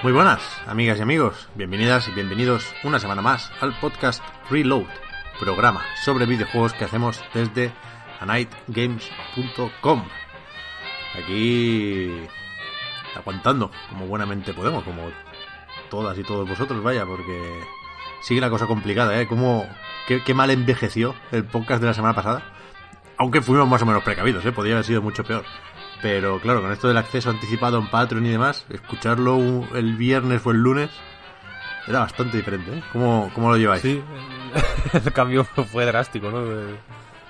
Muy buenas, amigas y amigos. Bienvenidas y bienvenidos una semana más al podcast Reload, programa sobre videojuegos que hacemos desde anightgames.com. Aquí aguantando como buenamente podemos, como todas y todos vosotros, vaya, porque sigue la cosa complicada, ¿eh? Como, qué, qué mal envejeció el podcast de la semana pasada. Aunque fuimos más o menos precavidos, ¿eh? Podría haber sido mucho peor. Pero claro, con esto del acceso anticipado en Patreon y demás, escucharlo el viernes o el lunes era bastante diferente. ¿eh? ¿Cómo, ¿Cómo, lo lleváis? Sí, el cambio fue drástico, ¿no? De,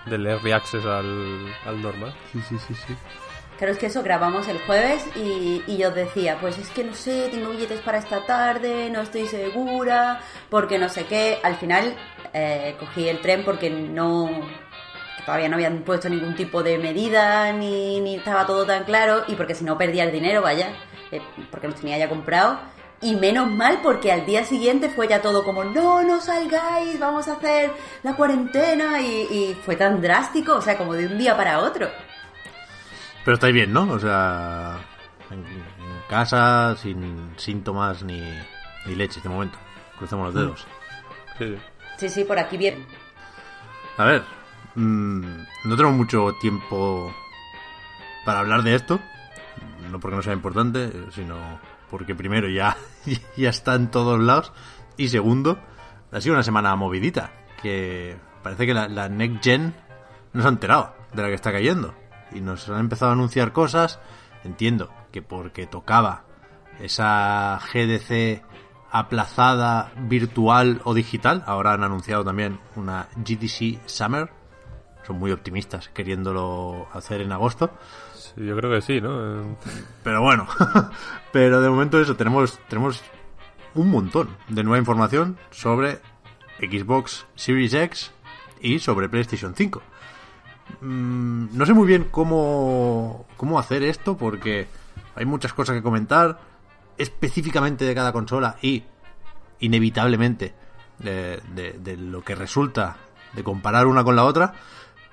del Early Access al, al normal. Sí, sí, sí, sí. Claro, es que eso grabamos el jueves y, y, yo decía, pues es que no sé, tengo billetes para esta tarde, no estoy segura, porque no sé qué. Al final eh, cogí el tren porque no, todavía no habían puesto ningún tipo de medida ni, ni estaba todo tan claro y porque si no perdía el dinero, vaya, eh, porque los tenía ya comprado. Y menos mal porque al día siguiente fue ya todo como, no, no salgáis, vamos a hacer la cuarentena y, y fue tan drástico, o sea, como de un día para otro. Pero estáis bien, ¿no? O sea, en, en casa, sin síntomas ni, ni leche de momento. Crucemos los dedos. Sí. Sí, sí, por aquí bien. A ver, mmm, no tenemos mucho tiempo para hablar de esto. No porque no sea importante, sino porque primero ya, ya está en todos lados. Y segundo, ha sido una semana movidita. Que parece que la, la Next Gen no se ha enterado de la que está cayendo. Y nos han empezado a anunciar cosas. Entiendo que porque tocaba esa GDC aplazada virtual o digital. Ahora han anunciado también una GDC Summer. Son muy optimistas queriéndolo hacer en agosto. Sí, yo creo que sí, ¿no? Pero bueno, pero de momento eso, tenemos, tenemos un montón de nueva información sobre Xbox Series X y sobre PlayStation 5. Mm, no sé muy bien cómo, cómo hacer esto porque hay muchas cosas que comentar específicamente de cada consola y inevitablemente de, de, de, lo que resulta de comparar una con la otra.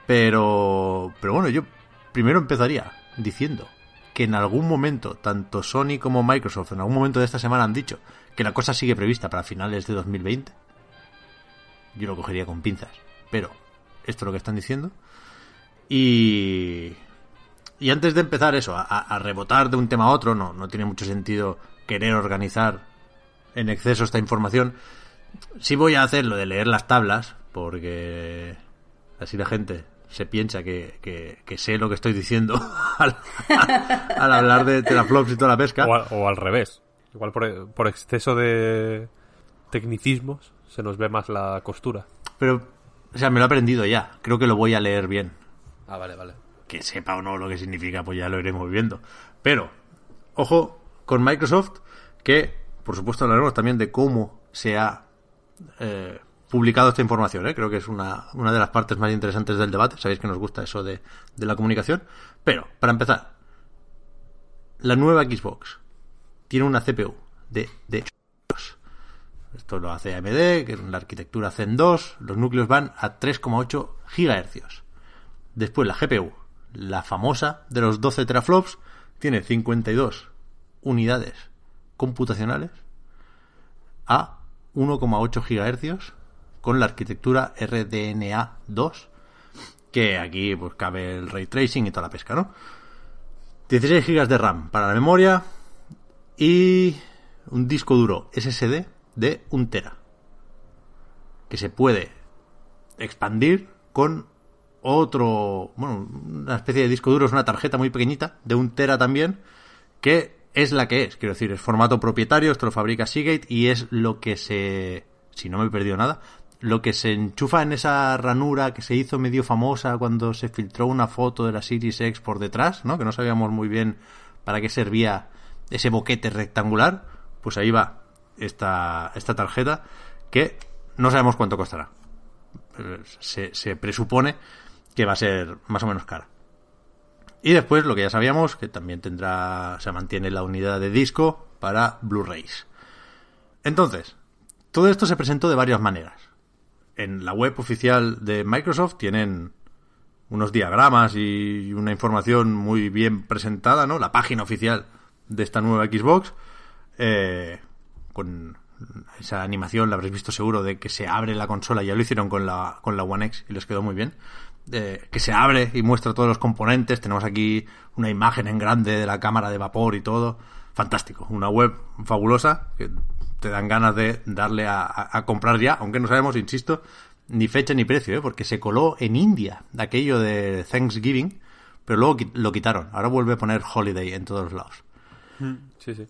Pero, pero bueno, yo primero empezaría diciendo que en algún momento, tanto Sony como Microsoft, en algún momento de esta semana han dicho que la cosa sigue prevista para finales de 2020. Yo lo cogería con pinzas. Pero esto es lo que están diciendo. Y, y antes de empezar eso, a, rebotar de un tema a otro, no, no tiene mucho sentido querer organizar en exceso esta información. Sí voy a hacer lo de leer las tablas, porque así la gente se piensa que, que, que sé lo que estoy diciendo al, al hablar de teraflops y toda la pesca. O, al, o al revés. Igual por, por exceso de tecnicismos se nos ve más la costura. Pero, o sea, me lo he aprendido ya. Creo que lo voy a leer bien. Ah, vale, vale. Que sepa o no lo que significa, pues ya lo iremos viendo. Pero, ojo con Microsoft, que por supuesto hablaremos también de cómo se ha eh, publicado esta información. ¿eh? Creo que es una, una de las partes más interesantes del debate. Sabéis que nos gusta eso de, de la comunicación. Pero, para empezar, la nueva Xbox tiene una CPU de, de esto lo hace AMD, que es la arquitectura Zen 2, los núcleos van a 3,8 GHz. Después la GPU, la famosa de los 12 teraflops, tiene 52 unidades computacionales a 1,8 GHz con la arquitectura RDNA 2 que aquí pues cabe el ray tracing y toda la pesca, ¿no? 16 GB de RAM para la memoria y un disco duro SSD de 1 tera que se puede expandir con otro, bueno, una especie de disco duro, es una tarjeta muy pequeñita de 1 tera también que es la que es. Quiero decir, es formato propietario, esto lo fabrica Seagate y es lo que se... Si no me he perdido nada, lo que se enchufa en esa ranura que se hizo medio famosa cuando se filtró una foto de la Series X por detrás, ¿no? Que no sabíamos muy bien para qué servía ese boquete rectangular. Pues ahí va esta, esta tarjeta que no sabemos cuánto costará. Se, se presupone que va a ser más o menos cara. Y después lo que ya sabíamos, que también tendrá, se mantiene la unidad de disco para Blu-rays. Entonces, todo esto se presentó de varias maneras. En la web oficial de Microsoft tienen unos diagramas y una información muy bien presentada, ¿no? La página oficial de esta nueva Xbox, eh, con esa animación, la habréis visto seguro, de que se abre la consola, ya lo hicieron con la, con la One X y les quedó muy bien que se abre y muestra todos los componentes. Tenemos aquí una imagen en grande de la cámara de vapor y todo. Fantástico. Una web fabulosa te dan ganas de darle a, comprar ya, aunque no sabemos, insisto, ni fecha ni precio, ¿eh? porque se coló en India aquello de Thanksgiving, pero luego lo quitaron. Ahora vuelve a poner Holiday en todos los lados. Mm, sí, sí.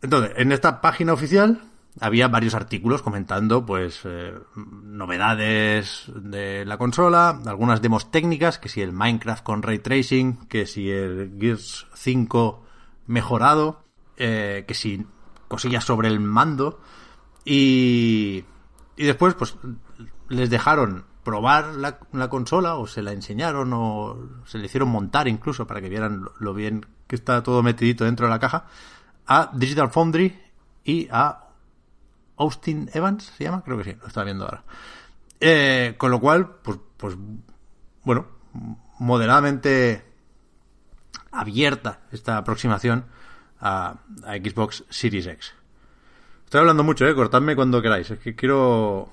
Entonces, en esta página oficial había varios artículos comentando pues eh, novedades de la consola, algunas demos técnicas, que si el Minecraft con ray tracing, que si el Gears 5 mejorado, eh, que si cosillas sobre el mando y y después pues les dejaron probar la, la, consola o se la enseñaron o se le hicieron montar incluso para que vieran lo, bien que está todo metidito dentro de la caja a Digital Foundry y a Austin Evans, ¿se llama? Creo que sí, lo estaba viendo ahora. Eh, con lo cual, pues, pues, bueno, moderadamente abierta esta aproximación a, Xbox Series X. Estoy hablando mucho, ¿eh? Cortadme cuando queráis. Es que quiero...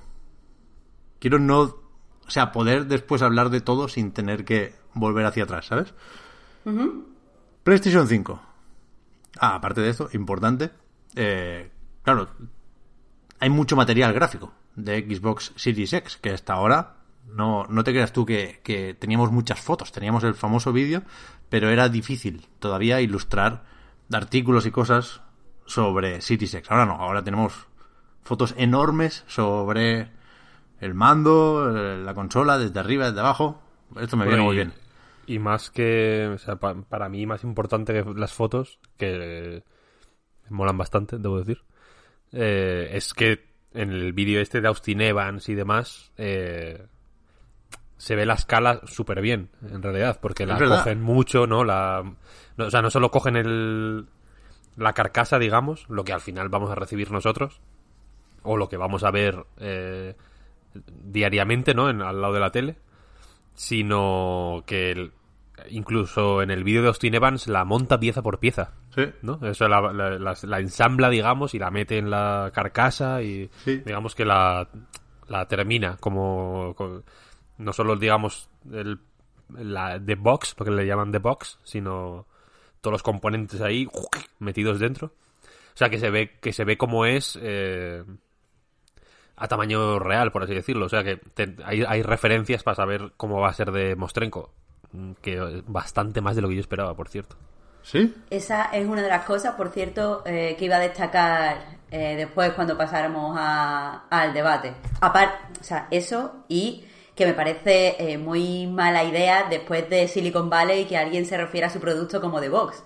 Quiero no... O sea, poder después hablar de todo sin tener que volver hacia atrás, ¿sabes? PlayStation 5. Ah, aparte de esto, importante. Eh, claro, hay mucho material gráfico de Xbox Series X, que hasta ahora no, no te creas tú que, teníamos muchas fotos, teníamos el famoso vídeo, pero era difícil todavía ilustrar artículos y cosas sobre Series X. Ahora no, ahora tenemos fotos enormes sobre el mando, eh, la consola, desde arriba, desde abajo. Esto me viene muy bien. Y más que, o sea, para mí más importante que las fotos, que molan bastante, debo decir, eh, es que en el vídeo este de Austin Evans y demás eh, se ve la escala súper bien, en realidad, porque la cogen mucho, ¿no? La, O sea, no solo cogen el, la carcasa, digamos, lo que al final vamos a recibir nosotros, o lo que vamos a ver eh, diariamente, ¿no? En, al lado de la tele, sino que el, incluso en el vídeo de Austin Evans la monta pieza por pieza. Sí. ¿no? Eso la, la, ensambla, digamos, y la mete en la carcasa y digamos que la, la termina como, no solo, digamos, el, la The Box, lo que le llaman The Box, sino todos los componentes ahí metidos dentro. O sea, que se ve, que se ve como es eh, a tamaño real, por así decirlo. O sea, que hay, hay referencias para saber cómo va a ser de Mostrenco que bastante más de lo que yo esperaba, por cierto. ¿Sí? Esa es una de las cosas, por cierto, eh, que iba a destacar eh, después cuando pasáramos al debate. Aparte, o sea, eso y que me parece eh, muy mala idea después de Silicon Valley que alguien se refiera a su producto como de Vox.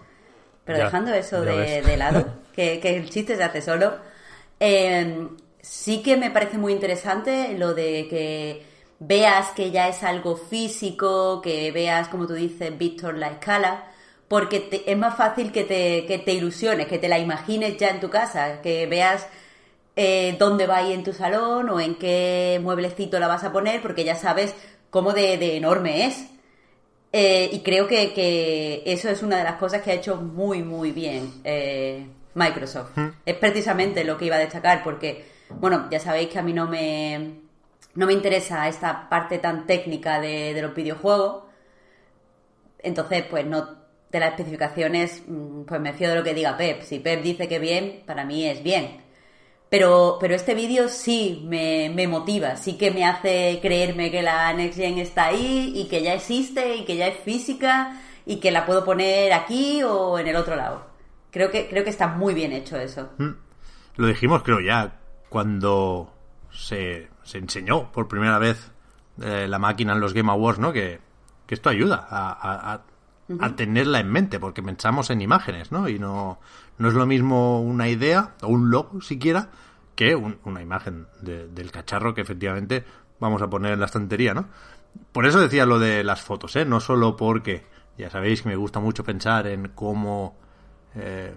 Pero dejando eso de, lado, que, que, el chiste se hace solo, sí que me parece muy interesante lo de que veas que ya es algo físico, que veas, como tú dices, Víctor, la escala, porque es más fácil que te, que te ilusiones, que te la imagines ya en tu casa, que veas eh, dónde va ahí en tu salón o en qué mueblecito la vas a poner, porque ya sabes cómo de, enorme es. Eh, y creo que, eso es una de las cosas que ha hecho muy, muy bien eh, Microsoft. Hmm. Es precisamente lo que iba a destacar, porque, bueno, ya sabéis que a mí no me, no me interesa esta parte tan técnica de, los videojuegos. Entonces, pues no de las especificaciones, mm, pues me fío de lo que diga Pep. Si Pep dice que bien, para mí es bien. Pero, pero este vídeo sí me, me, motiva, sí que me hace creerme que la Next Gen está ahí y que ya existe y que ya es física y que la puedo poner aquí o en el otro lado. Creo que, creo que está muy bien hecho eso. Mm. Lo dijimos, creo ya, cuando se, se enseñó por primera vez eh, la máquina en los Game Awards, ¿no? Que, que esto ayuda a, a- a tenerla en mente, porque pensamos en imágenes, ¿no? Y no, no es lo mismo una idea o un logo siquiera que un- una imagen de- del cacharro que efectivamente vamos a poner en la estantería, ¿no? Por eso decía lo de las fotos, ¿eh? No solo porque ya sabéis que me gusta mucho pensar en cómo eh,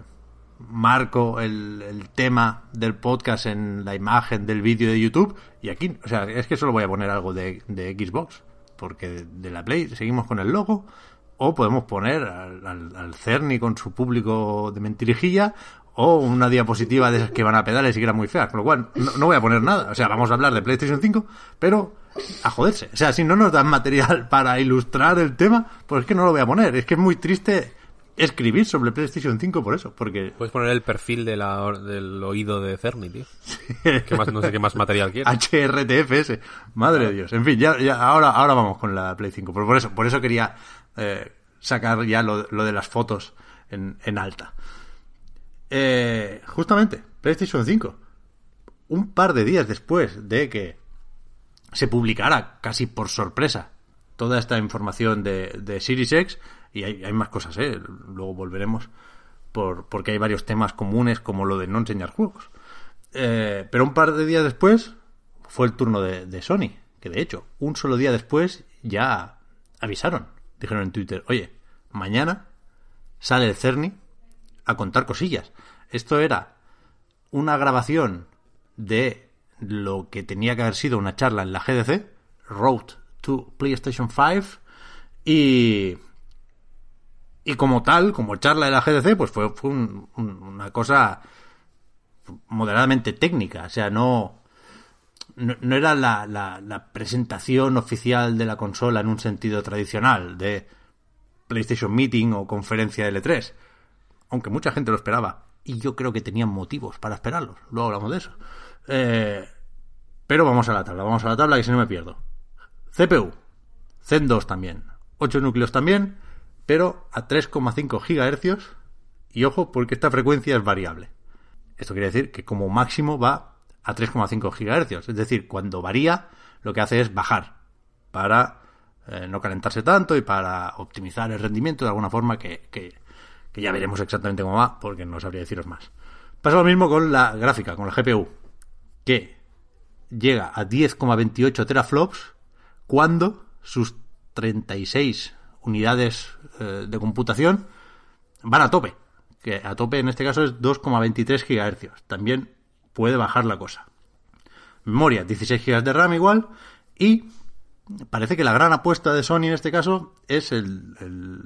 marco el, el tema del podcast en la imagen del vídeo de YouTube y aquí, o sea, es que solo voy a poner algo de, de Xbox, porque de, de la Play seguimos con el logo, o podemos poner al, al, al Cerny con su público de mentirijilla, o una diapositiva de esas que van a pedales y que eran muy feas, con lo cual no, no voy a poner nada, o sea, vamos a hablar de PlayStation 5, pero a joderse, o sea, si no nos dan material para ilustrar el tema, pues es que no lo voy a poner, es que es muy triste escribir sobre PlayStation 5 por eso, porque Puedes poner el perfil de la, del oído de Cerny, tío. ¿Qué más, no sé qué más material quieres. HRTFS. Madre de Dios. En fin, ya, ya ahora, ahora vamos con la Play 5. Pero por eso, por eso quería eh, sacar ya lo, lo de las fotos en, en alta. Eh, justamente, PlayStation 5. Un par de días después de que se publicara casi por sorpresa toda esta información de, de Series X, y hay, hay más cosas, ¿eh? luego volveremos, por, porque hay varios temas comunes como lo de no enseñar juegos. Eh, pero un par de días después fue el turno de, de Sony, que de hecho, un solo día después ya avisaron, dijeron en Twitter, oye, mañana sale el Cerny a contar cosillas. Esto era una grabación de lo que tenía que haber sido una charla en la GDC, Road to PlayStation 5, y, y como tal, como charla de la GDC, pues fue, fue un- un- una cosa moderadamente técnica, o sea, no, no, era la, presentación oficial de la consola en un sentido tradicional, de PlayStation Meeting o conferencia de L3, aunque mucha gente lo esperaba, y yo creo que tenían motivos para esperarlo, luego hablamos de eso. Eh, pero vamos a la tabla, vamos a la tabla que si no me pierdo. CPU, Zen 2 también, 8 núcleos también, pero a 3,5 GHz, y ojo porque esta frecuencia es variable. Esto quiere decir que como máximo va a 3,5 GHz. Es decir, cuando varía, lo que hace es bajar para eh, no calentarse tanto y para optimizar el rendimiento de alguna forma que, que- ya veremos exactamente cómo va, porque no sabría deciros más. Pasa lo mismo con la gráfica, con la GPU, que llega a 10,28 teraflops cuando sus 36 unidades eh, de computación van a tope. Que a tope en este caso es 2,23 GHz. También puede bajar la cosa. Memoria, 16 GB de RAM igual. Y parece que la gran apuesta de Sony en este caso es el,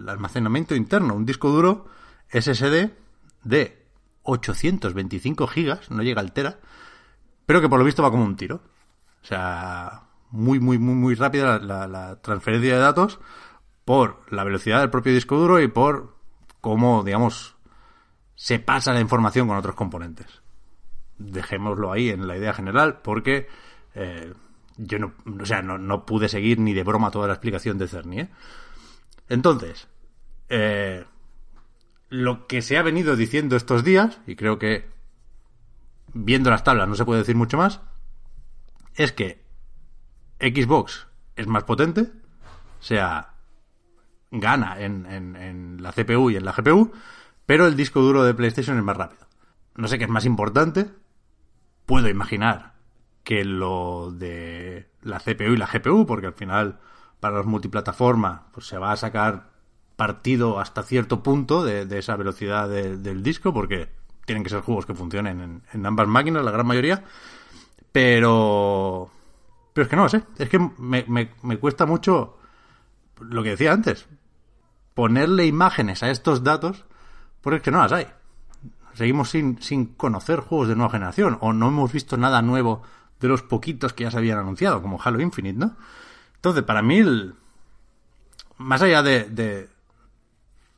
almacenamiento interno. Un disco duro SSD de 825 GB, no llega al tera, pero que por lo visto va como un tiro. O sea, muy, muy, muy, muy rápida la- la transferencia de datos por la velocidad del propio disco duro y por cómo, digamos, se pasa la información con otros componentes. Dejémoslo ahí en la idea general porque eh, yo no, o sea, no, no pude seguir ni de broma toda la explicación de Cerny. ¿eh? Entonces, eh, lo que se ha venido diciendo estos días, y creo que viendo las tablas no se puede decir mucho más, es que Xbox es más potente, o sea, gana en, en- en la CPU y en la GPU, pero el disco duro de PlayStation es más rápido. No sé qué es más importante, puedo imaginar que lo de la CPU y la GPU, porque al final para los multiplataforma pues se va a sacar partido hasta cierto punto de, esa velocidad de- del disco, porque tienen que ser juegos que funcionen en, en ambas máquinas, la gran mayoría. Pero. Pero es que no lo sé. Es que me, me- me cuesta mucho lo que decía antes. Ponerle imágenes a estos datos, porque es que no las hay. Seguimos sin, sin conocer juegos de nueva generación, o no hemos visto nada nuevo de los poquitos que ya se habían anunciado, como Halo Infinite, ¿no? Entonces, para mí, el- más allá de, de,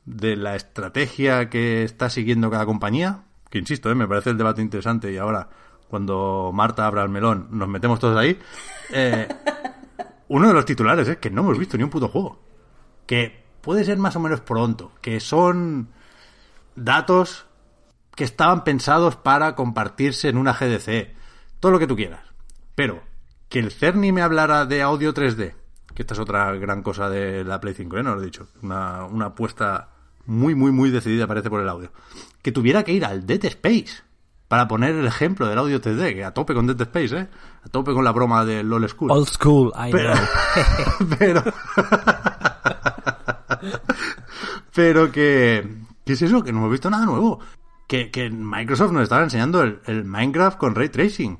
de la estrategia que está siguiendo cada compañía, que insisto, ¿eh? me parece el debate interesante y ahora cuando Marta abra el melón nos metemos todos ahí, eh, uno de los titulares es que no hemos visto ni un puto juego. Que puede ser más o menos pronto, que son datos que estaban pensados para compartirse en una GDC, todo lo que tú quieras. Pero que el Cerny me hablara de audio 3D, que esta es otra gran cosa de la Play 5, ¿eh? no lo he dicho, una, una apuesta muy, muy, muy decidida parece por el audio, que tuviera que ir al Dead Space para poner el ejemplo del audio 3D, que a tope con Dead Space, ¿eh? A tope con la broma de LOL School. Old school, I Pero, know. pero, pero que, ¿qué es eso? Que no hemos visto nada nuevo. Que, Microsoft nos estaba enseñando el, Minecraft con Ray Tracing.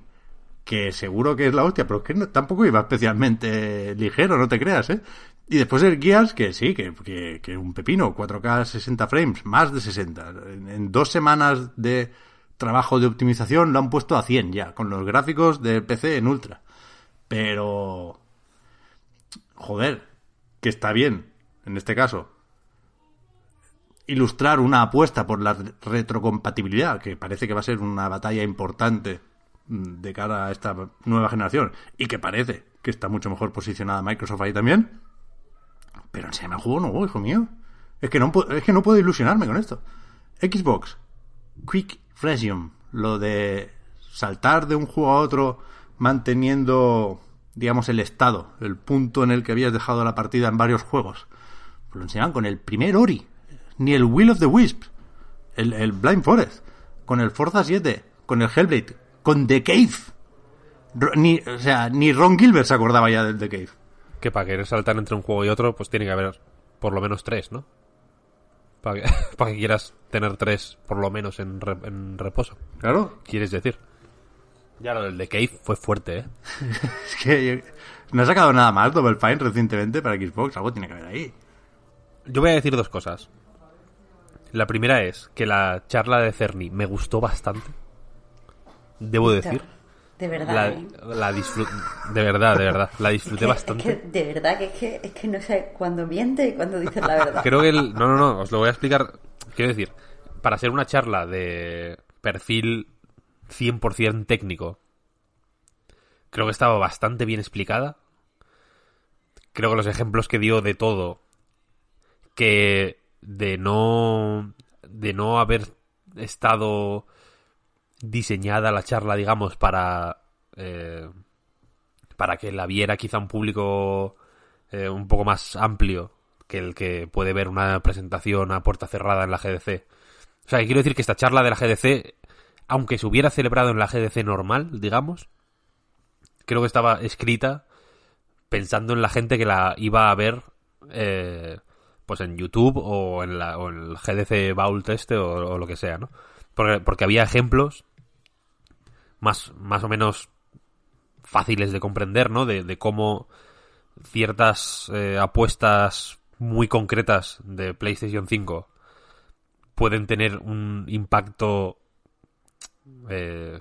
Que seguro que es la hostia, pero es que tampoco iba especialmente ligero, no te creas, ¿eh? Y después el Gears, que sí, que, un pepino, 4K 60 frames, más de 60. En, dos semanas de trabajo de optimización lo han puesto a 100 ya, con los gráficos de PC en ultra. Pero... Joder, que está bien, en este caso, ilustrar una apuesta por la retrocompatibilidad, que parece que va a ser una batalla importante mm, de cara a esta nueva generación, y que parece que está mucho mejor posicionada Microsoft ahí también. Pero enséñame un juego nuevo, hijo mío. Es que no, es que no puedo ilusionarme con esto. Xbox, Quick Resume, lo de saltar de un juego a otro manteniendo, digamos, el estado, el punto en el que habías dejado la partida en varios juegos. Lo enseñaban con el primer Ori, ni el Will of the Wisp, el, el Blind Forest, con el Forza 7, con el Hellblade, con The Cave. Ni, o sea, ni Ron Gilbert se acordaba ya del The Cave. que para querer saltar entre un juego y otro, pues tiene que haber por lo menos tres, ¿no? Para que, para que quieras tener tres, por lo menos, en, re- en reposo. Claro, ¿Quieres decir? Ya lo del The Cave fue fuerte, ¿eh? es que no ha sacado nada más Double Fine recientemente para Xbox, algo tiene que haber ahí. Yo voy a decir dos cosas. La primera es que la charla de Cerny me gustó bastante. Debo decir. De verdad. La, ¿eh? la. De verdad, de verdad. La disfruté Que- bastante. Es que de verdad que es que, es que no sé cuándo miente y cuándo dices la verdad. Creo que el... No, no, no, os lo voy a explicar. Quiero decir, para ser una charla de perfil 100% técnico, creo que estaba bastante bien explicada. Creo que los ejemplos que dio de todo, que de no... de no haber estado diseñada la charla, digamos, para... eh, para que la viera quizá un público eh, un poco más amplio que el que puede ver una presentación a puerta cerrada en la GDC. O sea, que quiero decir que esta charla de la GDC, aunque se hubiera celebrado en la GDC normal, digamos, creo que estaba escrita pensando en la gente que la iba a ver eh, pues en YouTube o en, la, o el GDC Vault este o, lo que sea, ¿no? Porque, porque había ejemplos más, más o menos fáciles de comprender, ¿no? De, cómo ciertas eh, apuestas muy concretas de PlayStation 5 pueden tener un impacto eh,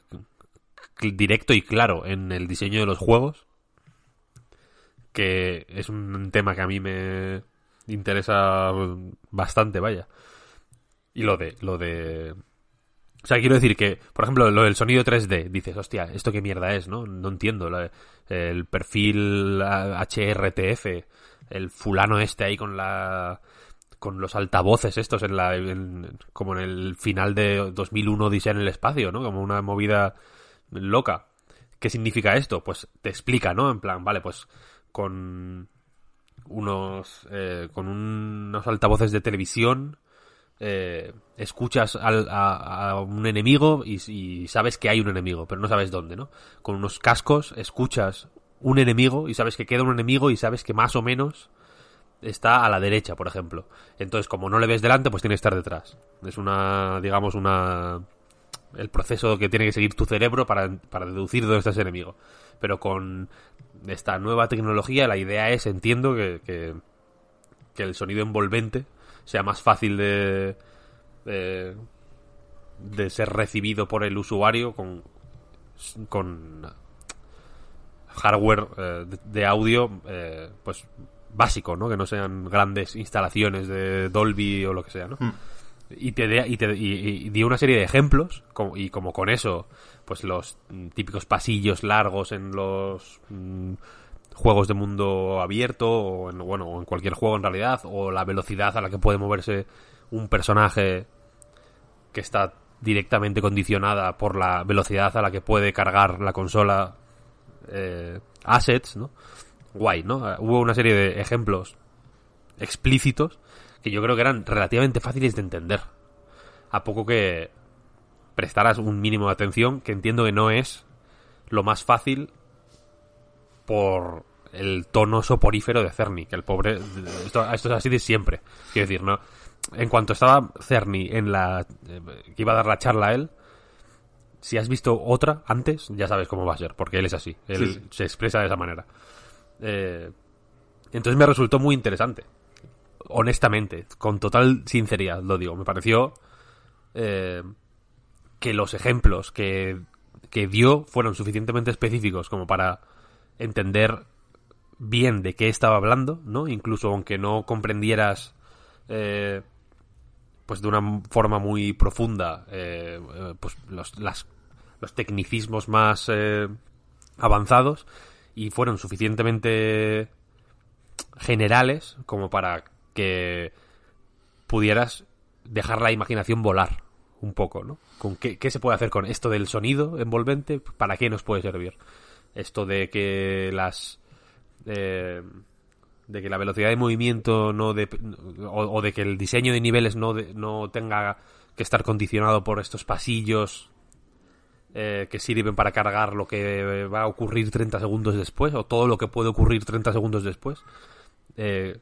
directo y claro en el diseño de los juegos que es un tema que a mí me interesa bastante vaya y lo de lo de o sea, quiero decir que, por ejemplo, lo del sonido 3D, dices, hostia, ¿esto qué mierda es, no? No entiendo. el perfil HRTF, el fulano este ahí con la con los altavoces estos en la como en el final de 2001 Odisea en el espacio, ¿no? Como una movida loca. ¿Qué significa esto? Pues te explica, ¿no? En plan, vale, pues con unos eh, con unos altavoces de televisión eh, escuchas al- a, un enemigo y, y sabes que hay un enemigo, pero no sabes dónde, ¿no? Con unos cascos escuchas un enemigo y sabes que queda un enemigo y sabes que más o menos está a la derecha, por ejemplo. Entonces, como no le ves delante, pues tiene que estar detrás. Es una, digamos, una... el proceso que tiene que seguir tu cerebro para, para deducir dónde está ese enemigo. Pero con esta nueva tecnología, la idea es, entiendo, que, que, que el sonido envolvente sea más fácil de, de, de ser recibido por el usuario con, con hardware eh, de, de audio eh, pues básico, ¿no? Que no sean grandes instalaciones de Dolby o lo que sea, ¿no? Y te, de- y, te y- y dio una serie de ejemplos como- y como con eso, pues los típicos pasillos largos en los mm, juegos de mundo abierto o en, bueno, en cualquier juego en realidad o la velocidad a la que puede moverse un personaje que está directamente condicionada por la velocidad a la que puede cargar la consola eh, assets, ¿no? Guay, ¿no? Hubo una serie de ejemplos explícitos que yo creo que eran relativamente fáciles de entender. A poco que prestaras un mínimo de atención, que entiendo que no es lo más fácil por el tono soporífero de Cerny, que el pobre... Esto, esto es así de siempre. Quiero decir, ¿no? En cuanto estaba Cerny en la... eh, que iba a dar la charla a él, si has visto otra antes, ya sabes cómo va a ser, porque él es así. Él Sí, sí. se expresa de esa manera. Eh, entonces me resultó muy interesante. Honestamente, con total sinceridad lo digo. Me pareció eh, que los ejemplos que, que dio fueron suficientemente específicos como para entender bien de qué estaba hablando, ¿no? Incluso aunque no comprendieras eh, pues de una forma muy profunda eh, eh, pues los, las- los tecnicismos más eh, avanzados y fueron suficientemente generales como para que pudieras dejar la imaginación volar un poco, ¿no? ¿Con qué, se puede hacer con esto del sonido envolvente? ¿Para qué nos puede servir? Esto de que las... eh, de que la velocidad de movimiento no de, o, o de que el diseño de niveles no, de- no tenga que estar condicionado por estos pasillos eh, que sirven para cargar lo que va a ocurrir 30 segundos después o todo lo que puede ocurrir 30 segundos después eh,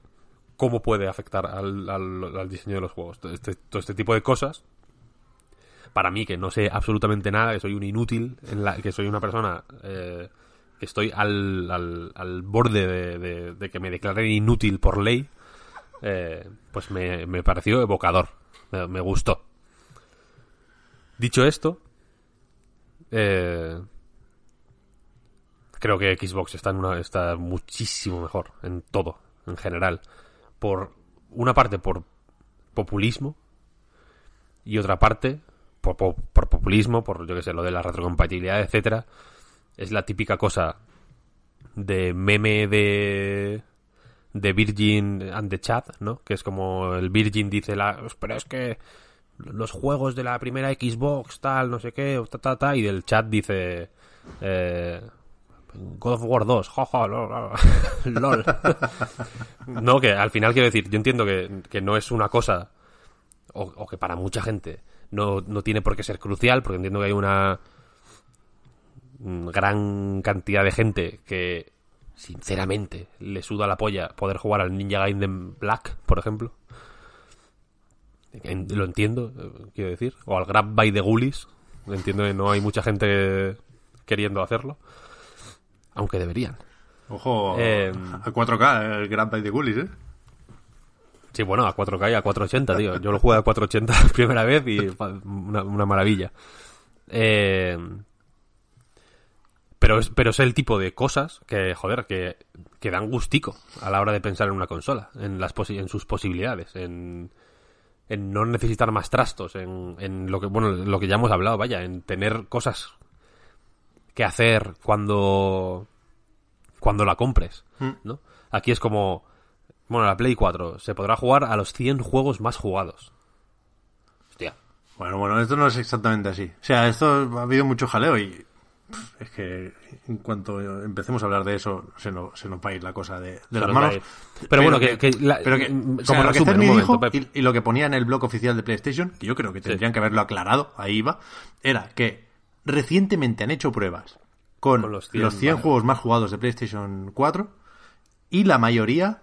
cómo puede afectar al, al- al diseño de los juegos todo este, todo este tipo de cosas para mí que no sé absolutamente nada que soy un inútil en la, que soy una persona eh, que estoy al, al, al borde de, de- que me declaren inútil por ley eh, pues me, me pareció evocador me, me gustó. Dicho esto eh, creo que Xbox está en una está muchísimo mejor en todo en general por una parte por populismo y otra parte por, por- populismo por yo que sé lo de la retrocompatibilidad etcétera es la típica cosa de meme de de Virgin and the Chat, ¿no? Que es como el Virgin dice la, pero es que los juegos de la primera Xbox tal, no sé qué, y del chat dice eh, God of War 2, jaja, lol, lol. no, que al final quiero decir, yo entiendo que, que no es una cosa o que para mucha gente no, no tiene por qué ser crucial, porque entiendo que hay una gran cantidad de gente que sinceramente le suda la polla poder jugar al Ninja Gaiden Black, por ejemplo. Lo entiendo, eh, quiero decir. O al Grab by the Ghoulies. Entiendo que no hay mucha gente queriendo hacerlo. Aunque deberían. Ojo Eh, a 4K, el Grand Prix de Gullis, ¿eh? Sí, bueno, a 4K y a 480, tío. Yo lo jugué a 480 la primera vez y una, una maravilla. Eh, pero, es, pero es el tipo de cosas que, joder, que, que dan gustico a la hora de pensar en una consola, en, las posi- en sus posibilidades, en, en no necesitar más trastos, en, en lo que, bueno, lo que ya hemos hablado, vaya, en tener cosas que hacer cuando, cuando la compres, ¿no? Aquí es como, bueno, la Play 4 se podrá jugar a los 100 juegos más jugados. Hostia. Bueno, bueno, esto no es exactamente así. O sea, esto ha habido mucho jaleo y es que en cuanto empecemos a hablar de eso se nos, se nos va a ir la cosa de, las manos. Pero bueno, que- que la- pero que- o sea, como lo que resumen, dijo momento, y, y lo que ponía en el blog oficial de PlayStation, que yo creo que tendrían que haberlo aclarado, ahí va, era que recientemente han hecho pruebas con, Con los los 100, 100, vale. juegos más jugados de PlayStation 4 y la mayoría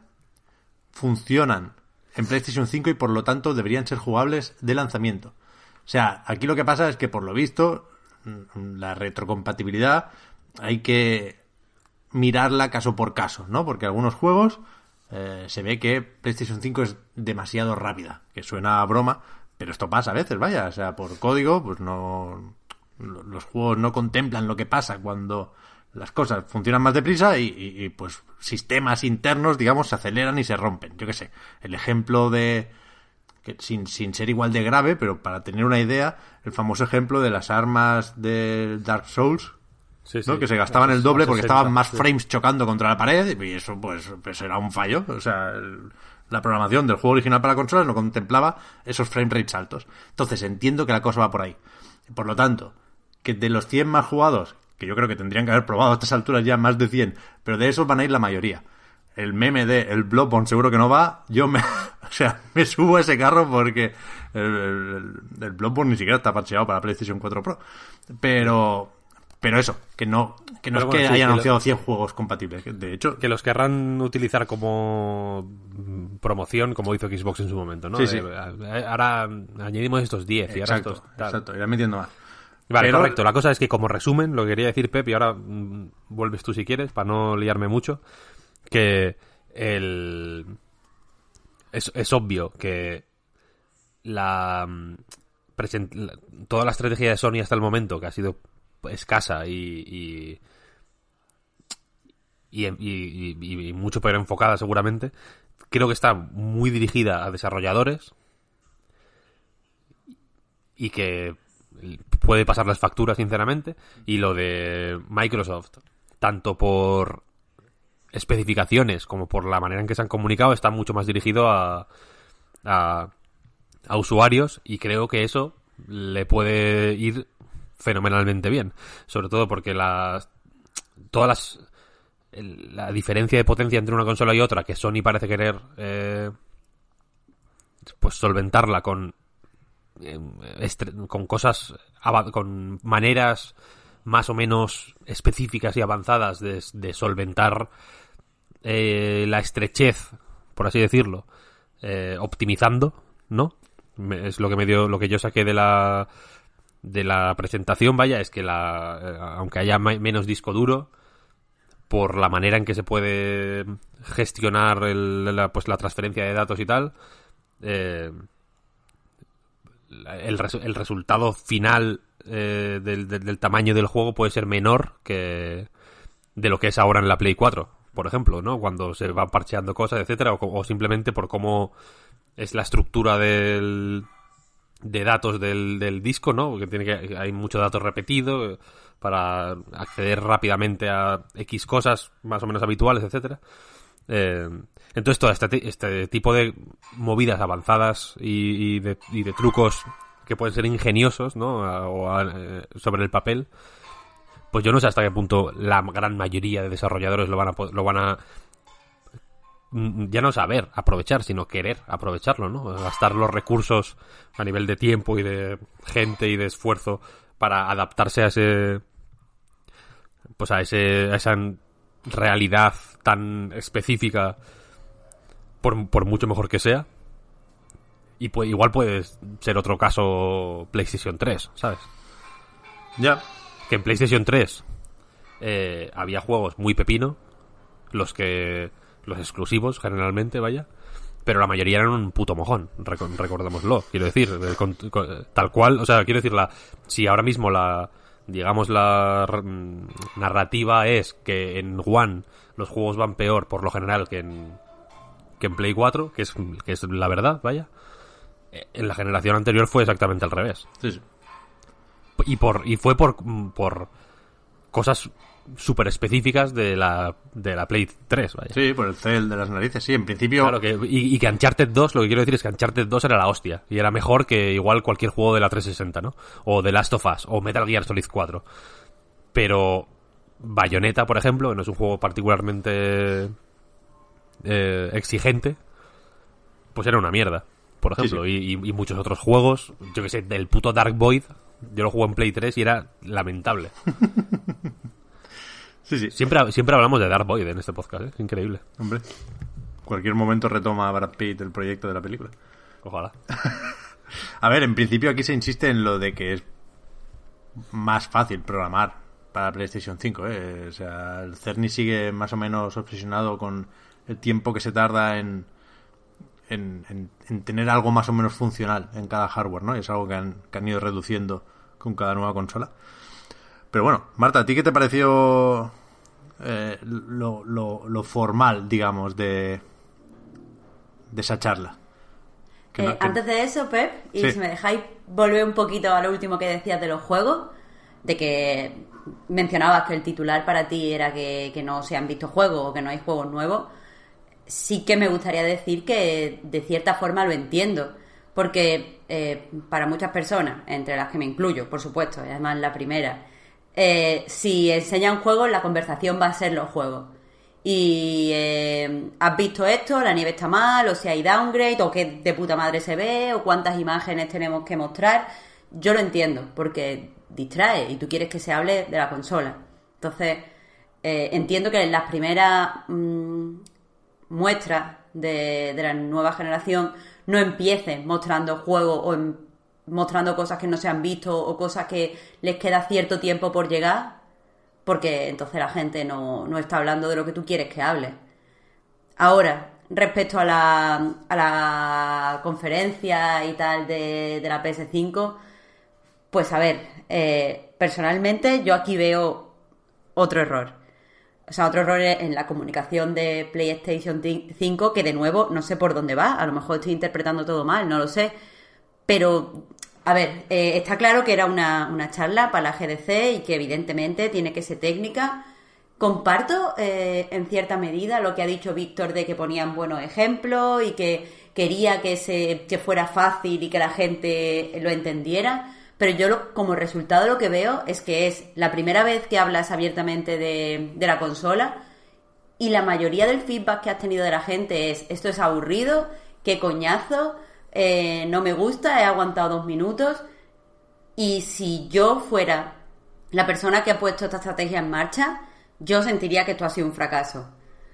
funcionan en PlayStation 5 y por lo tanto deberían ser jugables de lanzamiento. O sea, aquí lo que pasa es que por lo visto mm, la retrocompatibilidad hay que mirarla caso por caso, ¿no? Porque algunos juegos eh, se ve que PlayStation 5 es demasiado rápida, que suena a broma, pero esto pasa a veces, vaya, o sea, por código, pues no lo- los juegos no contemplan lo que pasa cuando las cosas funcionan más deprisa y, y- y, pues sistemas internos, digamos, se aceleran y se rompen. Yo qué sé, el ejemplo de que sin, sin ser igual de grave, pero para tener una idea, el famoso ejemplo de las armas de Dark Souls, Sí, ¿no? sí. que se gastaban el doble porque 60, estaban más frames chocando contra la pared y eso pues, pues era un fallo. O sea, el- la programación del juego original para consolas no contemplaba esos frame rates altos. Entonces entiendo que la cosa va por ahí. Por lo tanto, que de los 100 más jugados, que yo creo que tendrían que haber probado a estas alturas ya más de 100, pero de esos van a ir la mayoría. El meme de el Bloodborne seguro que no va, yo me, o sea, me subo a ese carro porque el, el, el Bloodborne ni siquiera está parcheado para PlayStation 4 Pro. Pero, pero eso, que no, que no Pero es que sí, hayan que anunciado 100 juegos compatibles. De hecho, Que los querrán utilizar como promoción, como hizo Xbox en su momento, ¿no? Sí, sí. Eh, ahora añadimos estos 10 y ahora exacto, estos... tal. exacto, irán metiendo más. Vale, Pero- correcto. La cosa es que como resumen, lo que quería decir Pep, y ahora mm, vuelves tú si quieres, para no liarme mucho, que el... Es, es obvio que la, mm, present- la- toda la estrategia de Sony hasta el momento, que ha sido escasa y, y, y, y- y- y mucho peor enfocada seguramente, creo que está muy dirigida a desarrolladores y que puede pasar las facturas, sinceramente. Y lo de Microsoft, tanto por especificaciones como por la manera en que se han comunicado, está mucho más dirigido a, a, a usuarios y creo que eso le puede ir fenomenalmente bien. Sobre todo porque las todas las la diferencia de potencia entre una consola y otra que Sony parece querer eh, pues solventarla con estre- con cosas con maneras más o menos específicas y avanzadas de, solventar eh, la estrechez por así decirlo eh, optimizando no es lo que me dio lo que yo saqué de la de la presentación vaya es que la eh, aunque haya menos disco duro por la manera en que se puede gestionar pues la transferencia de datos y tal eh, el, res- el resultado final eh, del, del- tamaño del juego puede ser menor que de lo que es ahora en la Play 4, por ejemplo, ¿no? Cuando se van parcheando cosas, etcétera, o, o simplemente por cómo es la estructura del de datos del, del disco, ¿no? Porque tiene que hay mucho dato repetido eh, para acceder rápidamente a X cosas más o menos habituales, etcétera. Eh, entonces todo este, este tipo de movidas avanzadas y, de, y de trucos que pueden ser ingeniosos, ¿no? O eh, sobre el papel, pues yo no sé hasta qué punto la gran mayoría de desarrolladores lo van a lo van a mm, ya no saber aprovechar, sino querer aprovecharlo, ¿no? Gastar los recursos a nivel de tiempo y de gente y de esfuerzo para adaptarse a ese pues a ese a esa realidad tan específica por, por mucho mejor que sea y igual puede ser otro caso PlayStation 3, ¿sabes? Ya, que en PlayStation 3 eh, había juegos muy pepino, los que los exclusivos generalmente, vaya, pero la mayoría eran un puto mojón, reco- recordémoslo, quiero decir, eh, con- con- tal cual, o sea, quiero decir, la, si ahora mismo la, digamos, la mm, narrativa es que en One los juegos van peor por lo general que en, que en Play 4, que es, que es la verdad, vaya, eh, en la generación anterior fue exactamente al revés sí, sí. y por y fue por por cosas súper específicas de la de la Play 3 vaya Sí, por el cel de las narices, sí, en principio... Claro que, y, y que Uncharted 2, lo que quiero decir es que Uncharted 2 era la hostia. Y era mejor que igual cualquier juego de la 360, ¿no? O The Last of Us, o Metal Gear Solid 4. Pero Bayonetta, por ejemplo, no es un juego particularmente eh, exigente, pues era una mierda, por ejemplo. sí. Y- y muchos otros juegos, yo que sé, del puto Dark Void, yo lo jugué en Play 3 y era lamentable. Sí, sí, Siempre, siempre hablamos de Dark Void en este podcast, ¿eh? es increíble. hombre. Cualquier momento retoma a Brad Pitt el proyecto de la película. Ojalá. A ver, en principio aquí se insiste en lo de que es más fácil programar para PlayStation 5. ¿eh? O sea, el Cerny sigue más o menos obsesionado con el tiempo que se tarda en, en, en- en tener algo más o menos funcional en cada hardware, ¿no? Y es algo que han, que han ido reduciendo con cada nueva consola. Pero bueno, Marta, ¿a ti qué te pareció eh, lo, lo- lo formal, digamos, de, de esa charla? Que Eh, no- que- Antes de eso, Pep, y Sí. si me dejáis volver un poquito a lo último que decías de los juegos, de que mencionabas que el titular para ti era que, que no se han visto juegos o que no hay juegos nuevos. sí que me gustaría decir que de cierta forma lo entiendo. Porque eh, para muchas personas, entre las que me incluyo, por supuesto, y además la primera, eh, si enseña un juego, la conversación va a ser los juegos. Y eh, has visto esto, la nieve está mal, o si hay downgrade, o qué de puta madre se ve, o cuántas imágenes tenemos que mostrar. Yo lo entiendo, porque distrae y tú quieres que se hable de la consola. Entonces, entiendo que en las primeras mm, muestras de, la nueva generación no empiecen mostrando juegos o mostrando cosas que no se han visto o cosas que les queda cierto tiempo por llegar, porque entonces la gente no, está hablando de lo que tú quieres que hable. Ahora, respecto a la, a la conferencia y tal de, de la PS5, pues a ver, eh, personalmente yo aquí veo otro error o sea, otro error en la comunicación de PlayStation 5 que de nuevo no sé por dónde va, a lo mejor estoy interpretando todo mal, no lo sé, pero a ver, eh, está claro que era una, charla para la GDC y que evidentemente tiene que ser técnica. Comparto eh, en cierta medida lo que ha dicho Víctor de que ponían buenos ejemplos y que quería que, se, que fuera fácil y que la gente lo entendiera pero yo como resultado lo que veo es que es la primera vez que hablas abiertamente de, la consola y la mayoría del feedback que has tenido de la gente es esto es aburrido, qué coñazo, eh, no me gusta, he aguantado dos minutos y si yo fuera la persona que ha puesto esta estrategia en marcha, yo sentiría que esto ha sido un fracaso.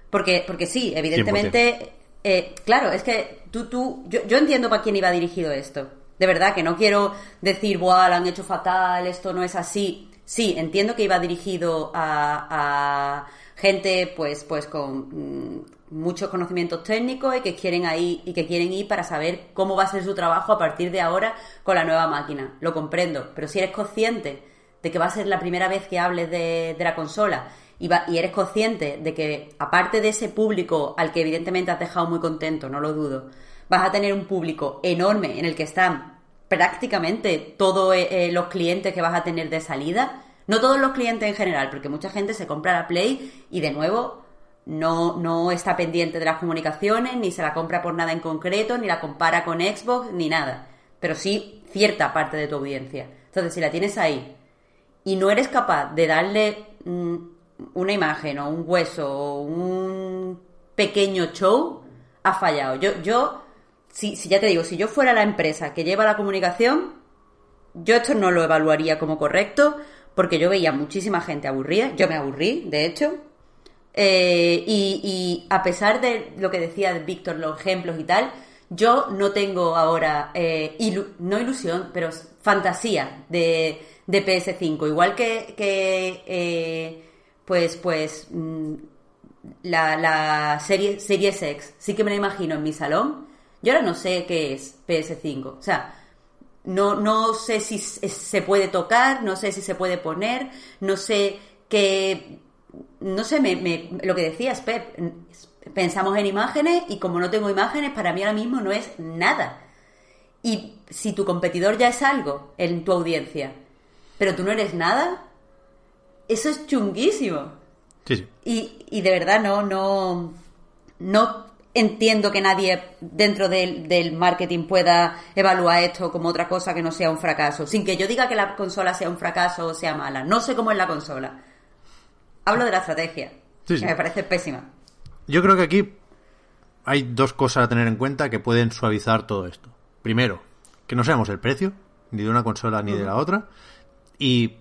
Porque, porque sí, evidentemente, eh, claro, es que tú, tú, yo, yo entiendo para quién iba dirigido esto. De verdad que no quiero decir, Buah, lo han hecho fatal, esto no es así. Sí, entiendo que iba dirigido a, gente pues, pues con mm, muchos conocimientos técnicos y que quieren ahí y que quieren ir para saber cómo va a ser su trabajo a partir de ahora con la nueva máquina. Lo comprendo, pero si eres consciente de que va a ser la primera vez que hables de, la consola y, eres consciente de que aparte de ese público al que evidentemente has dejado muy contento, no lo dudo, vas a tener un público enorme en el que están prácticamente todos eh, eh, los clientes que vas a tener de salida. No todos los clientes en general, porque mucha gente se compra la Play y de nuevo no, no está pendiente de las comunicaciones, ni se la compra por nada en concreto, ni la compara con Xbox, ni nada. Pero sí cierta parte de tu audiencia. Entonces, si la tienes ahí y no eres capaz de darle mm, una imagen o un hueso o un pequeño show, has fallado. Yo, yo si, si ya te digo, si yo fuera la empresa que lleva la comunicación, yo esto no lo evaluaría como correcto, porque yo veía muchísima gente aburrida, yo me aburrí, de hecho, eh, y, a pesar de lo que decía Víctor, los ejemplos y tal, yo no tengo ahora, eh, no ilusión, pero fantasía de, de PS5. Igual que, eh, pues, pues, mm, la, la serie, Series X, sí que me la imagino en mi salón yo ahora no sé qué es PS5. O sea, no, no sé si se puede tocar, no sé si se puede poner, no sé qué... No sé, me, lo que decías, Pep, pensamos en imágenes y como no tengo imágenes, para mí ahora mismo no es nada. Y si tu competidor ya es algo en tu audiencia, pero tú no eres nada, eso es chunguísimo. Sí, sí. Y, y de verdad no, no, no entiendo que nadie dentro del, marketing pueda evaluar esto como otra cosa que no sea un fracaso. Sin que yo diga que la consola sea un fracaso o sea mala. No sé cómo es la consola. Hablo de la estrategia. Que me parece pésima. Yo creo que aquí hay dos cosas a tener en cuenta que pueden suavizar todo esto. Primero, que no seamos el precio, ni de una consola ni de la otra. Y,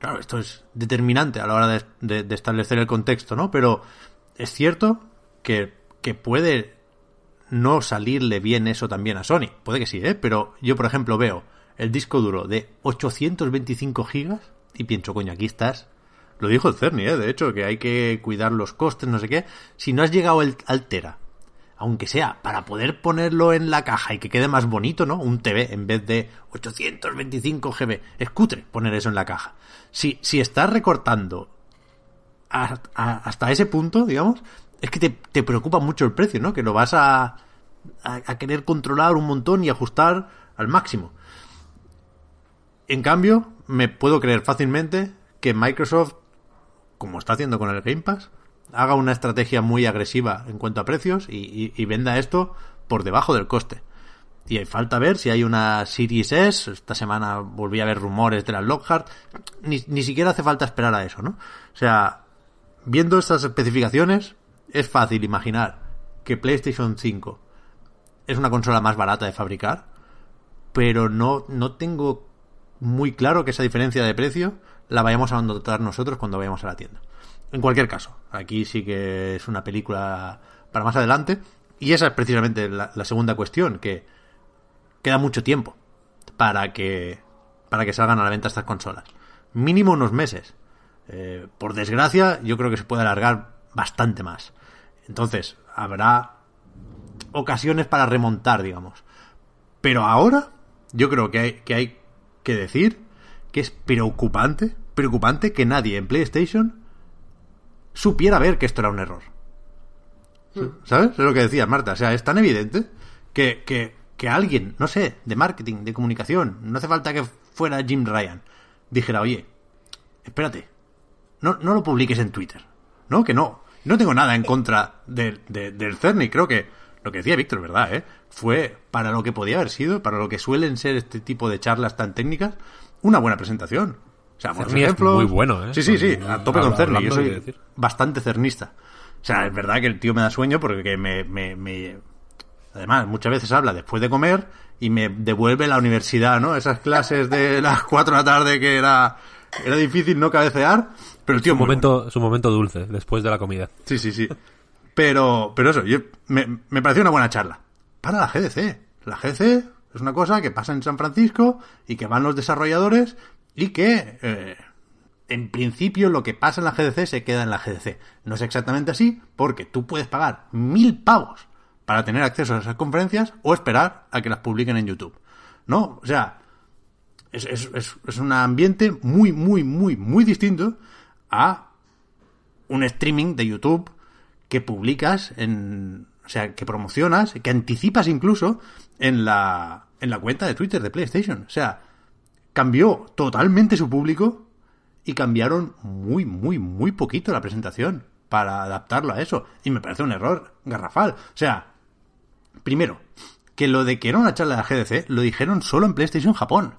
claro, esto es determinante a la hora de, de establecer el contexto, ¿no? Pero es cierto que que puede no salirle bien eso también a Sony. Puede que sí, ¿eh? Pero yo, por ejemplo, veo el disco duro de 825 gigas y pienso, coño, aquí estás. Lo dijo el Cerny, ¿eh? De hecho, que hay que cuidar los costes, no sé qué. Si no has llegado al Tera, aunque sea para poder ponerlo en la caja y que quede más bonito, ¿no? Un TV en vez de 825 GB. Es cutre poner eso en la caja. Si, si estás recortando hasta ese punto, digamos, es que te, preocupa mucho el precio, ¿no? Que lo vas a, a, querer controlar un montón y ajustar al máximo. En cambio, me puedo creer fácilmente que Microsoft, como está haciendo con el Game Pass, haga una estrategia muy agresiva en cuanto a precios y, venda esto por debajo del coste. Y hay falta ver si hay una Series S. Esta semana volví a ver rumores de la Lockhart. Ni, ni siquiera hace falta esperar a eso, ¿no? O sea, viendo estas especificaciones, es fácil imaginar que PlayStation 5 es una consola más barata de fabricar, pero no, no tengo muy claro que esa diferencia de precio la vayamos a notar nosotros cuando vayamos a la tienda. En cualquier caso, aquí sí que es una película para más adelante. Y esa es precisamente la, segunda cuestión, que queda mucho tiempo para que para que salgan a la venta estas consolas. Mínimo unos meses. Eh, por desgracia, yo creo que se puede alargar bastante más. Entonces, habrá ocasiones para remontar, digamos. Pero ahora, yo creo que, hay que decir que es preocupante, preocupante que nadie en PlayStation supiera ver que esto era un error. ¿Sabes? Es lo que decía Marta. O sea, es tan evidente que, que, que alguien, no sé, de marketing, de comunicación, no hace falta que fuera Jim Ryan, dijera, oye, espérate, no, no lo publiques en Twitter. No, que no. No tengo nada en contra del, de- del. Creo que lo que decía Víctor, ¿verdad? ¿eh? Fue para lo que podía haber sido, para lo que suelen ser este tipo de charlas tan técnicas, una buena presentación. O sea, por Cerny es ejemplo. muy bueno, ¿eh? Sí, sí, sí, a tope con Cerny. Yo soy bastante cernista. O sea, es verdad que el tío me da sueño porque me, me, me- Además, muchas veces habla después de comer y me devuelve la universidad, ¿no? Esas clases de las 4 de la tarde que era, era difícil no cabecear, pero el tío Su momento, su momento dulce, después de la comida. Sí, sí, sí. Pero, pero eso, yo, me, me pareció una buena charla. Para la GDC. La GDC es una cosa que pasa en San Francisco y que van los desarrolladores y que, eh, en principio, lo que pasa en la GDC se queda en la GDC. No es exactamente así, porque tú puedes pagar mil pavos para tener acceso a esas conferencias o esperar a que las publiquen en YouTube. ¿No? O sea, es, es, es, es un ambiente muy, muy, muy, muy distinto a un streaming de YouTube que publicas en. O sea, que promocionas, que anticipas incluso en la, en la cuenta de Twitter de PlayStation. O sea, cambió totalmente su público y cambiaron muy, muy, muy poquito la presentación para adaptarlo a eso. Y me parece un error garrafal. O sea, primero, que lo de que era una charla de la GDC lo dijeron solo en PlayStation Japón.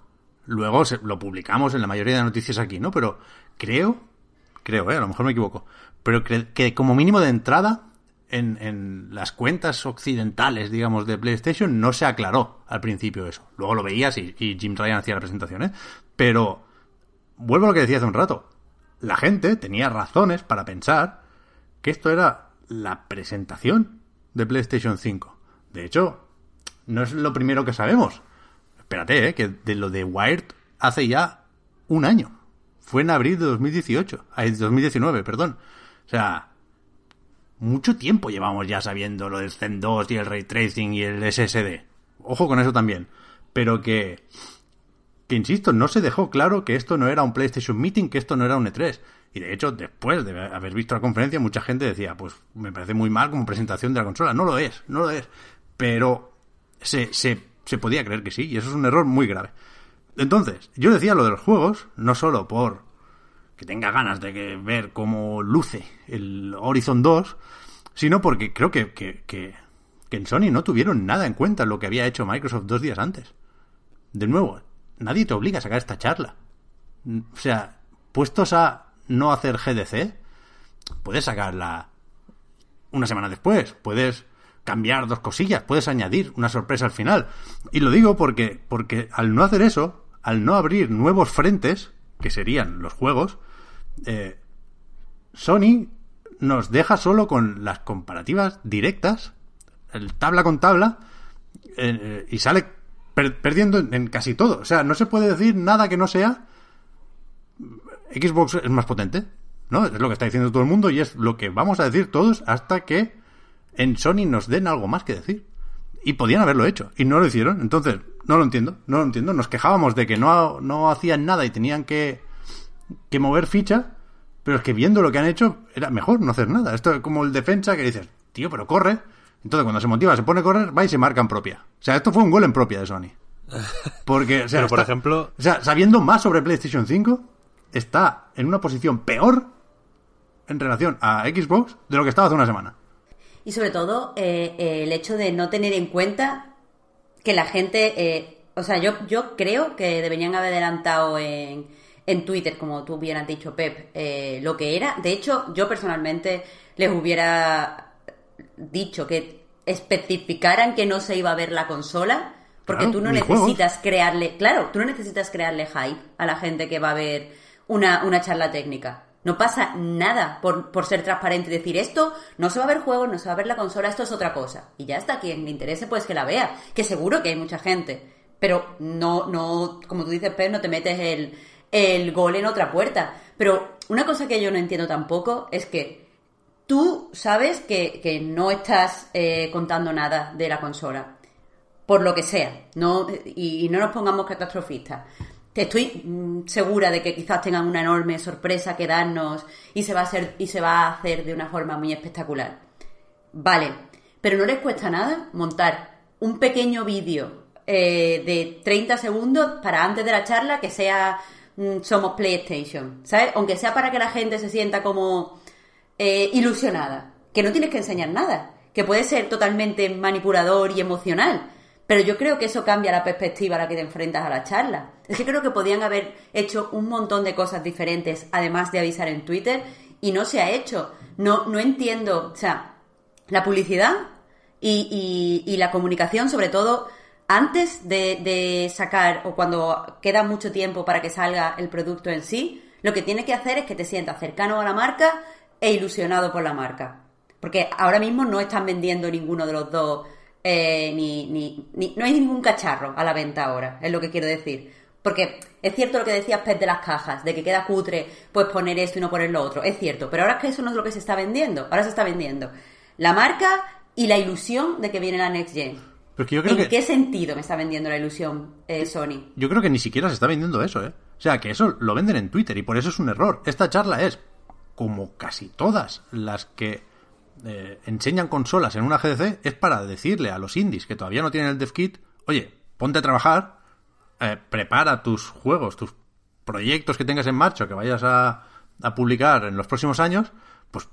Luego lo publicamos en la mayoría de noticias aquí, ¿no? Pero creo, creo, ¿eh? a lo mejor me equivoco, pero cre- que como mínimo de entrada en, en las cuentas occidentales, digamos, de PlayStation no se aclaró al principio eso. Luego lo veías y, y Jim Ryan hacía la presentación, ¿eh? Pero vuelvo a lo que decía hace un rato. La gente tenía razones para pensar que esto era la presentación de PlayStation 5. De hecho, no es lo primero que sabemos. Espérate, ¿eh? que de lo de Wired hace ya un año. Fue en abril de 2018. Ay, 2019, perdón. O sea, mucho tiempo llevamos ya sabiendo lo del Zen 2 y el Ray Tracing y el SSD. Ojo con eso también. Pero que que insisto, no se dejó claro que esto no era un PlayStation Meeting, que esto no era un E3. Y de hecho, después de haber visto la conferencia, mucha gente decía, pues me parece muy mal como presentación de la consola. No lo es, no lo es. Pero se, se, se podía creer que sí, y eso es un error muy grave. Entonces, yo decía lo de los juegos, no solo por que tenga ganas de que, ver cómo luce el Horizon 2, sino porque creo que, que, que, que en Sony no tuvieron nada en cuenta lo que había hecho Microsoft dos días antes. De nuevo, nadie te obliga a sacar esta charla. O sea, puestos a no hacer GDC, puedes sacarla una semana después, puedes cambiar dos cosillas, puedes añadir una sorpresa al final. Y lo digo porque, porque al no hacer eso, al no abrir nuevos frentes, que serían los juegos, eh, Sony nos deja solo con las comparativas directas, el tabla con tabla, eh, y sale per- perdiendo en, casi todo. O sea, no se puede decir nada que no sea Xbox es más potente, ¿no? Es lo que está diciendo todo el mundo y es lo que vamos a decir todos hasta que en Sony nos den algo más que decir. Y podían haberlo hecho, y no lo hicieron. Entonces, no lo entiendo, no lo entiendo. Nos quejábamos de que no, no hacían nada y tenían que, que mover ficha, pero es que viendo lo que han hecho, era mejor no hacer nada. Esto es como el defensa que dices, tío, pero corre. Entonces, cuando se motiva, se pone a correr, va y se marca en propia. O sea, esto fue un gol en propia de Sony. Porque, o sea, Pero, por está- ejemplo- o sea, sabiendo más sobre PlayStation 5, está en una posición peor en relación a Xbox de lo que estaba hace una semana. Y sobre todo eh, eh, el hecho de no tener en cuenta que la gente, eh, o sea, yo, yo creo que deberían haber adelantado en, en Twitter, como tú bien has dicho, Pep, eh, lo que era. De hecho, yo personalmente les hubiera dicho que especificaran que no se iba a ver la consola, porque Claro, tú no necesitas crearle, claro, tú no necesitas crearle hype a la gente que va a ver una, una charla técnica. No pasa nada por, por ser transparente y decir esto, no se va a ver juegos, no se va a ver la consola, esto es otra cosa. Y ya está, quien le interese pues que la vea, que seguro que hay mucha gente. Pero no, no, como tú dices, Pep, no te metes el, el gol en otra puerta. Pero una cosa que yo no entiendo tampoco es que tú sabes que, que no estás eh, contando nada de la consola, por lo que sea, no y, no nos pongamos catastrofistas. Te estoy mm, segura de que quizás tengan una enorme sorpresa que darnos y se va a hacer y se va a hacer de una forma muy espectacular. Vale, pero no les cuesta nada montar un pequeño vídeo eh, de 30 segundos para antes de la charla que sea somos PlayStation, ¿sabes? Aunque sea para que la gente se sienta como eh, ilusionada, que no tienes que enseñar nada, que puede ser totalmente manipulador y emocional, pero yo creo que eso cambia la perspectiva a la que te enfrentas a la charla. Es que creo que podían haber hecho un montón de cosas diferentes, además de avisar en Twitter, y no se ha hecho. No, no entiendo, o sea, la publicidad y, y- y la comunicación, sobre todo antes de, de sacar o cuando queda mucho tiempo para que salga el producto en sí, lo que tiene que hacer es que te sientas cercano a la marca e ilusionado por la marca. Porque ahora mismo no están vendiendo ninguno de los dos, eh, ni, ni, ni- no hay ningún cacharro a la venta ahora, es lo que quiero decir. Porque es cierto lo que decías, Pet, de las cajas, de que queda cutre pues poner esto y no poner lo otro. Es cierto, pero ahora es que eso no es lo que se está vendiendo. Ahora se está vendiendo la marca y la ilusión de que viene la Next Gen. Yo creo ¿En que qué sentido me está vendiendo la ilusión eh, Sony? yo creo que ni siquiera se está vendiendo eso, ¿eh? O sea, que eso lo venden en Twitter y por eso es un error. Esta charla es como casi todas las que eh, enseñan consolas en una GDC es para decirle a los indies que todavía no tienen el dev kit, oye, ponte a trabajar, eh, prepara tus juegos, tus proyectos que tengas en marcha, que vayas a, a publicar en los próximos años, pues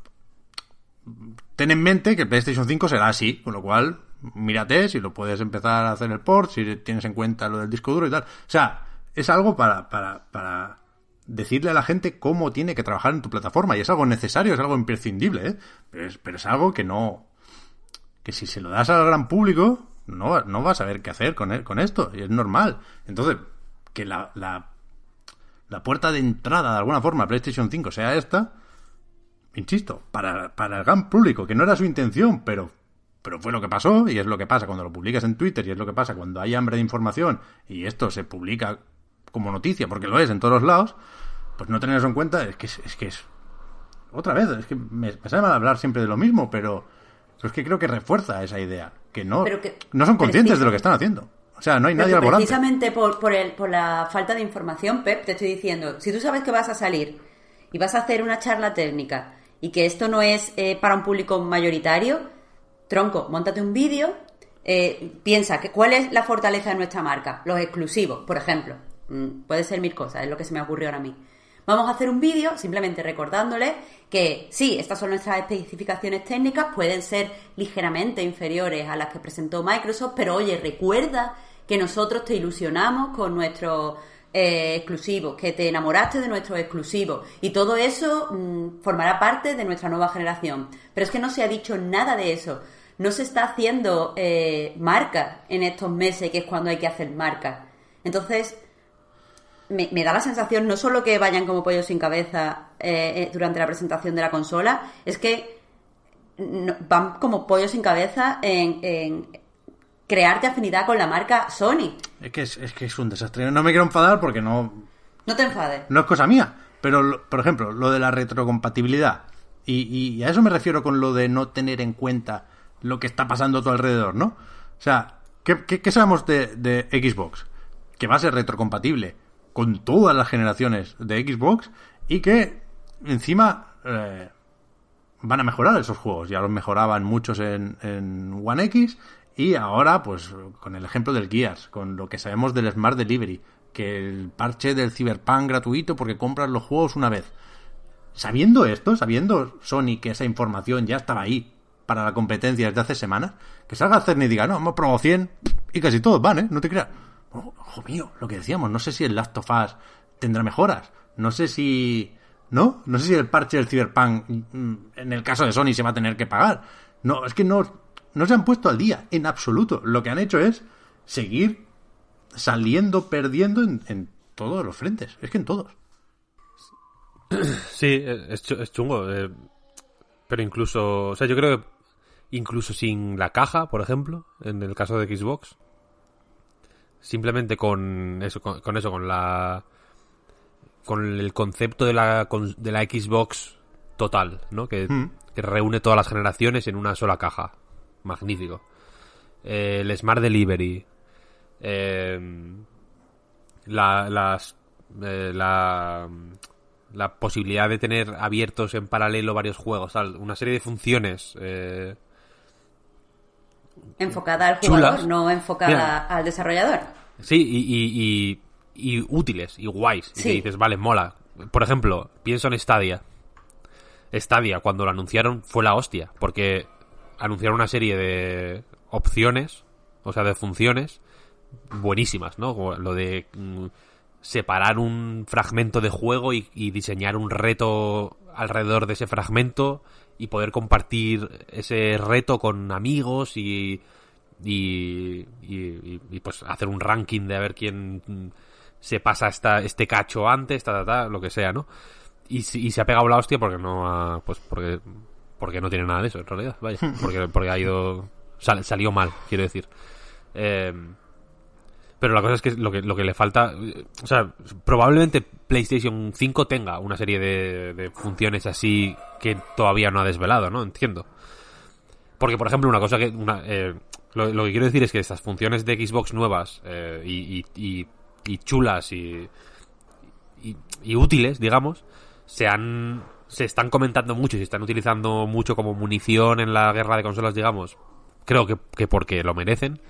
ten en mente que el PlayStation 5 será así, con lo cual mírate si lo puedes empezar a hacer el port, si tienes en cuenta lo del disco duro y tal. O sea, es algo para, para, para decirle a la gente cómo tiene que trabajar en tu plataforma y es algo necesario, es algo imprescindible, ¿eh? pero, es, pero es algo que no... que si se lo das al gran público no, va- no vas a saber qué hacer con, él- con esto y es normal. Entonces, que la, la, la puerta de entrada de alguna forma a PlayStation 5 sea esta, insisto, para, para el gran público, que no era su intención, pero, pero fue lo que pasó, y es lo que pasa cuando lo publicas en Twitter, y es lo que pasa cuando hay hambre de información, y esto se publica como noticia, porque lo es en todos los lados, pues no tener eso en cuenta es que es, es que es... Otra vez, es que me, me sabe mal hablar siempre de lo mismo, pero, pero es que creo que refuerza esa idea, que no, que- no son conscientes de lo que están haciendo. O sea, no hay nadie al volante. precisamente por, por, el, por la falta de información, Pep, te estoy diciendo, si tú sabes que vas a salir y vas a hacer una charla técnica y que esto no es eh, para un público mayoritario, tronco, montate un vídeo, eh, piensa que cuál es la fortaleza de nuestra marca, los exclusivos, por ejemplo. Mm, puede ser mil cosas, es lo que se me ocurrió ahora a mí. Vamos a hacer un vídeo simplemente recordándoles que sí, estas son nuestras especificaciones técnicas, pueden ser ligeramente inferiores a las que presentó Microsoft, pero oye, recuerda que nosotros te ilusionamos con nuestros eh, exclusivos, que te enamoraste de nuestros exclusivos y todo eso mm, formará parte de nuestra nueva generación. Pero es que no se ha dicho nada de eso. No se está haciendo eh, marca en estos meses, que es cuando hay que hacer marca. Entonces, me, me da la sensación no solo que vayan como pollos sin cabeza eh, eh, durante la presentación de la consola, es que van como pollos sin cabeza en, en crearte afinidad con la marca Sony. Es que es, es que es un desastre. No me quiero enfadar porque no, No te enfades. no es cosa mía. Pero, por ejemplo, lo de la retrocompatibilidad. Y, y a eso me refiero con lo de no tener en cuenta lo que está pasando a tu alrededor, ¿no? O sea, ¿qué, sabemos de, de Xbox? Que va a ser retrocompatible con todas las generaciones de Xbox y que encima eh, van a mejorar esos juegos. Ya los mejoraban muchos en, en One X y ahora, pues, con el ejemplo del Gears, con lo que sabemos del Smart Delivery, que el parche del Cyberpunk gratuito porque compras los juegos una vez. sabiendo esto, sabiendo Sony que esa información ya estaba ahí para la competencia desde hace semanas, que salga a hacer y diga, no, hemos probado 100 y casi todos van, ¿eh? No te creas. Oh, ojo mío, lo que decíamos, no sé si el Last of Us tendrá mejoras, no sé si... ¿No? No sé si el parche del Cyberpunk, mm, en el caso de Sony, se va a tener que pagar. No, es que no, no se han puesto al día, en absoluto. Lo que han hecho es seguir saliendo, perdiendo en, todos los frentes. Es que en todos. Sí, es chungo. eh, pero incluso, o sea, yo creo que incluso sin la caja, por ejemplo, en el caso de Xbox, simplemente con eso, con, con eso, con la, con el concepto de la, con- de la Xbox total, ¿no? Que, Mm. que reúne todas las generaciones en una sola caja. Magnífico. Eh, el Smart Delivery. eh, la, las, eh, la, la posibilidad de tener abiertos en paralelo varios juegos, tal, una serie de funciones. eh, Enfocada al Chulas. jugador, no enfocada Mira. al desarrollador. sí, y, y, y- y útiles, y guays. Y que dices, vale, mola. Por ejemplo, pienso en Stadia. Stadia, cuando lo anunciaron, fue la hostia, porque anunciaron una serie de opciones, o sea, de funciones buenísimas, ¿no? Como lo de mm, separar un fragmento de juego y, y diseñar un reto alrededor de ese fragmento y poder compartir ese reto con amigos y, y, pues hacer un ranking de a ver quién se pasa esta, este cacho antes, ta, ta, ta, lo que sea, ¿no? Y, y se ha pegado la hostia porque no ha, pues porque, porque no tiene nada de eso, en realidad, vaya. Porque, porque ha ido, sal- salió mal, quiero decir. Eh, pero la cosa es que lo que, lo que le falta. eh, O sea, probablemente PlayStation 5 tenga una serie de, de funciones así que todavía no ha desvelado, ¿no? Entiendo. Porque, por ejemplo, una cosa que. Eh, lo, que quiero decir es que estas funciones de Xbox nuevas eh, y, y- y- y chulas y, y útiles, digamos, se han. Se están comentando mucho y se están utilizando mucho como munición en la guerra de consolas, digamos. Creo que, que porque lo merecen.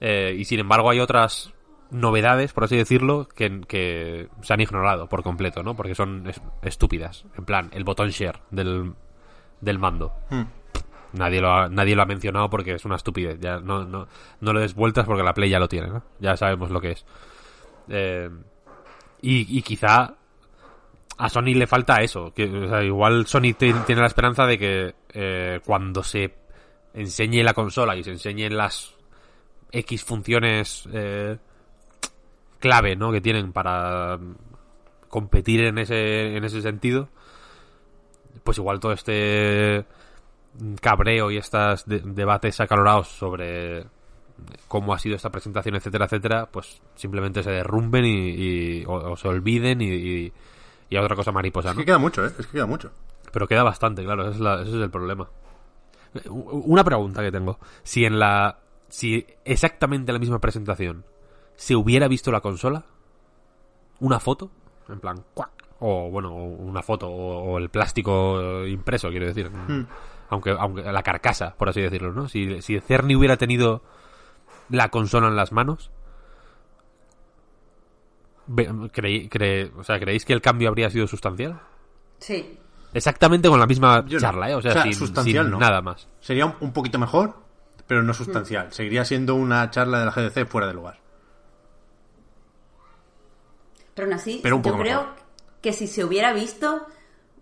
Eh, y sin embargo hay otras novedades, por así decirlo, que, que se han ignorado por completo, ¿no? Porque son es- estúpidas. En plan, el botón share del, del mando. Hmm. Nadie lo, ha, nadie lo ha mencionado porque es una estupidez. Ya no, no, no le des vueltas porque la Play ya lo tiene, ¿no? Ya sabemos lo que es. Eh, y, y quizá a Sony le falta eso. Que, o sea, igual Sony te- tiene la esperanza de que eh, cuando se enseñe la consola y se enseñen las X funciones eh, clave, ¿no? Que tienen para competir en ese, en ese sentido, pues igual todo este cabreo y estos de- debates acalorados sobre cómo ha sido esta presentación, etcétera, etcétera, pues simplemente se derrumben y, y- o, o se olviden y, y, y a otra cosa mariposa, Es ¿no? que queda mucho, ¿eh? Es que queda mucho. Pero queda bastante, claro, ese es, la- ese es el problema. U- Una pregunta que tengo. Si en la. Si exactamente la misma presentación se hubiera visto la consola, una foto, en plan, ¡cuac! o bueno, o una foto, o, o el plástico impreso, quiero decir. Hmm. Aunque, aunque la carcasa, por así decirlo, ¿no? Si, si Cerny hubiera tenido la consola en las manos, creí- cre- o sea, ¿creéis que el cambio habría sido sustancial? Sí. Exactamente con la misma Yo charla, ¿eh? O sea, O sea, sin, sustancial sin no. nada más. Sería un, un poquito mejor, pero no sustancial. Seguiría siendo una charla de la GDC fuera de lugar. Pero aún así, Pero yo creo mejor. que si se hubiera visto,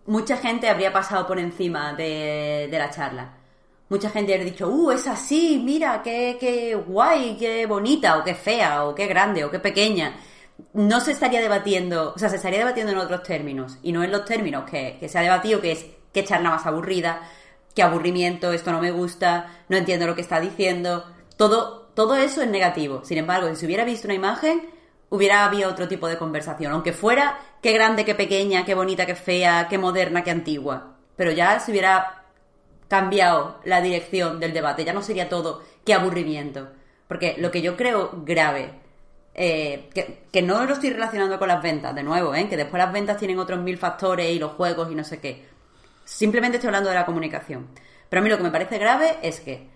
mucha gente habría pasado por encima de, de la charla. Mucha gente habría dicho, uh, es así, mira, qué, qué guay, qué bonita, o qué fea, o qué grande, o qué pequeña. No se estaría debatiendo, o sea, se estaría debatiendo en otros términos, y no en los términos que, que se ha debatido, que es qué charla más aburrida, qué aburrimiento, esto no me gusta, no entiendo lo que está diciendo. Todo, todo eso es negativo. Sin embargo, si se hubiera visto una imagen, hubiera habido otro tipo de conversación. Aunque fuera qué grande, qué pequeña, qué bonita, qué fea, qué moderna, qué antigua. Pero ya se hubiera cambiado la dirección del debate. Ya no sería todo qué aburrimiento. Porque lo que yo creo grave, eh, que, que no lo estoy relacionando con las ventas, de nuevo, ¿eh? que después las ventas tienen otros mil factores y los juegos y no sé qué. Simplemente estoy hablando de la comunicación. Pero a mí lo que me parece grave es que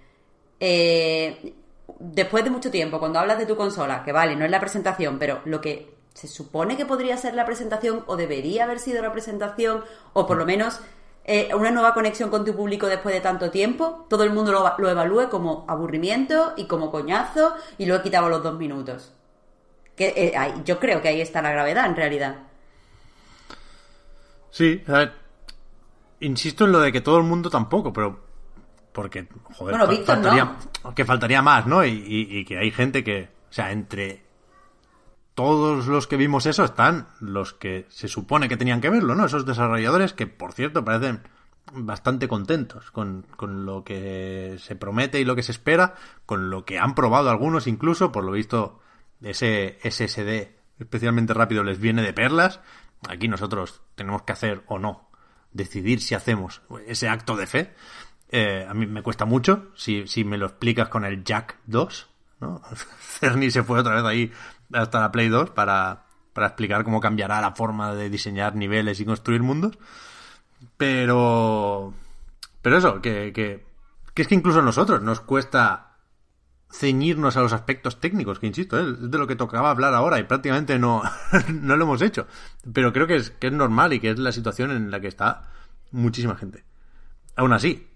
eh, después de mucho tiempo, cuando hablas de tu consola, que vale, no es la presentación, pero lo que se supone que podría ser la presentación o debería haber sido la presentación o por lo menos eh, una nueva conexión con tu público después de tanto tiempo, todo el mundo lo, lo evalúe como aburrimiento y como coñazo y lo he quitado los dos minutos. Que, eh, yo creo que ahí está la gravedad en realidad. Sí, a ver, insisto en lo de que todo el mundo tampoco, pero porque, joder, Bueno, fa- Víctor, faltaría, que faltaría más, ¿no? Y, y- y que hay gente que, o sea, entre todos los que vimos eso están los que se supone que tenían que verlo, ¿no? Esos desarrolladores que, por cierto, parecen bastante contentos con, con lo que se promete y lo que se espera, con lo que han probado algunos incluso, por lo visto ese SSD especialmente rápido les viene de perlas. Aquí nosotros tenemos que hacer o no, decidir si hacemos ese acto de fe. Eh, a mí me cuesta mucho si, si me lo explicas con el Jack 2, ¿no? Cerny se fue otra vez ahí hasta la Play 2 para, para explicar cómo cambiará la forma de diseñar niveles y construir mundos. Pero. Pero eso, que, que, que es que incluso a nosotros nos cuesta ceñirnos a los aspectos técnicos, que insisto, ¿eh? es de lo que tocaba hablar ahora y prácticamente no, no lo hemos hecho. Pero creo que es, que es normal y que es la situación en la que está muchísima gente. Aún así,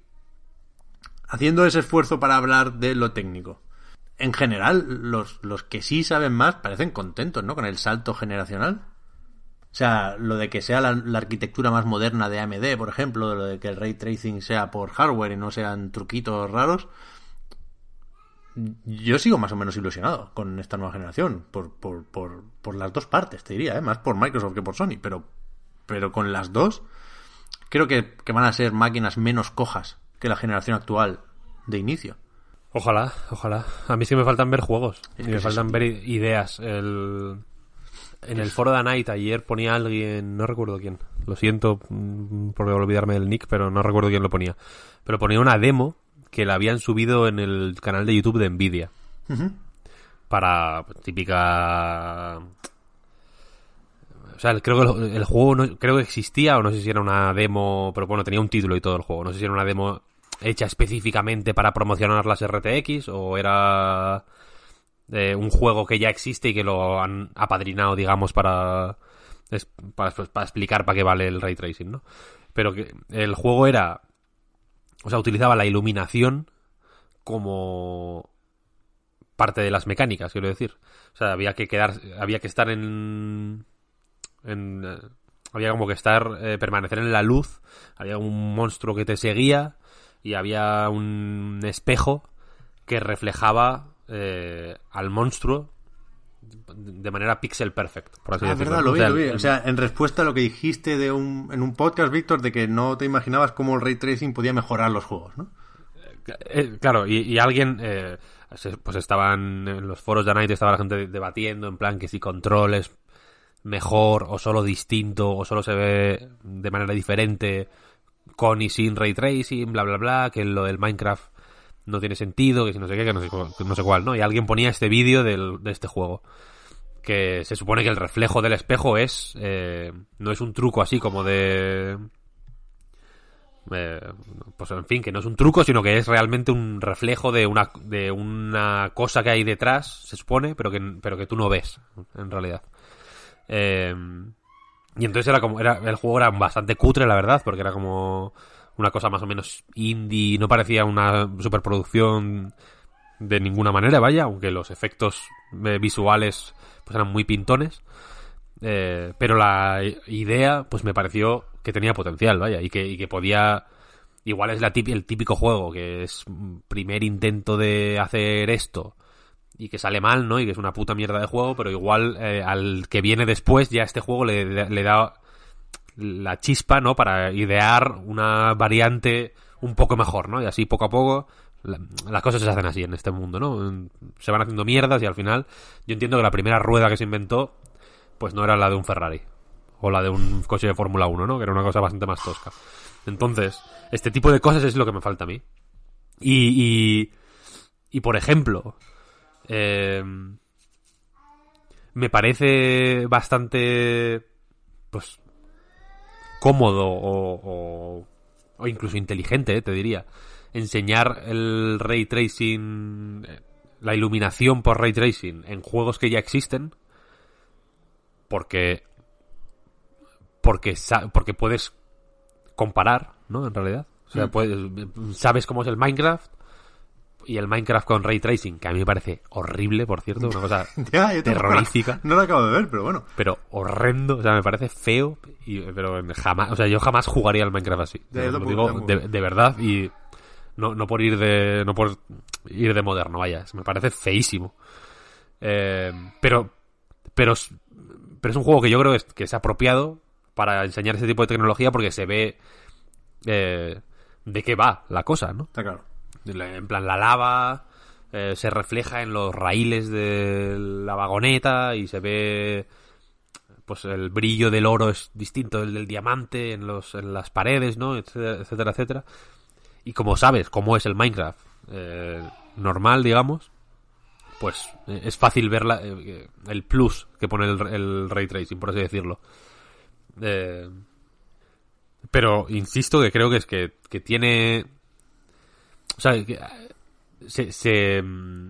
haciendo ese esfuerzo para hablar de lo técnico, en general, los, los que sí saben más parecen contentos, ¿no? Con el salto generacional. O sea, lo de que sea la, la arquitectura más moderna de AMD, por ejemplo, lo de que el ray tracing sea por hardware y no sean truquitos raros. Yo sigo más o menos ilusionado con esta nueva generación, por, por, por, por las dos partes, te diría, ¿eh? más por Microsoft que por Sony, pero, pero con las dos creo que, que van a ser máquinas menos cojas que la generación actual de inicio. Ojalá, ojalá. A mí sí me faltan ver juegos. Es que me faltan ver ideas. El... En el foro de Night ayer ponía alguien, no recuerdo quién. Lo siento mm, por olvidarme del nick, pero no recuerdo quién lo ponía. Pero ponía una demo que la habían subido en el canal de YouTube de Nvidia. Para típica... O sea, creo que el, el juego no, creo que existía o no sé si era una demo, pero bueno, tenía un título y todo el juego. No sé si era una demo hecha específicamente para promocionar las RTX o era eh, un juego que ya existe y que lo han apadrinado, digamos, para, es- para, pues, para explicar para qué vale el ray tracing, ¿no? Pero que el juego era, o sea, utilizaba la iluminación como parte de las mecánicas, quiero decir. O sea, había que quedar, había que estar en, en eh, había como que estar, eh, permanecer en la luz, había un monstruo que te seguía y había un espejo que reflejaba eh, al monstruo de manera pixel perfect, por así Ah, decirlo. verdad, lo O vi, sea, lo vi. O sea, en respuesta a lo que dijiste de un, en un podcast, Víctor, de que no te imaginabas cómo el ray tracing podía mejorar los juegos, ¿no? Eh, claro, y, y alguien, eh, pues estaban en los foros de Night, estaba la gente debatiendo en plan que si control es mejor o solo distinto o solo se ve de manera diferente con y sin ray tracing, bla, bla, bla, que lo del Minecraft no tiene sentido, que si no sé qué, que no sé, que no sé cuál, ¿no? Y alguien ponía este vídeo de este juego. Que se supone que el reflejo del espejo es. eh, no es un truco así como de. eh, pues en fin, que no es un truco, sino que es realmente un reflejo de una, de una cosa que hay detrás, se supone, pero que, pero que tú no ves, en realidad. Eh, y entonces era como. Era, el juego era bastante cutre, la verdad, porque era como una cosa más o menos indie, no parecía una superproducción de ninguna manera, vaya, aunque los efectos eh, visuales pues eran muy pintones. Eh, pero la idea, pues me pareció que tenía potencial, vaya, y que, y que podía. Igual es la típi- el típico juego, que es primer intento de hacer esto y que sale mal, ¿no? Y que es una puta mierda de juego, pero igual eh, al que viene después ya este juego le- le da la chispa, ¿no? Para idear una variante un poco mejor, ¿no? Y así poco a poco la- las cosas se hacen así en este mundo, ¿no? Se van haciendo mierdas y al final yo entiendo que la primera rueda que se inventó pues no era la de un Ferrari o la de un coche de Fórmula 1, ¿no? Que era una cosa bastante más tosca. Entonces, este tipo de cosas es lo que me falta a mí. Y, y, y por ejemplo, eh, me parece bastante, pues, cómodo o, o, o incluso inteligente, eh, te diría, enseñar el ray tracing, eh, la iluminación por ray tracing en juegos que ya existen, porque porque porque puedes comparar, ¿no? En realidad, o sea, Mm. puedes, sabes cómo es el Minecraft y el Minecraft con ray tracing, que a mí me parece horrible, por cierto, una cosa Ya, terrorífica. No lo acabo de ver, pero bueno. pero horrendo, o sea, me parece feo, y, pero jamás, o sea, yo jamás jugaría al Minecraft así. Ya, lo digo de, de verdad y no, no por ir de no por ir de moderno, vaya, me parece feísimo. Eh, pero pero es, pero es un juego que yo creo que es, que es apropiado para enseñar ese tipo de tecnología porque se ve eh, de qué va la cosa, ¿no? Está claro. En plan, la lava eh, se refleja en los raíles de la vagoneta y se ve. Pues el brillo del oro es distinto del del diamante en, los, en las paredes, ¿no? Etcétera, etcétera. Y como sabes cómo es el Minecraft eh, normal, digamos, pues eh, es fácil ver la- el plus que pone el, el ray tracing, por así decirlo. Pero insisto que creo que es que, que tiene o sea, que, se, se, mm,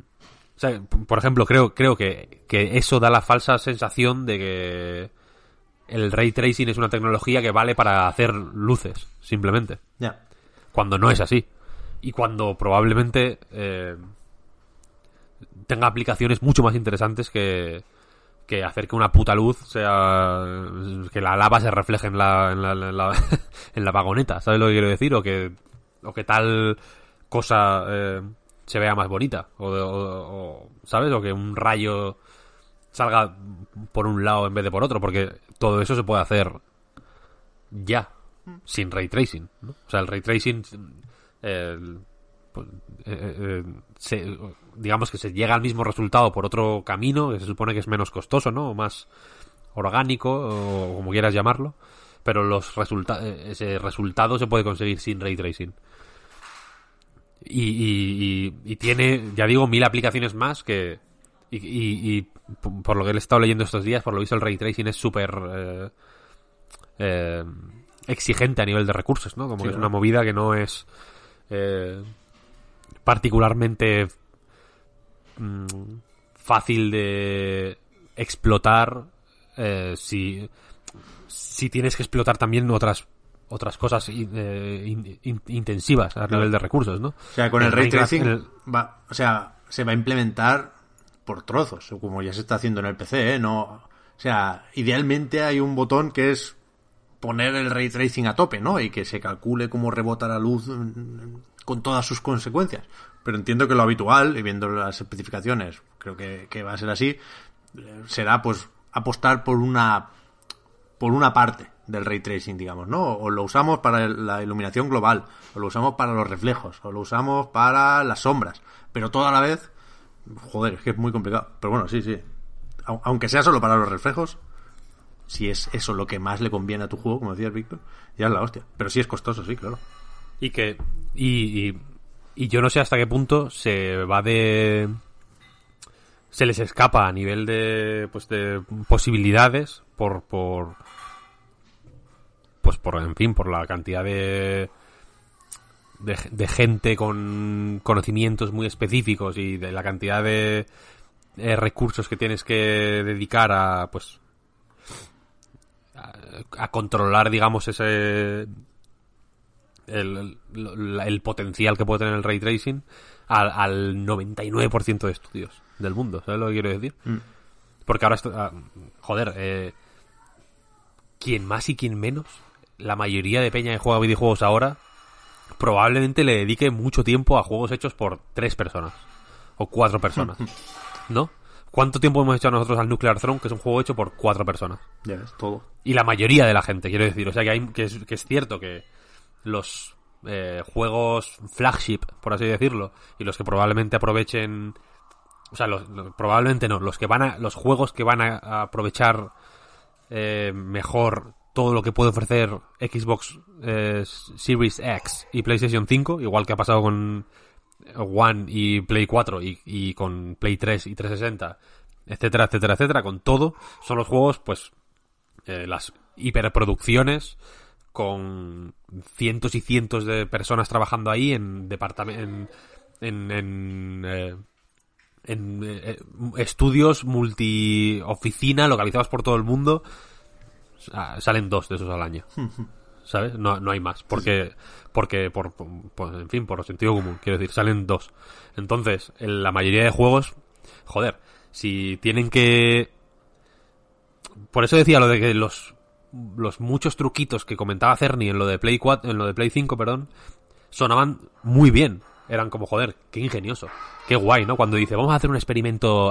o sea, por ejemplo, creo, creo que, que eso da la falsa sensación de que el ray tracing es una tecnología que vale para hacer luces, simplemente. Ya. Cuando no es así. Y cuando probablemente eh, tenga aplicaciones mucho más interesantes que, que hacer que una puta luz sea. que la lava se refleje en la, en la, en la, en la vagoneta, ¿sabes lo que quiero decir? O que, o que tal cosa eh, se vea más bonita. O, o- o- ¿Sabes? O que un rayo salga por un lado en vez de por otro, porque todo eso se puede hacer ya, sin ray tracing. ¿no? O sea, el ray tracing, eh, pues, eh, eh, se- digamos que se llega al mismo resultado por otro camino, que se supone que es menos costoso, ¿no? O más orgánico, o como quieras llamarlo, pero los resulta ese resultado se puede conseguir sin ray tracing. Y, y- y- y tiene, ya digo, mil aplicaciones más que... Y, por lo que le he estado leyendo estos días, por lo visto el ray tracing es súper eh, eh, exigente a nivel de recursos, ¿no? Como Sí, que es una movida que no es eh, particularmente mm, fácil de explotar eh, si, si tienes que explotar también otras otras cosas eh, in- in- intensivas a nivel de recursos, ¿no? O sea, con el, ray tracing el- va, o sea, se va a implementar por trozos, o como ya se está haciendo en el PC, ¿eh? No, o sea, idealmente hay un botón que es poner el ray tracing a tope, ¿no? Y que se calcule cómo rebota la luz mm, con todas sus consecuencias. Pero entiendo que lo habitual, y viendo las especificaciones, creo que, que va a ser así, eh, será pues apostar por una por una parte del ray tracing, digamos, ¿no? O lo usamos para la iluminación global, o lo usamos para los reflejos, o lo usamos para las sombras, pero todo a la vez, joder, es que es muy complicado. Pero bueno, sí, sí. Au- Aunque sea solo para los reflejos, si es eso lo que más le conviene a tu juego, como decías Víctor, ya es la hostia. Pero sí es costoso, sí, claro. Y que. Y, y, y yo no sé hasta qué punto se va de. Se les escapa a nivel de. Pues de posibilidades. Por. por pues por, en fin, por la cantidad de. De, de gente con conocimientos muy específicos y de la cantidad de eh, recursos que tienes que dedicar a pues a, a controlar digamos ese el, el, el potencial que puede tener el ray tracing al, al 99% de estudios del mundo, ¿sabes lo que quiero decir? Mm. Porque ahora, esto, ah, joder, eh, quien más y quien menos, la mayoría de peña que juega videojuegos ahora, probablemente le dedique mucho tiempo a juegos hechos por tres personas o cuatro personas, ¿no? ¿Cuánto tiempo hemos hecho nosotros al Nuclear Throne, que es un juego hecho por cuatro personas? Ya ves, todo. y la mayoría de la gente, quiero decir. O sea, que, hay, que, es, que es cierto que los eh, juegos flagship, por así decirlo, y los que probablemente aprovechen... O sea, los, los- probablemente no, los que van a, los juegos que van a, a aprovechar eh, mejor todo lo que puede ofrecer Xbox eh, Series X y PlayStation 5, igual que ha pasado con One y Play 4 y, con Play 3 y 360, etcétera, etcétera, etcétera, con todo, son los juegos, pues, eh, las hiperproducciones con cientos y cientos de personas trabajando ahí en departamentos en, en, en, eh, en eh, estudios multi-oficina localizados por todo el mundo. Salen dos de esos al año. ¿Sabes? No, no hay más. Porque, porque por, por, en fin, por sentido común, quiero decir, salen dos. Entonces, en la mayoría de juegos, joder, si tienen que... Por eso decía lo de que los, los muchos truquitos que comentaba Cerny en lo de Play 4, en lo de Play 5, perdón, sonaban muy bien. Eran como, joder, qué ingenioso. Qué guay, ¿no? Cuando dice, vamos a hacer un experimento...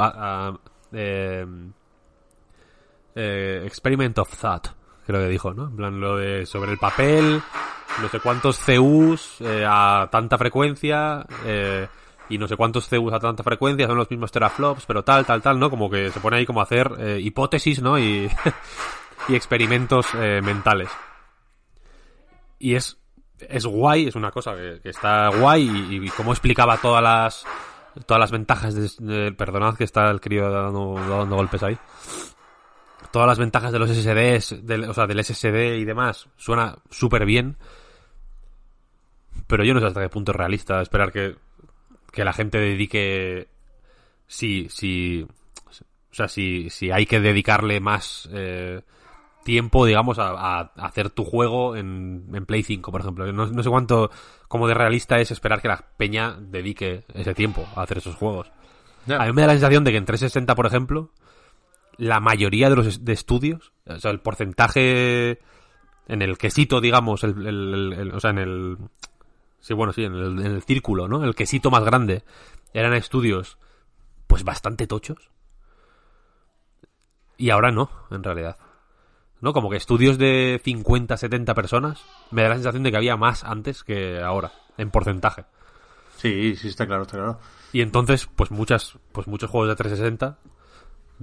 eh, eh, experiment of Thought, creo que dijo, ¿no? En plan, lo de sobre el papel, no sé cuántos CUs eh, a tanta frecuencia, eh, y no sé cuántos CUs a tanta frecuencia son los mismos teraflops, pero tal, tal, tal, ¿no? Como que se pone ahí como hacer eh, hipótesis, ¿no? Y, y experimentos eh, mentales. Y es, es guay, es una cosa que, está guay y, y cómo explicaba todas las todas las ventajas de- perdonad que está el crío dando, dando golpes ahí todas las ventajas de los SSDs del, o sea del SSD y demás suena súper bien pero yo no sé hasta qué punto es realista esperar que, que la gente dedique si si o sea si, si hay que dedicarle más eh, tiempo digamos a, a hacer tu juego en, en Play 5 por ejemplo. No, no sé cuánto como de realista es esperar que la peña dedique ese tiempo a hacer esos juegos. A mí me da la sensación de que en 360 por ejemplo la mayoría de los de estudios, o sea, el porcentaje en el quesito, digamos, el, el- el- el- o sea, en el, sí, bueno, sí, en el, en el círculo, ¿no? El quesito más grande eran estudios, pues bastante tochos. Y ahora no, en realidad. ¿No? Como que estudios de 50, 70 personas, me da la sensación de que había más antes que ahora, en porcentaje. Sí, sí, está claro, está claro. Y entonces, pues muchas, pues muchos juegos de 360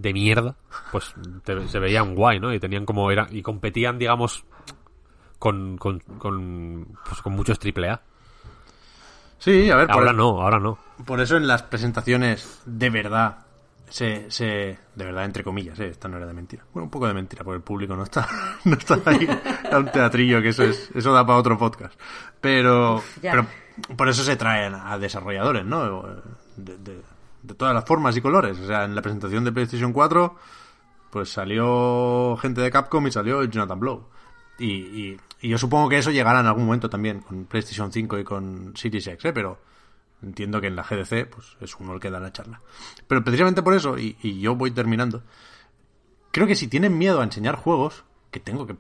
de mierda, pues te- se veían guay, ¿no? Y tenían como era y competían, digamos, con con con, pues, con muchos triple A. Sí, a ver, por, Ahora no, ahora no. por eso en las presentaciones de verdad se, se de verdad entre comillas, ¿eh? esta no era de mentira. Bueno, un poco de mentira porque el público no está no está ahí, era un teatrillo que eso es eso da para otro podcast. Pero pero por eso se traen a desarrolladores, ¿no? De, de- de todas las formas y colores, o sea, en la presentación de PlayStation 4 pues salió gente de Capcom y salió Jonathan Blow. Y, y, yo supongo que eso llegará en algún momento también con PlayStation 5 y con Series X, ¿eh? pero entiendo que en la GDC pues es uno el que da la charla. Pero precisamente por eso, y, y yo voy terminando, creo que si tienen miedo a enseñar juegos, que tengo que,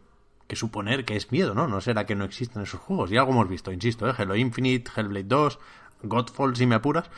que suponer que es miedo, ¿no? No será que no existen esos juegos. Y algo hemos visto, insisto, ¿eh? Halo Infinite, Hellblade 2, Godfall, si me apuras.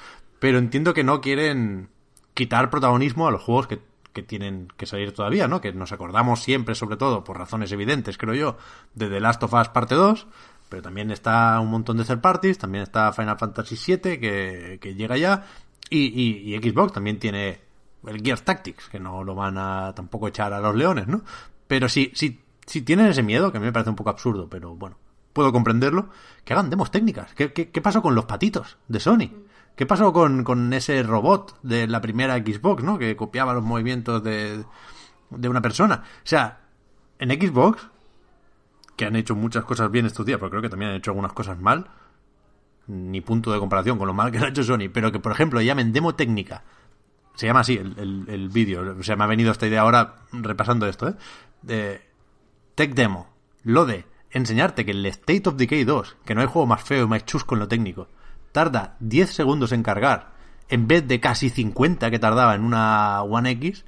Pero entiendo que no quieren quitar protagonismo a los juegos que, que tienen que salir todavía, ¿no? Que nos acordamos siempre, sobre todo, por razones evidentes, creo yo, de The Last of Us parte 2, pero también está un montón de third parties, también está Final Fantasy VII, que, que llega ya, y, y, Xbox también tiene el Gears Tactics, que no lo van a tampoco echar a los leones, ¿no? Pero si, si, si tienen ese miedo, que a mí me parece un poco absurdo, pero bueno, puedo comprenderlo, que hagan demos técnicas. ¿Qué, qué, qué pasó con los patitos de Sony? ¿Qué pasó con, con ese robot de la primera Xbox, ¿no? Que copiaba los movimientos de, de una persona. O sea, en Xbox, que han hecho muchas cosas bien estos días, pero creo que también han hecho algunas cosas mal, ni punto de comparación con lo mal que ha hecho Sony, pero que, por ejemplo, llamen demo técnica. Se llama así el, el, el vídeo. O sea, me ha venido esta idea ahora repasando esto, ¿eh? De Tech Demo. Lo de enseñarte que el State of Decay 2, que no hay juego más feo y más chusco en lo técnico, tarda 10 segundos en cargar, en vez de casi 50 que tardaba en una One X,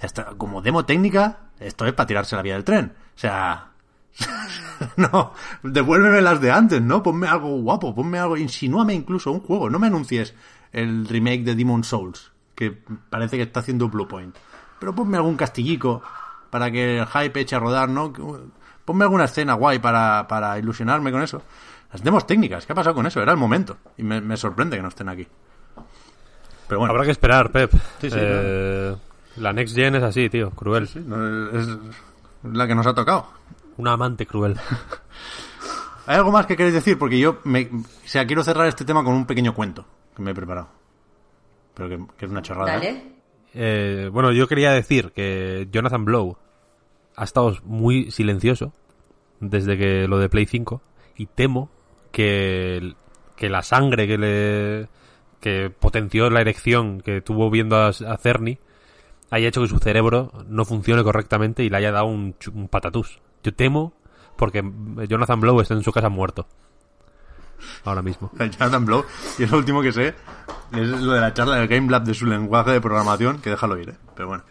hasta como demo técnica, esto es para tirarse la vía del tren. O sea, no, devuélveme las de antes, ¿no? Ponme algo guapo, ponme algo, insinúame incluso un juego, no me anuncies el remake de Demon Souls, que parece que está haciendo Bluepoint. Pero ponme algún castillico para que el hype eche a rodar, ¿no? Ponme alguna escena guay para, para ilusionarme con eso. Las demos técnicas, ¿qué ha pasado con eso? Era el momento. Y me, me sorprende que no estén aquí. Pero bueno, Habrá que esperar, Pep. Sí, sí, Eh, La Next Gen es así, tío, cruel. es la que nos ha tocado. Una amante cruel. ¿Hay algo más que queréis decir? Porque yo me, o sea, quiero cerrar este tema con un pequeño cuento que me he preparado. Pero que, que es una chorrada. ¿eh? Dale. Eh, bueno, yo quería decir que Jonathan Blow ha estado muy silencioso desde que lo de Play 5 y temo que, que la sangre que le que potenció la erección que tuvo viendo a, a Cerny haya hecho que su cerebro no funcione correctamente y le haya dado un, un patatús. Yo temo porque Jonathan Blow está en su casa muerto. Ahora mismo. Jonathan Blow. Y es lo último que sé. Es lo de la charla del Game Lab de su lenguaje de programación. Que déjalo ir, ¿eh? Pero bueno.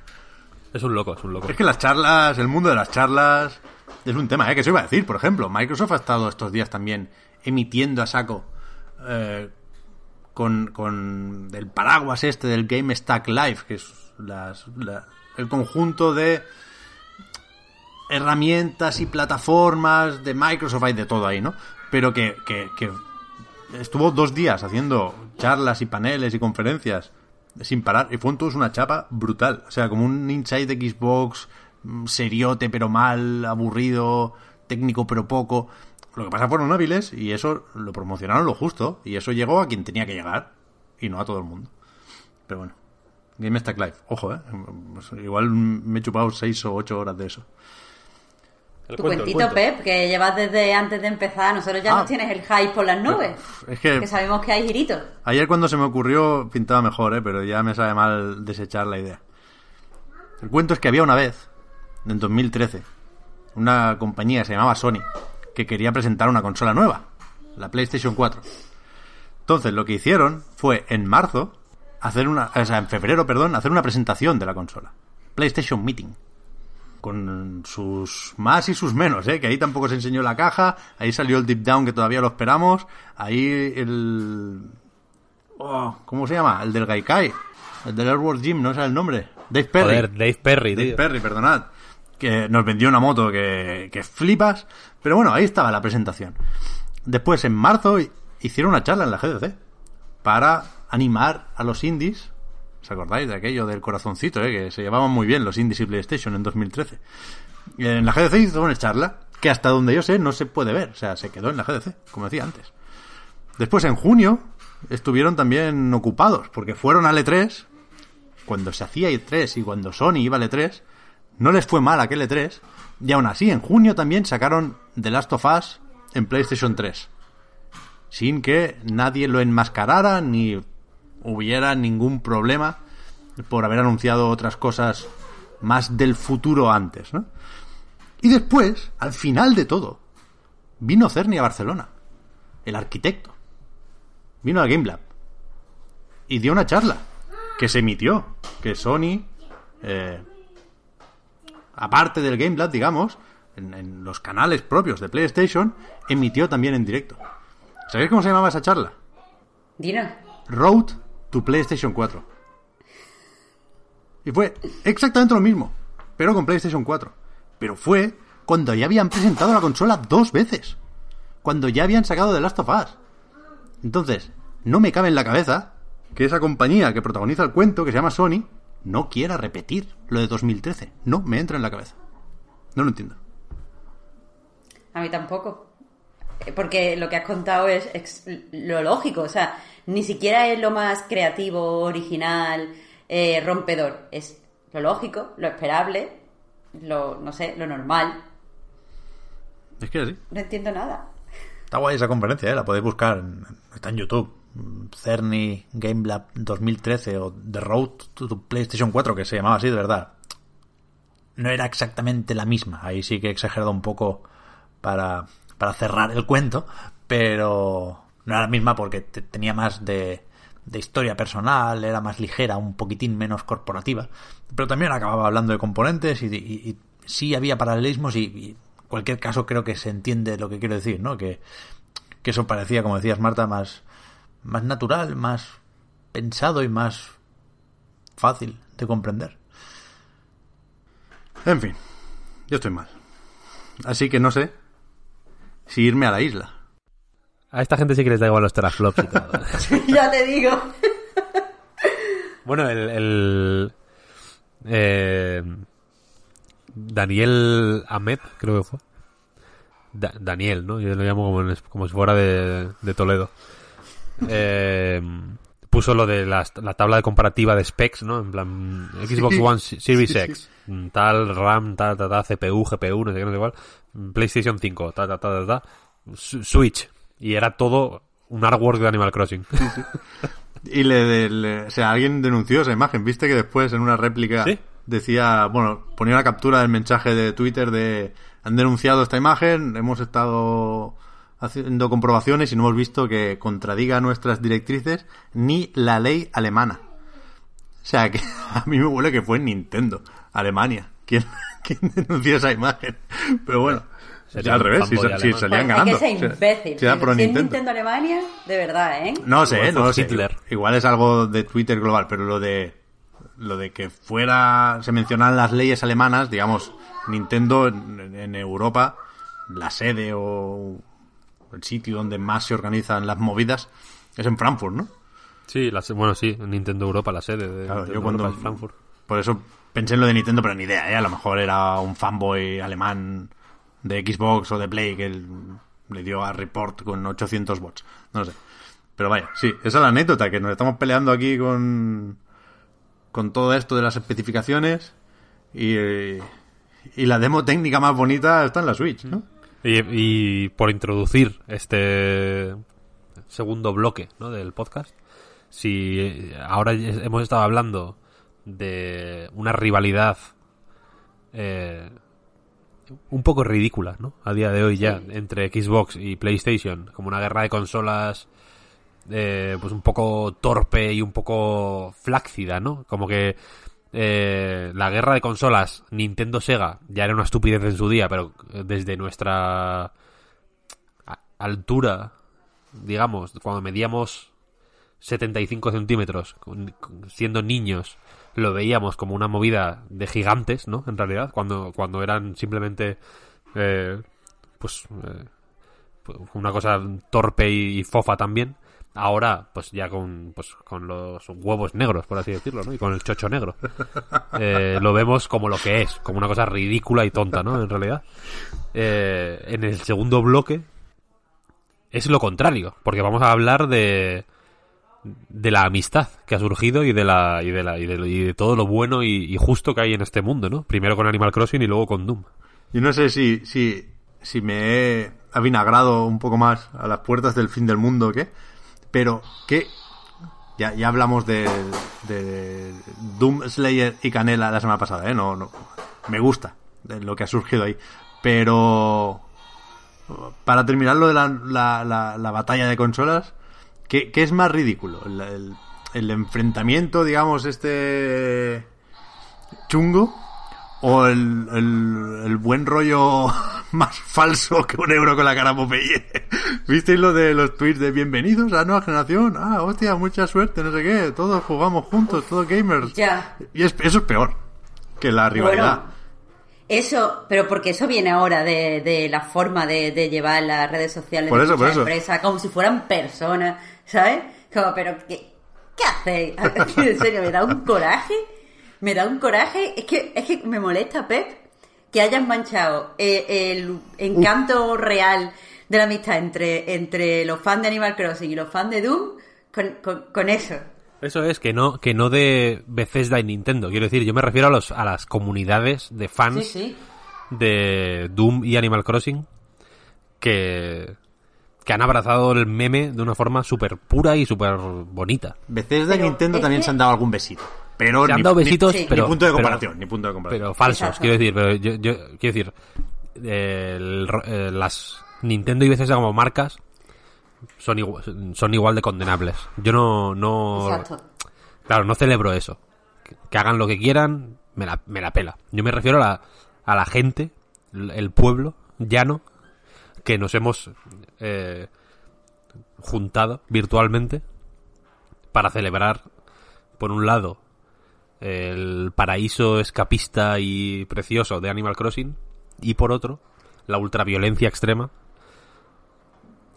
Es un loco, es un loco. Es que las charlas, el mundo de las charlas, es un tema, ¿eh? Que se iba a decir, por ejemplo. Microsoft ha estado estos días también emitiendo a saco eh, con, con el paraguas este del Game Stack Live, que es las- la- el conjunto de herramientas y plataformas de Microsoft, hay de todo ahí, ¿no? Pero que, que, estuvo dos días haciendo charlas y paneles y conferencias sin parar y fue entonces una chapa brutal. O sea, como un inside de Xbox mm, seriote pero mal, aburrido, técnico pero poco. Lo que pasa fueron hábiles y eso lo promocionaron lo justo y eso llegó a quien tenía que llegar y no a todo el mundo. Pero bueno, Game Stack Live, ojo, ¿eh? Pues Igual me he chupado seis o ocho horas de eso. El Tu cuento, cuentito. Pep, que llevas desde antes de empezar. Nosotros ya Ah. nos tienes el hype por las nubes. Es que Que sabemos que hay giritos. Ayer cuando se me ocurrió pintaba mejor, ¿eh? pero ya me sabe mal desechar la idea. El cuento es que había una vez, en 2013, una compañía que se llamaba Sony, que quería presentar una consola nueva, la PlayStation 4. Entonces lo que hicieron fue en marzo, hacer una, o sea, en febrero, perdón, hacer una presentación de la consola. PlayStation Meeting. Con sus más y sus menos, ¿eh? que ahí tampoco se enseñó la caja, ahí salió el Deep Down que todavía lo esperamos, ahí el... Oh, ¿Cómo se llama? El del Gaikai, el del Airworld Gym, no sé el nombre. Dave Perry. Joder, Dave Perry, Dave tío. Perry, perdonad. Que nos vendió una moto que, que flipas. Pero bueno, ahí estaba la presentación. Después, en marzo, hi- hicieron una charla en la GDC para animar a los indies. ¿Os acordáis de aquello del corazoncito, eh? que se llevaban muy bien los indies y PlayStation en 2013? En la GDC hizo una charla que hasta donde yo sé no se puede ver. O sea, se quedó en la GDC, como decía antes. Después, en junio, estuvieron también ocupados porque fueron al E3 cuando se hacía E3 y cuando Sony iba al E3, no les fue mal aquel E3, y aún así en junio también sacaron The Last of Us en PlayStation 3, sin que nadie lo enmascarara ni hubiera ningún problema por haber anunciado otras cosas más del futuro antes, ¿no? Y después, al final de todo, vino Cerny a Barcelona, el arquitecto. Vino a Game Lab y dio una charla que se emitió, que Sony, eh, aparte del Game Lab, digamos, en, en los canales propios de PlayStation, emitió también en directo. ¿Sabéis cómo se llamaba esa charla? Dinos. Road to PlayStation 4. Y fue exactamente lo mismo, pero con PlayStation 4. Pero fue cuando ya habían presentado la consola dos veces. Cuando ya habían sacado The Last of Us. Entonces, no me cabe en la cabeza que esa compañía que protagoniza el cuento, que se llama Sony, no quiera repetir lo de 2013. No me entra en la cabeza. No lo entiendo. A mí tampoco. Eh, Porque lo que has contado es, lo lógico. O sea, ni siquiera es lo más creativo, original, eh, rompedor. Es lo lógico, lo esperable, lo, no sé, lo normal. Es que sí. No entiendo nada. Está guay esa conferencia, ¿eh? la podéis buscar. Está en YouTube. Cerny Game Lab 2013 o The Road to PlayStation 4, que se llamaba así de verdad. No era exactamente la misma. Ahí sí que he exagerado un poco para, para cerrar el cuento, pero no era la misma porque te- tenía más de, de historia personal, era más ligera, un poquitín menos corporativa. Pero también acababa hablando de componentes y, sí había paralelismos y, y en cualquier caso creo que se entiende lo que quiero decir, ¿no? Que, que eso parecía, como decías Marta, más, más natural, más pensado y más fácil de comprender. En fin, yo estoy mal. Así que no sé si irme a la isla. A esta gente sí que les da igual los teraflops y todo. ya te digo. bueno, el... el, eh, Daniel Ahmed, creo que fue. Da- Daniel, ¿no? Yo lo llamo como, en- como si fuera de, de Toledo. Eh, puso lo de la tabla de comparativa de specs, ¿no? En plan, Xbox Sí. One Series Sí. X, mm, tal RAM, tal, tal, tal, CPU, GPU, no sé qué, no sé cuál, mm, PlayStation 5, tal, tal, tal, tal, Switch. Y era todo un artwork de Animal Crossing. Y le, le- o sea, alguien denunció esa imagen. ¿Viste que después en una réplica decía, bueno, ponía una captura del mensaje de Twitter de han denunciado esta imagen, hemos estado haciendo comprobaciones y no hemos visto que contradiga nuestras directrices ni la ley alemana. O sea, que a mí me huele que fue Nintendo, Alemania, quien, quien denunció esa imagen. Pero bueno, Sería al revés, si, si salían ganando. que imbécil. si era Nintendo. Nintendo Alemania, de verdad, ¿eh? No sé, no sé. Hitler. Igual es algo de Twitter global, pero lo de lo de que fuera se mencionaran las leyes alemanas, digamos, Nintendo en, en Europa, la sede o el sitio donde más se organizan las movidas es en Frankfurt, ¿no? Sí, la bueno, sí, Nintendo Europa, la sede de Claro, yo cuando Europa Frankfurt. por eso pensé en lo de Nintendo, pero ni idea, ¿eh? A lo mejor era un fanboy alemán de Xbox o de Play que el- le dio a report con 800 bots. No sé. Pero vaya, sí, esa es la anécdota, que nos estamos peleando aquí con, con todo esto de las especificaciones y, y la demo técnica más bonita está en la Switch, ¿no? Y, y por introducir este segundo bloque ¿no? del podcast, si eh, ahora hemos estado hablando de una rivalidad eh, un poco ridícula, ¿no? A día de hoy ya, entre Xbox y PlayStation, como una guerra de consolas eh, pues un poco torpe y un poco flácida, ¿no? Como que eh, la guerra de consolas Nintendo-Sega ya era una estupidez en su día, pero desde nuestra altura, digamos, cuando medíamos 75 centímetros, siendo niños, lo veíamos como una movida de gigantes, ¿no? En realidad, cuando, cuando eran simplemente, eh, pues, eh, pues, una cosa torpe y fofa también. Ahora, pues ya con, pues, con los huevos negros, por así decirlo, ¿no? Y con el chocho negro. Eh, lo vemos como lo que es, como una cosa ridícula y tonta, ¿no? En realidad. Eh, en el segundo bloque es lo contrario, porque vamos a hablar de de la amistad que ha surgido y de la y de la y de, y de todo lo bueno y, y justo que hay en este mundo, ¿no? Primero con Animal Crossing y luego con Doom. Yo no sé si, si, si me he avinagrado un poco más a las puertas del fin del mundo qué, pero que ya, ya hablamos de, de Doom Slayer y Canela la semana pasada, ¿eh? No, no, me gusta lo que ha surgido ahí, pero para terminar lo de la, la, la, la batalla de consolas, ¿qué, qué es más ridículo? El- el enfrentamiento, digamos, este chungo o el, el, el buen rollo más falso que un euro con la cara Popeye. ¿Visteis lo de los tweets de bienvenidos a la nueva generación? Ah, hostia, mucha suerte, no sé qué, todos jugamos juntos, todos gamers. Ya. Y es- eso es peor que la rivalidad. Bueno, eso, pero porque eso viene ahora de, de la forma de, de llevar las redes sociales Por de por empresas, como si fueran personas, ¿sabes? Como, pero ¿qué, qué hacéis? en serio, me da un coraje, me da un coraje, es que, es que me molesta, Pep, que hayas manchado eh, el encanto real de la amistad entre, entre los fans de Animal Crossing y los fans de Doom con, con, con eso. Eso es que no que no de Bethesda y Nintendo. Quiero decir, yo me refiero a los a las comunidades de fans Sí, sí. de Doom y Animal Crossing que que han abrazado el meme de una forma súper pura y súper bonita. Bethesda y Nintendo también que- se han dado algún besito. Pero Se han ni- dado ni- besitos, Sí. pero ni punto de pero- comparación, ni punto de comparación. pero falsos, Exacto. quiero decir, pero yo, yo quiero decir, eh, el eh, las Nintendo y Bethesda como marcas son igual, son igual de condenables. Yo no, no, Exacto. claro, no celebro eso. Que, que hagan lo que quieran, me la, me la pela. Yo me refiero a la, a la gente, el el pueblo llano, que nos hemos eh, juntado virtualmente para celebrar, por un lado, el paraíso escapista y precioso de Animal Crossing y por otro la ultraviolencia extrema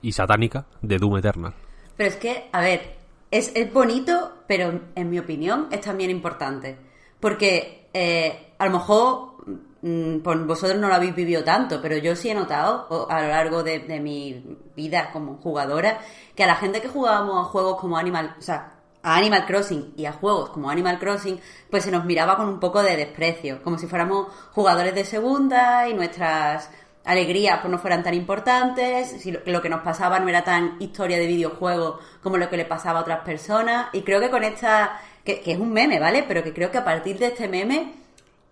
y satánica de Doom Eternal. Pero es que, a ver, es, es bonito, pero en mi opinión es también importante. Porque eh, a lo mejor mm, pues vosotros no lo habéis vivido tanto, pero yo sí he notado a lo largo de, de mi vida como jugadora que a la gente que jugábamos a juegos como Animal, o sea, a Animal Crossing y a juegos como Animal Crossing, pues se nos miraba con un poco de desprecio, como si fuéramos jugadores de segunda y nuestras alegrías pues no fueran tan importantes, si lo, que nos pasaba no era tan historia de videojuego como lo que le pasaba a otras personas. Y creo que con esta, que, que es un meme, ¿vale? Pero que creo que a partir de este meme,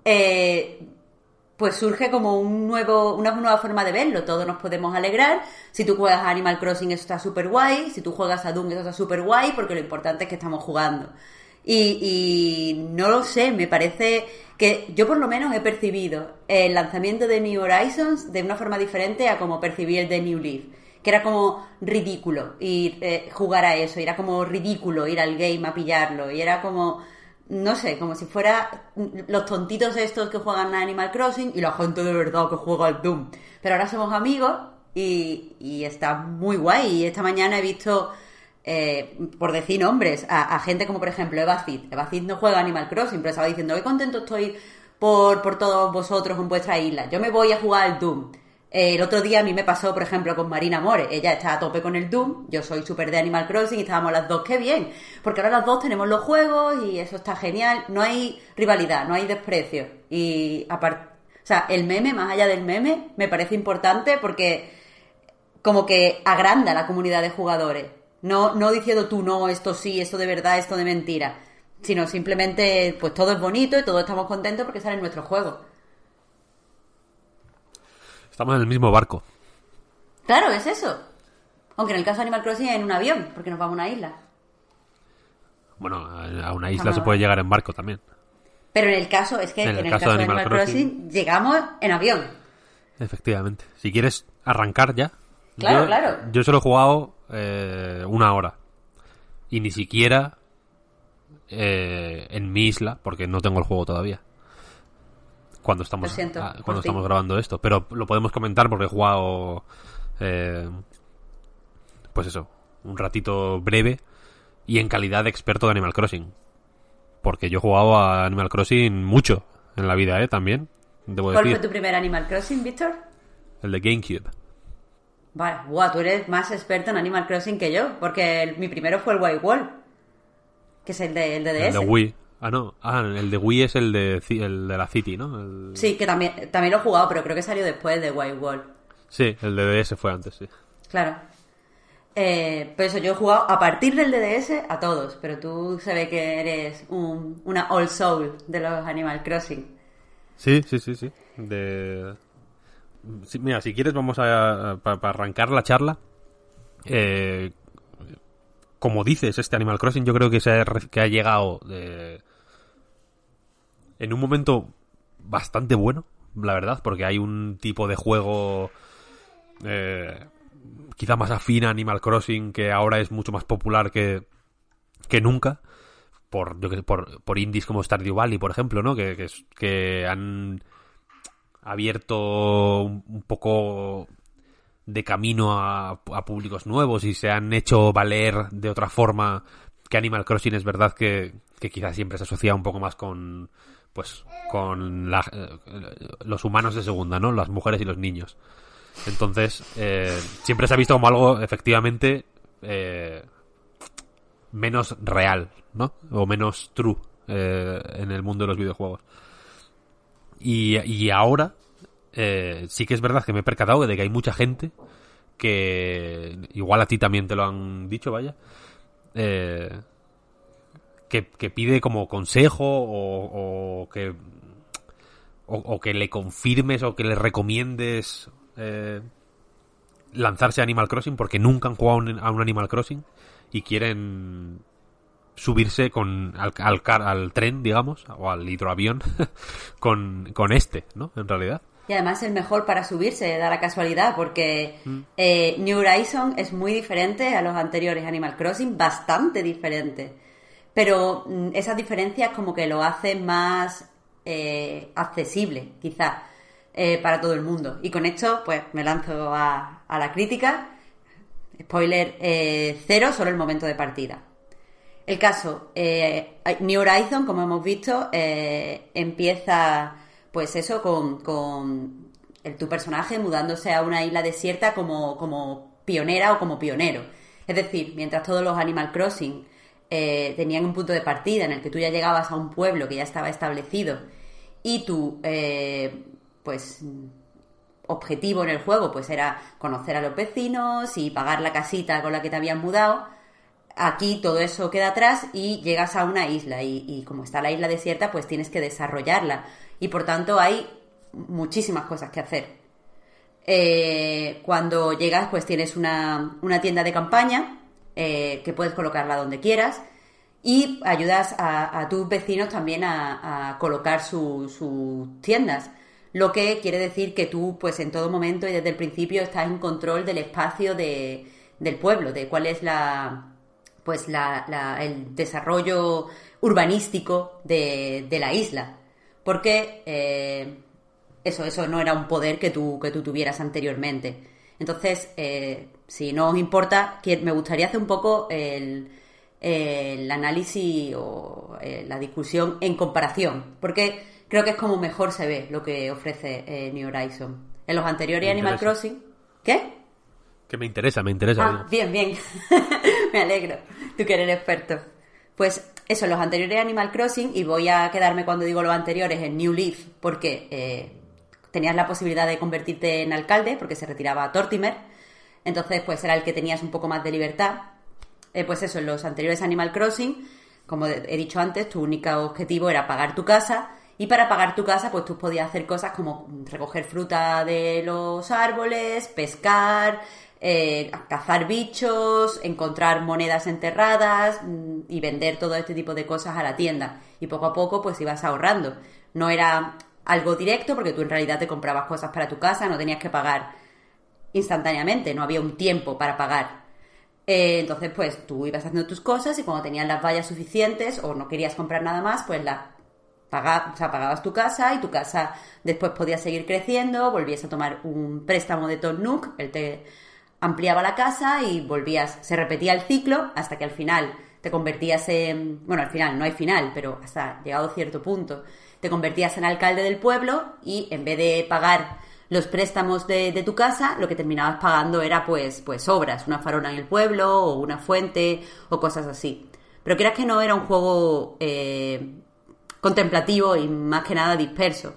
eh, pues surge como un nuevo, una nueva forma de verlo. Todos nos podemos alegrar. Si tú juegas a Animal Crossing, eso está súper guay. Si tú juegas a Doom, eso está súper guay, porque lo importante es que estamos jugando. Y, no lo sé, me parece que yo por lo menos he percibido el lanzamiento de New Horizons de una forma diferente a como percibí el de New Leaf. Que era como ridículo ir eh, jugar a eso, era como ridículo ir al game a pillarlo, y era como no sé, como si fuera los tontitos estos que juegan a Animal Crossing y la gente de verdad que juega al Doom. Pero ahora somos amigos y, y está muy guay. Y esta mañana he visto, eh, por decir nombres, a, gente como por ejemplo Eva Cid. Eva Cid no juega a Animal Crossing, pero estaba diciendo, qué contento estoy por, por todos vosotros en vuestra isla. Yo me voy a jugar al Doom. El otro día a mí me pasó, por ejemplo, con Marina More. Ella está a tope con el Doom, yo soy súper de Animal Crossing y estábamos las dos, qué bien. Porque ahora las dos tenemos los juegos y eso está genial. No hay rivalidad, no hay desprecio. Y aparte, o sea, el meme, más allá del meme, me parece importante porque como que agranda la comunidad de jugadores. No, no diciendo tú no, esto sí, esto de verdad, esto de mentira. Sino simplemente, pues todo es bonito y todos estamos contentos porque sale en nuestro juego. Estamos en el mismo barco. Claro, es eso. Aunque en el caso de Animal Crossing en un avión, porque nos vamos a una isla. Bueno, a una isla se puede llegar en barco también. Pero en el caso, es que en, el, caso, de Animal, Crossing, Crossing, llegamos en avión. Efectivamente. Si quieres arrancar ya. Claro, yo, claro. Yo solo he jugado eh, una hora. Y ni siquiera eh, en mi isla, porque no tengo el juego todavía cuando estamos siento, a, cuando estamos grabando esto pero lo podemos comentar porque he jugado eh, pues eso un ratito breve y en calidad de experto de Animal Crossing. Porque yo he jugado a Animal Crossing mucho en la vida eh también debo ¿cuál decir. fue tu primer Animal Crossing Víctor? el de GameCube. Vale wow, tú eres más experto en Animal Crossing que yo porque el, mi primero fue el White Wall que es el de, el de DS el de Wii Ah, no. Ah, el de Wii es el de, el de la City, ¿no? El... Sí, que también, también lo he jugado, pero creo que salió después de White Wall. Sí, el de DS fue antes, sí. Claro. Eh, por eso yo he jugado a partir del DDS a todos, pero tú se ve que eres un, una old soul de los Animal Crossing. Sí, sí, sí, sí. De... Sí, mira, si quieres vamos a... Para arrancar la charla. Eh, como dices, este Animal Crossing yo creo que, se ha, que ha llegado de... en un momento bastante bueno, la verdad, porque hay un tipo de juego eh, quizá más afín a Animal Crossing que ahora es mucho más popular que, que nunca. Por, yo por, por indies como Stardew Valley, por ejemplo, ¿no? Que, que, que han abierto un, un poco de camino a, a, públicos nuevos y se han hecho valer de otra forma que Animal Crossing es verdad que, que quizás siempre se asocia un poco más con pues con la, eh, los humanos de segunda, ¿no? Las mujeres y los niños. Entonces, eh, siempre se ha visto como algo efectivamente eh, menos real, ¿no? O menos true eh, en el mundo de los videojuegos. Y, y ahora, eh, sí que es verdad que me he percatado de que hay mucha gente que igual a ti también te lo han dicho, vaya, eh, que, que, pide como consejo o, o que o, o, que le confirmes o que le recomiendes eh, lanzarse a Animal Crossing porque nunca han jugado a un Animal Crossing y quieren subirse con al, al, al tren, digamos, o al hidroavión con, con este, ¿no? En realidad. Y además el mejor para subirse, da la casualidad, porque mm. eh, New Horizon es muy diferente a los anteriores Animal Crossing, bastante diferente. Pero mm, esas diferencias como que lo hacen más eh, accesible, quizás, eh, para todo el mundo. Y con esto, pues me lanzo a, a la crítica. Spoiler eh, cero, solo el momento de partida. El caso, New Horizon, como hemos visto, empieza pues eso, con, con tu personaje mudándose a una isla desierta como, como pionera o como pionero. Es decir, mientras todos los Animal Crossing eh, tenían un punto de partida en el que tú ya llegabas a un pueblo que ya estaba establecido y tú, eh, pues, objetivo en el juego pues era conocer a los vecinos y pagar la casita con la que te habían mudado. Aquí todo eso queda atrás y llegas a una isla y, y como está la isla desierta pues tienes que desarrollarla y por tanto hay muchísimas cosas que hacer. Eh, cuando llegas, pues tienes una, una tienda de campaña eh, que puedes colocarla donde quieras y ayudas a, tus vecinos también a, colocar sus tiendas. Lo que quiere decir que tú, pues en todo momento y desde el principio, estás en control del espacio de, del pueblo, de cuál es la, pues la, el desarrollo urbanístico de, de la isla. Porque eh, eso, eso no era un poder que tú, que tú tuvieras anteriormente. Entonces, eh, si no os importa, me gustaría hacer un poco el, análisis o eh, la discusión en comparación, porque creo que es como mejor se ve lo que ofrece eh, New Horizon. En los anteriores Animal Crossing. ¿Qué? Que me interesa, me interesa. Ah, bien, bien. me alegro. Tú que eres experto. Pues eso, en los anteriores Animal Crossing, y voy a quedarme cuando digo los anteriores en New Leaf, porque tenías la posibilidad de convertirte en alcalde porque se retiraba Tortimer. Entonces, pues era el que tenías un poco más de libertad. Eh, pues eso, en los anteriores Animal Crossing, como he dicho antes, tu único objetivo era pagar tu casa. Y para pagar tu casa, pues tú podías hacer cosas como recoger fruta de los árboles, pescar, eh, cazar bichos, encontrar monedas enterradas mm, y vender todo este tipo de cosas a la tienda. Y poco a poco, pues ibas ahorrando. No era algo directo, porque tú en realidad te comprabas cosas para tu casa, no tenías que pagar instantáneamente, no había un tiempo para pagar. Eh, entonces, pues tú ibas haciendo tus cosas y cuando tenías las vallas suficientes o no querías comprar nada más, pues la pagabas, o pagabas tu casa y tu casa después podía seguir creciendo, volvías a tomar un préstamo de Tom Nook, él te ampliaba la casa y volvías, se repetía el ciclo hasta que al final te convertías en, bueno, al final no hay final, pero hasta llegado a cierto punto, te convertías en alcalde del pueblo y en vez de pagar los préstamos de, tu casa, lo que terminabas pagando era pues, pues obras, una farona en el pueblo o una fuente o cosas así. Pero creas que no era un juego eh, contemplativo y más que nada disperso.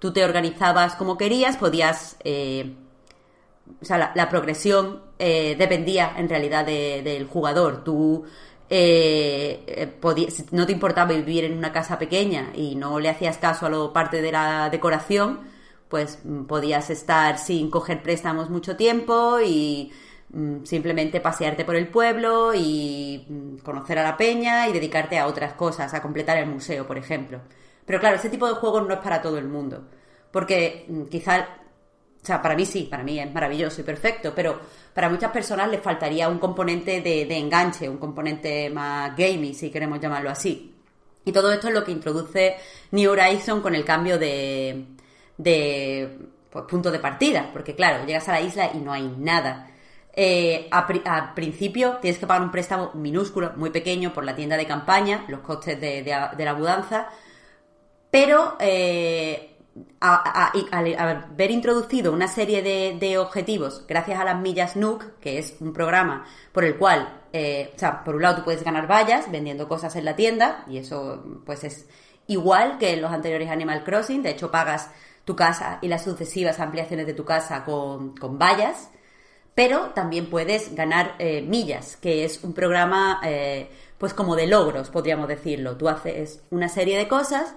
Tú te organizabas como querías, podías... Eh, o sea, la, progresión eh, dependía en realidad del jugador. Tú eh, eh no te importaba vivir en una casa pequeña y no le hacías caso a lo parte de la decoración, pues mm, podías estar sin coger préstamos mucho tiempo y mm, simplemente pasearte por el pueblo y mm, conocer a la peña y dedicarte a otras cosas, a completar el museo, por ejemplo. Pero claro, ese tipo de juegos no es para todo el mundo, porque quizá o sea, para mí sí, para mí es maravilloso y perfecto, pero para muchas personas les faltaría un componente de, enganche, un componente más gamey, si queremos llamarlo así. Y todo esto es lo que introduce New Horizon con el cambio de, de pues, punto de partida, porque claro, llegas a la isla y no hay nada. Eh, a, principio tienes que pagar un préstamo minúsculo, muy pequeño, por la tienda de campaña, los costes de, la mudanza, pero eh, al haber introducido una serie de, objetivos gracias a las millas Nook, que es un programa por el cual, eh, o sea, por un lado tú puedes ganar vallas vendiendo cosas en la tienda, y eso pues es igual que en los anteriores Animal Crossing, de hecho pagas tu casa y las sucesivas ampliaciones de tu casa con, vallas, pero también puedes ganar eh, millas, que es un programa eh, pues como de logros, podríamos decirlo. Tú haces una serie de cosas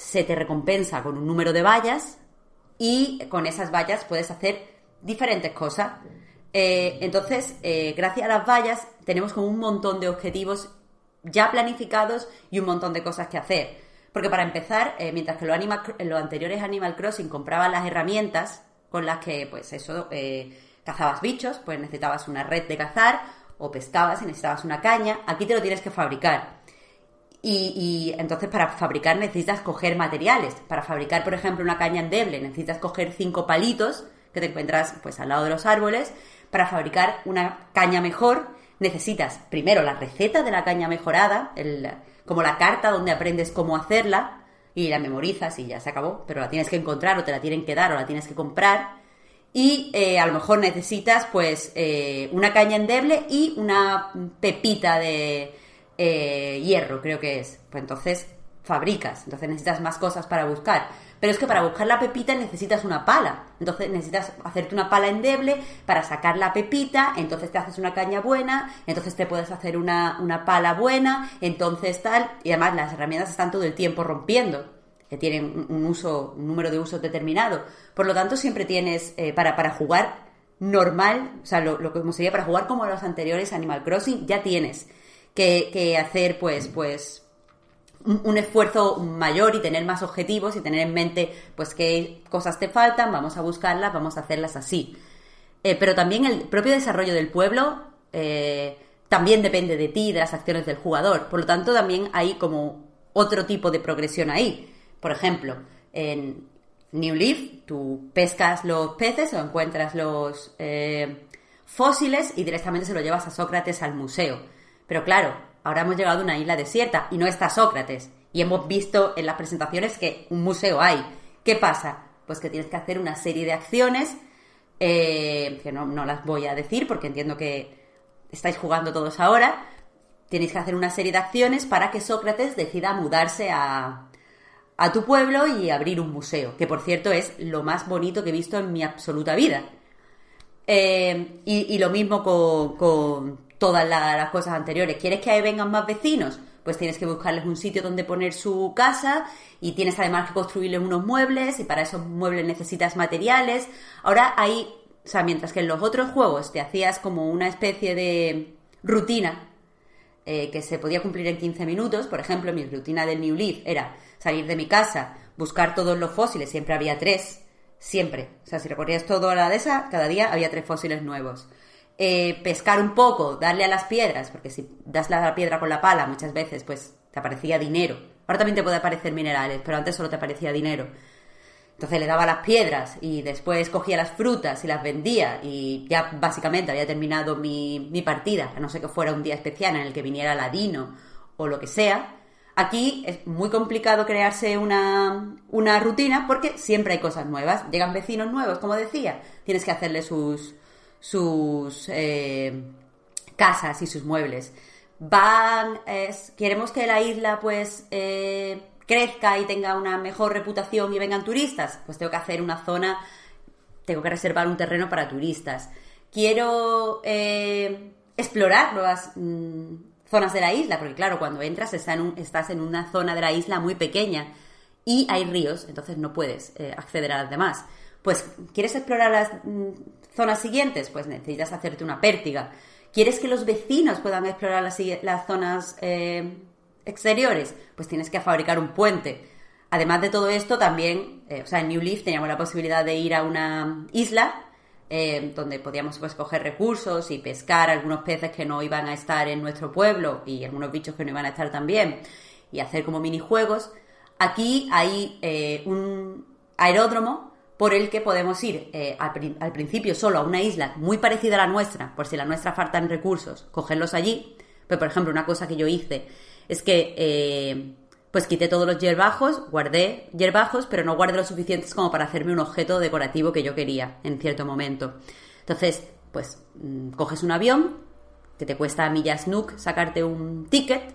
se te recompensa con un número de vallas y con esas vallas puedes hacer diferentes cosas. Eh, entonces, eh, gracias a las vallas tenemos como un montón de objetivos ya planificados y un montón de cosas que hacer. Porque para empezar, eh, mientras que en los anteriores Animal Crossing compraban las herramientas con las que, pues eso, cazabas bichos, pues necesitabas una red de cazar, o pescabas y necesitabas una caña, aquí te lo tienes que fabricar. Y, entonces para fabricar necesitas coger materiales. Para fabricar, por ejemplo, una caña endeble necesitas coger cinco palitos que te encuentras pues al lado de los árboles. Para fabricar una caña mejor necesitas primero la receta de la caña mejorada, como la carta donde aprendes cómo hacerla y la memorizas y ya se acabó. Pero la tienes que encontrar o te la tienen que dar o la tienes que comprar. Y eh, a lo mejor necesitas pues eh, una caña endeble y una pepita de, eh, hierro, creo que es. Pues entonces fabricas, entonces necesitas más cosas para buscar. Pero es que para buscar la pepita necesitas una pala. Entonces necesitas hacerte una pala endeble para sacar la pepita, entonces te haces una caña buena, entonces te puedes hacer una, una pala buena, entonces tal. Y además las herramientas están todo el tiempo rompiendo, que tienen un uso, un número de usos determinado. Por lo tanto, siempre tienes eh, para, para jugar normal, o sea, lo, lo que sería para jugar como los anteriores Animal Crossing, ya tienes que, hacer pues, pues un, esfuerzo mayor y tener más objetivos y tener en mente pues qué cosas te faltan, vamos a buscarlas, vamos a hacerlas así. Eh, pero también el propio desarrollo del pueblo eh, también depende de ti de las acciones del jugador. Por lo tanto, también hay como otro tipo de progresión ahí. Por ejemplo, en New Leaf tú pescas los peces o encuentras los eh, fósiles y directamente se lo llevas a Sócrates al museo. Pero claro, ahora hemos llegado a una isla desierta y no está Sócrates. Y hemos visto en las presentaciones que un museo hay. ¿Qué pasa? Pues que tienes que hacer una serie de acciones eh, que no, no las voy a decir porque entiendo que estáis jugando todos ahora. Tenéis que hacer una serie de acciones para que Sócrates decida mudarse a, a tu pueblo y abrir un museo, que por cierto es lo más bonito que he visto en mi absoluta vida. Eh, y, y lo mismo con, con todas la- las cosas anteriores. ¿Quieres que ahí vengan más vecinos? Pues tienes que buscarles un sitio donde poner su casa y tienes además que construirles unos muebles y para esos muebles necesitas materiales. Ahora hay, o sea, mientras que en los otros juegos te hacías como una especie de rutina eh, que se podía cumplir en 15 minutos. Por ejemplo, mi rutina del New Leaf era salir de mi casa, buscar todos los fósiles, siempre había tres, siempre. O sea, si recorrías toda la de esa, cada día había tres fósiles nuevos. Eh, pescar un poco, darle a las piedras, porque si das la piedra con la pala muchas veces, pues te aparecía dinero. Ahora también te puede aparecer minerales, pero antes solo te aparecía dinero. Entonces le daba las piedras y después cogía las frutas y las vendía y ya básicamente había terminado mi, partida, a no ser que fuera un día especial en el que viniera Ladino o lo que sea. Aquí es muy complicado crearse una, una rutina porque siempre hay cosas nuevas. Llegan vecinos nuevos, como decía, tienes que hacerle sus, sus eh, casas y sus muebles. Van, es- queremos que la isla pues eh, crezca y tenga una mejor reputación y vengan turistas, pues tengo que hacer una zona, tengo que reservar un terreno para turistas. Quiero eh, explorar nuevas mm, zonas de la isla, porque claro, cuando entras estás en una zona de la isla muy pequeña y hay ríos, entonces no puedes acceder a las demás. Pues, ¿quieres explorar las mm, zonas siguientes? Pues necesitas hacerte una pértiga. ¿Quieres que los vecinos puedan explorar las, las zonas eh, exteriores? Pues tienes que fabricar un puente. Además de todo esto, también, eh, o sea, en New Leaf teníamos la posibilidad de ir a una isla eh, donde podíamos pues, coger recursos y pescar algunos peces que no iban a estar en nuestro pueblo y algunos bichos que no iban a estar también y hacer como minijuegos. Aquí hay eh, un aeródromo por el que podemos ir eh, al, al principio solo a una isla muy parecida a la nuestra, por si la nuestra faltan recursos, cogerlos allí. Pero, por ejemplo, una cosa que yo hice es que eh, pues quité todos los hierbajos, guardé hierbajos, pero no guardé los suficientes como para hacerme un objeto decorativo que yo quería en cierto momento. Entonces, pues mm, coges un avión, que te cuesta a millas Nook sacarte un ticket,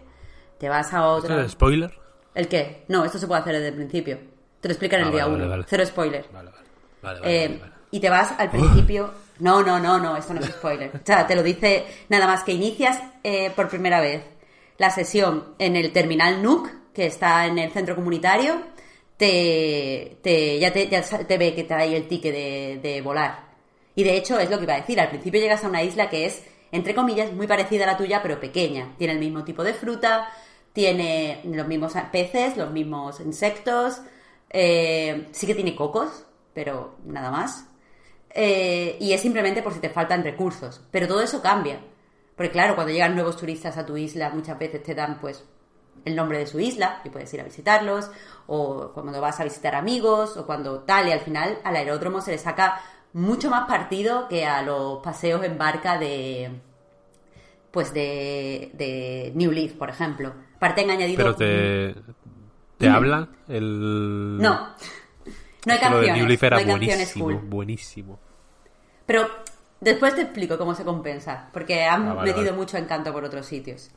te vas a ¿Esto otra... es spoiler? ¿El qué? No, esto se puede hacer desde el principio. Te lo explican Ah, el día vale, 1. vale, vale. Cero spoiler. Vale, vale. Vale, vale, Eh. Y te vas al principio. No, no, no, no, esto no es spoiler. O sea, te lo dice nada más que inicias eh, por primera vez la sesión en el terminal Nook, que está en el centro comunitario. Te, te, ya, te, ya te ve que te da ahí el ticket de, de volar. Y de hecho, es lo que iba a decir. Al principio llegas a una isla que es, entre comillas, muy parecida a la tuya, pero pequeña. Tiene el mismo tipo de fruta, tiene los mismos peces, los mismos insectos. Eh, sí que tiene cocos, pero nada más. Eh, y es simplemente por si te faltan recursos. Pero todo eso cambia. Porque claro, cuando llegan nuevos turistas a tu isla, muchas veces te dan pues el nombre de su isla y puedes ir a visitarlos, o cuando vas a visitar amigos, o cuando tal, y al final al aeródromo se le saca mucho más partido que a los paseos en barca de pues de, de New Leaf, por ejemplo. Aparte han añadido... Pero te, te habla el... No. No hay Es que lo de canciones. Era no hay canciones buenísimo, full. buenísimo. Pero después te explico cómo se compensa, porque han Ah, vale, metido vale. mucho encanto por otros sitios.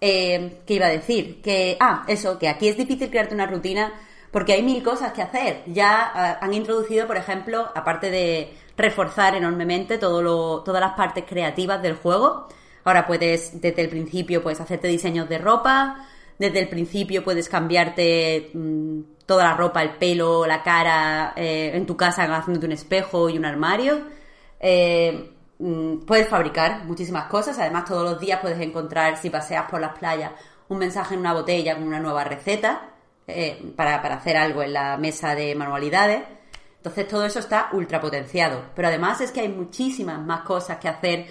Eh, ¿Qué iba a decir? Que, ah, eso, que aquí es difícil crearte una rutina porque hay mil cosas que hacer. Ya ah, han introducido, por ejemplo, aparte de reforzar enormemente todo lo, todas las partes creativas del juego, ahora puedes, desde el principio, puedes hacerte diseños de ropa, desde el principio puedes cambiarte mm, toda la ropa, el pelo, la cara, eh, en tu casa haciéndote un espejo y un armario. Eh, mm, puedes fabricar muchísimas cosas, además todos los días puedes encontrar, si paseas por las playas, un mensaje en una botella con una nueva receta eh, para, hacer algo en la mesa de manualidades. Entonces todo eso está ultra potenciado. Pero además es que hay muchísimas más cosas que hacer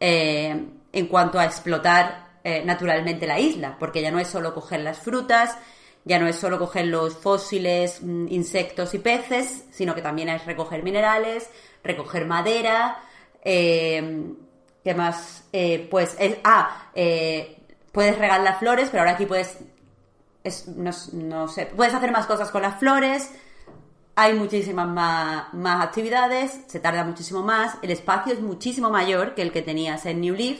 en cuanto a explotar naturalmente la isla, porque ya no es solo coger las frutas, ya no es solo coger los fósiles, mm, insectos y peces, sino que también es recoger minerales, recoger madera, eh, ¿qué más? Eh, pues, ah, eh, puedes regar las flores, pero ahora aquí puedes, no, sé, puedes hacer más cosas con las flores, hay muchísimas más, más actividades, se tarda muchísimo más, el espacio es muchísimo mayor que el que tenías en New Leaf,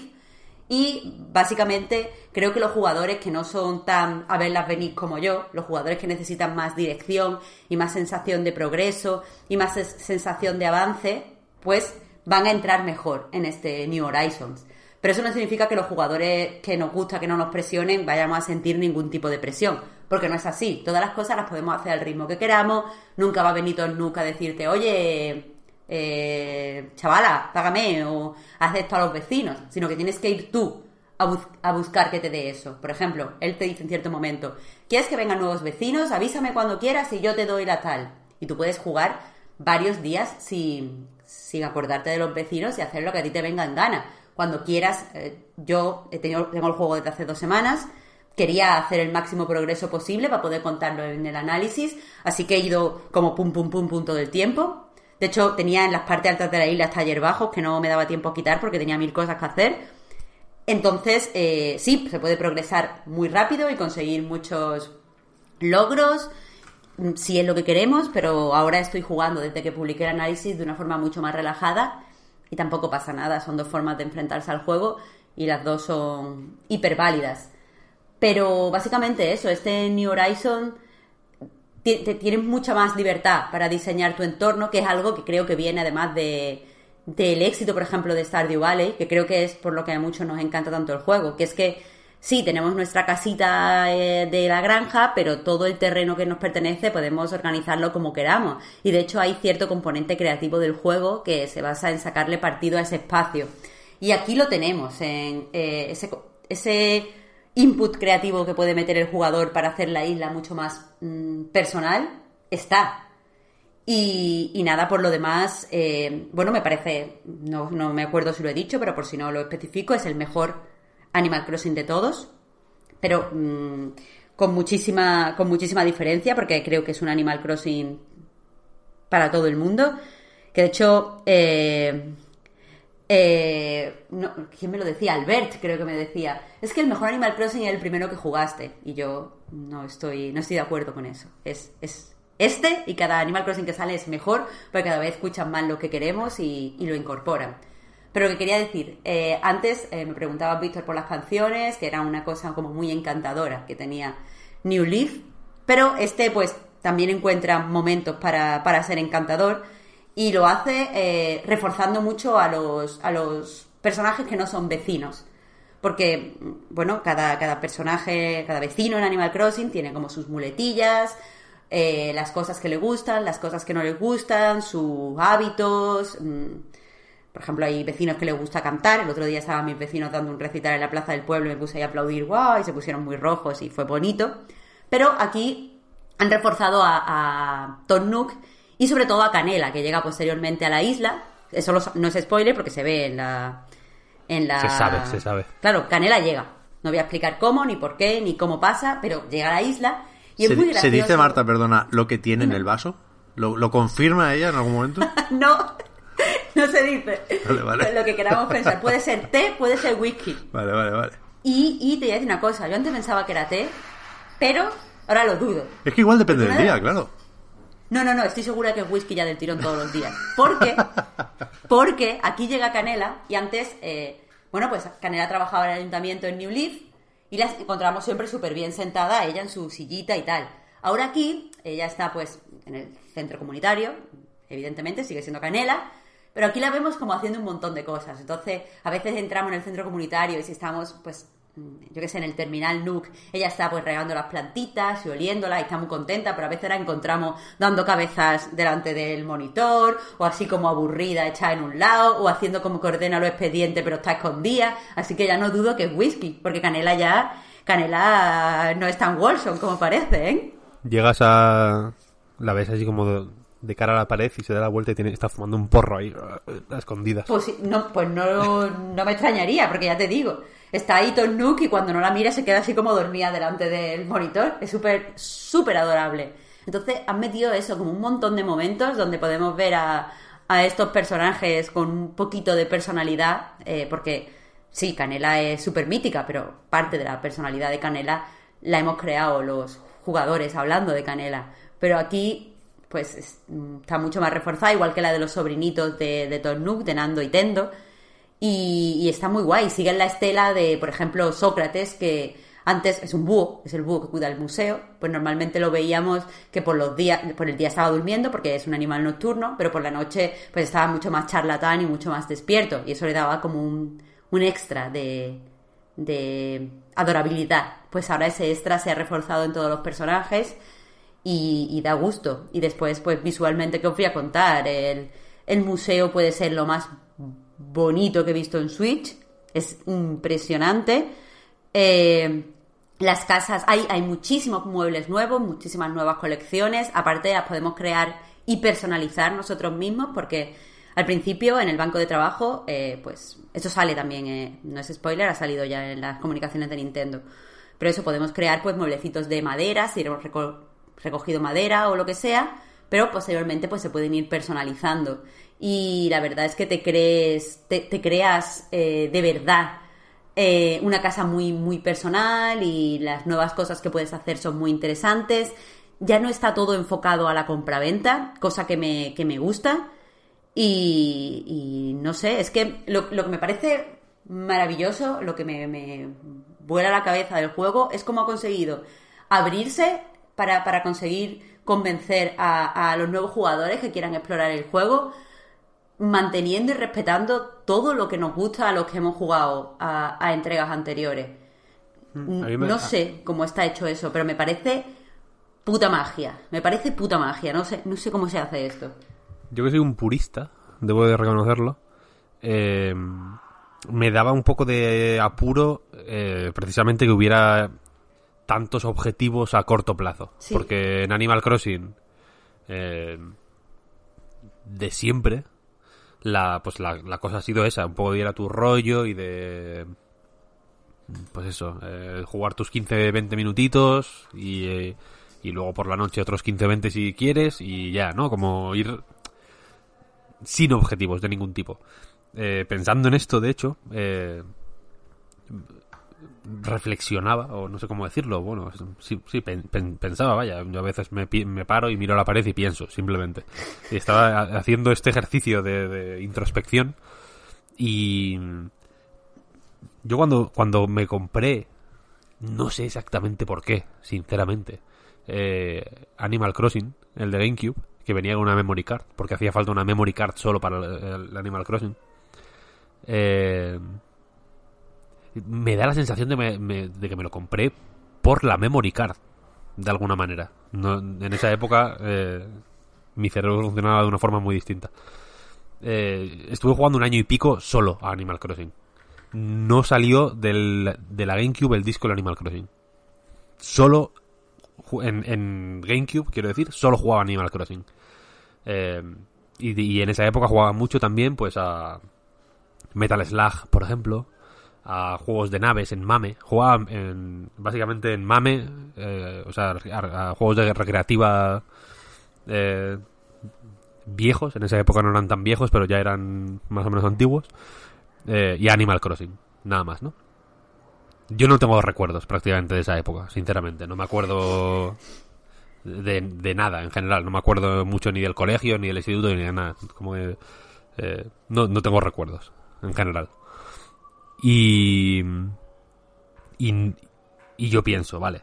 y básicamente creo que los jugadores que no son tan a verlas venir como yo, los jugadores que necesitan más dirección y más sensación de progreso y más sensación de avance, pues van a entrar mejor en este New Horizons. Pero eso no significa que los jugadores que nos gusta que no nos presionen vayamos a sentir ningún tipo de presión, porque no es así. Todas las cosas las podemos hacer al ritmo que queramos, nunca va a venir nunca a decirte, oye, eh, chavala, págame o haz esto a los vecinos, sino que tienes que ir tú a, buscar que te dé eso. Por ejemplo, él te dice en cierto momento, ¿quieres que vengan nuevos vecinos? Avísame cuando quieras y yo te doy la tal. Y tú puedes jugar varios días sin, sin acordarte de los vecinos y hacer lo que a ti te venga en gana. Cuando quieras, eh, yo he tenido, tengo el juego desde hace dos semanas, quería hacer el máximo progreso posible para poder contarlo en el análisis, así que he ido como pum pum pum pum todo el tiempo. De hecho, tenía en las partes altas de la isla taller bajos que no me daba tiempo a quitar porque tenía mil cosas que hacer. Entonces, eh, sí, se puede progresar muy rápido y conseguir muchos logros, mm, si es lo que queremos, pero ahora estoy jugando desde que publiqué el análisis de una forma mucho más relajada y tampoco pasa nada, son dos formas de enfrentarse al juego y las dos son hiperválidas. Pero básicamente eso, este New Horizon tienes mucha más libertad para diseñar tu entorno, que es algo que creo que viene además de del éxito, por ejemplo, de Stardew Valley, que creo que es por lo que a muchos nos encanta tanto el juego, que es que sí, tenemos nuestra casita eh, de la granja, pero todo el terreno que nos pertenece podemos organizarlo como queramos. Y de hecho hay cierto componente creativo del juego que se basa en sacarle partido a ese espacio. Y aquí lo tenemos, en eh, ese, ese input creativo que puede meter el jugador para hacer la isla mucho más mm, personal, está. Y, nada, por lo demás, eh, bueno, me parece, no, no, me acuerdo si lo he dicho, pero por si no lo especifico, es el mejor Animal Crossing de todos, pero mm, con, muchísima, con muchísima diferencia, porque creo que es un Animal Crossing para todo el mundo, que de hecho eh, eh, no, ¿Quién me lo decía? Albert, creo que me decía. Es que el mejor Animal Crossing es el primero que jugaste. Y yo no estoy, no estoy de acuerdo con eso. Es, es este y cada Animal Crossing que sale es mejor porque cada vez escuchan más lo que queremos y, lo incorporan. Pero lo que quería decir, eh, antes eh, me preguntaba Víctor por las canciones, que era una cosa como muy encantadora que tenía New Leaf, pero este pues también encuentra momentos para, para ser encantador y lo hace eh, reforzando mucho a los, a los personajes que no son vecinos. Porque, bueno, cada, cada personaje, cada vecino en Animal Crossing tiene como sus muletillas, eh, las cosas que le gustan, las cosas que no le gustan, sus hábitos. Mm, por ejemplo, hay vecinos que les gusta cantar. El otro día estaban mis vecinos dando un recital en la plaza del pueblo y me puse ahí a aplaudir, ¡guau! Y se pusieron muy rojos y fue bonito. Pero aquí han reforzado a, a Tom Nook y sobre todo a Canela, que llega posteriormente a la isla. Eso no es spoiler porque se ve en la, en la... Se sabe, se sabe. Claro, Canela llega. No voy a explicar cómo, ni por qué, ni cómo pasa, pero llega a la isla y se, es muy ¿Se dice, Marta, perdona, lo que tiene en el vaso? ¿Lo, confirma ella en algún momento? no, no se dice. Vale, vale. Lo que queramos pensar. Puede ser té, puede ser whisky. Vale, vale, vale. Y, y te voy a decir una cosa. Yo antes pensaba que era té, pero ahora lo dudo. Es que igual depende del día, claro. No, no, no, estoy segura que es whisky ya del tirón todos los días. ¿Por qué? Porque aquí llega Canela y antes, eh, bueno, pues Canela trabajaba en el ayuntamiento en New Leaf y la encontramos siempre súper bien sentada, ella en su sillita y tal. Ahora aquí, ella está pues en el centro comunitario, evidentemente, sigue siendo Canela, pero aquí la vemos como haciendo un montón de cosas. Entonces, a veces entramos en el centro comunitario y si estamos, pues, yo qué sé, en el terminal Nook, ella está pues regando las plantitas y oliéndolas y está muy contenta, pero a veces la encontramos dando cabezas delante del monitor, o así como aburrida, echada en un lado, o haciendo como que ordena los expedientes pero está escondida. Así que ya no dudo que es whisky, porque Canela ya, Canela no es tan Wilson como parece, ¿eh? Llegas a... La ves así como cara a la pared y se da la vuelta y tiene, está fumando un porro ahí, a escondidas. Pues, no, pues no, no me extrañaría, porque ya te digo, está ahí Tom Nook y cuando no la mira se queda así como dormida delante del monitor. Es súper, súper adorable. Entonces han metido eso, como un montón de momentos donde podemos ver a, a estos personajes con un poquito de personalidad, eh, porque sí, Canela es súper mítica, pero parte de la personalidad de Canela la hemos creado los jugadores hablando de Canela. Pero aquí pues mm, está mucho más reforzada, igual que la de los sobrinitos de, de Tornuk, de Nando y Tendo. Y, está muy guay. Siguen la estela de, por ejemplo, Sócrates, que antes es un búho, es el búho que cuida el museo. Pues normalmente lo veíamos que por los días, por el día estaba durmiendo porque es un animal nocturno, pero por la noche pues estaba mucho más charlatán y mucho más despierto. Y eso le daba como un, un extra de, de adorabilidad. Pues ahora ese extra se ha reforzado en todos los personajes y, da gusto. Y después, pues visualmente, ¿qué os voy a contar? El, museo puede ser lo más bonito que he visto en Switch. Es impresionante. Eh, las casas, hay, hay muchísimos muebles nuevos, muchísimas nuevas colecciones. Aparte, las podemos crear y personalizar nosotros mismos porque al principio en el banco de trabajo, eh, pues eso sale también, eh, no es spoiler, ha salido ya en las comunicaciones de Nintendo. Pero eso podemos crear pues mueblecitos de madera, si recogido madera o lo que sea, pero posteriormente pues se pueden ir personalizando. Y la verdad es que te crees, te, creas eh, de verdad eh, una casa muy, muy personal y las nuevas cosas que puedes hacer son muy interesantes. Ya no está todo enfocado a la compraventa, cosa que me, que me gusta. Y, no sé, es que lo, que me parece maravilloso, lo que me, me vuela la cabeza del juego, es cómo ha conseguido abrirse para, conseguir convencer a, los nuevos jugadores que quieran explorar el juego, manteniendo y respetando todo lo que nos gusta a los que hemos jugado a, entregas anteriores. Mm, no sé cómo está hecho eso, pero me parece puta magia. Me parece puta magia. No sé, no sé cómo se hace esto. Yo que soy un purista, debo de reconocerlo. Eh, me daba un poco de apuro eh, precisamente que hubiera tantos objetivos a corto plazo. Porque en Animal Crossing, eh, de siempre, la, pues la, cosa ha sido esa, un poco de ir a tu rollo y de... Pues eso, eh, jugar tus 15-20 minutitos y, eh, y luego por la noche otros 15-20 si quieres y ya, ¿no? Como ir sin objetivos de ningún tipo. pensando en esto, de hecho, reflexionaba, o no sé cómo decirlo, bueno, sí, sí pensaba, vaya, yo a veces me, paro y miro la pared y pienso, simplemente. Y estaba haciendo este ejercicio de, introspección y yo cuando, cuando me compré, no sé exactamente por qué, sinceramente, eh, Animal Crossing, el de GameCube, que venía con una memory card, porque hacía falta una memory card solo para el Animal Crossing. Eh, me da la sensación de, que me lo compré por la memory card, de alguna manera. en esa época eh, mi cerebro funcionaba de una forma muy distinta. Eh, estuve jugando un año y pico solo a Animal Crossing. No salió del, de la GameCube el disco de Animal Crossing. Solo en, en, GameCube, quiero decir, solo jugaba Animal Crossing. Eh, y, y, en esa época jugaba mucho también, pues a Metal Slug, por ejemplo a juegos de naves en MAME. Jugaba en, básicamente en MAME, eh, o sea, a, juegos de recreativa eh, viejos. En esa época no eran tan viejos, pero ya eran más o menos antiguos. Eh, y Animal Crossing, nada más, ¿no? Yo no tengo recuerdos prácticamente de esa época, sinceramente. No me acuerdo de, de nada en general. No me acuerdo mucho ni del colegio, ni del instituto, ni de nada. Como que, no, no tengo recuerdos en general. Y, y, yo pienso, vale.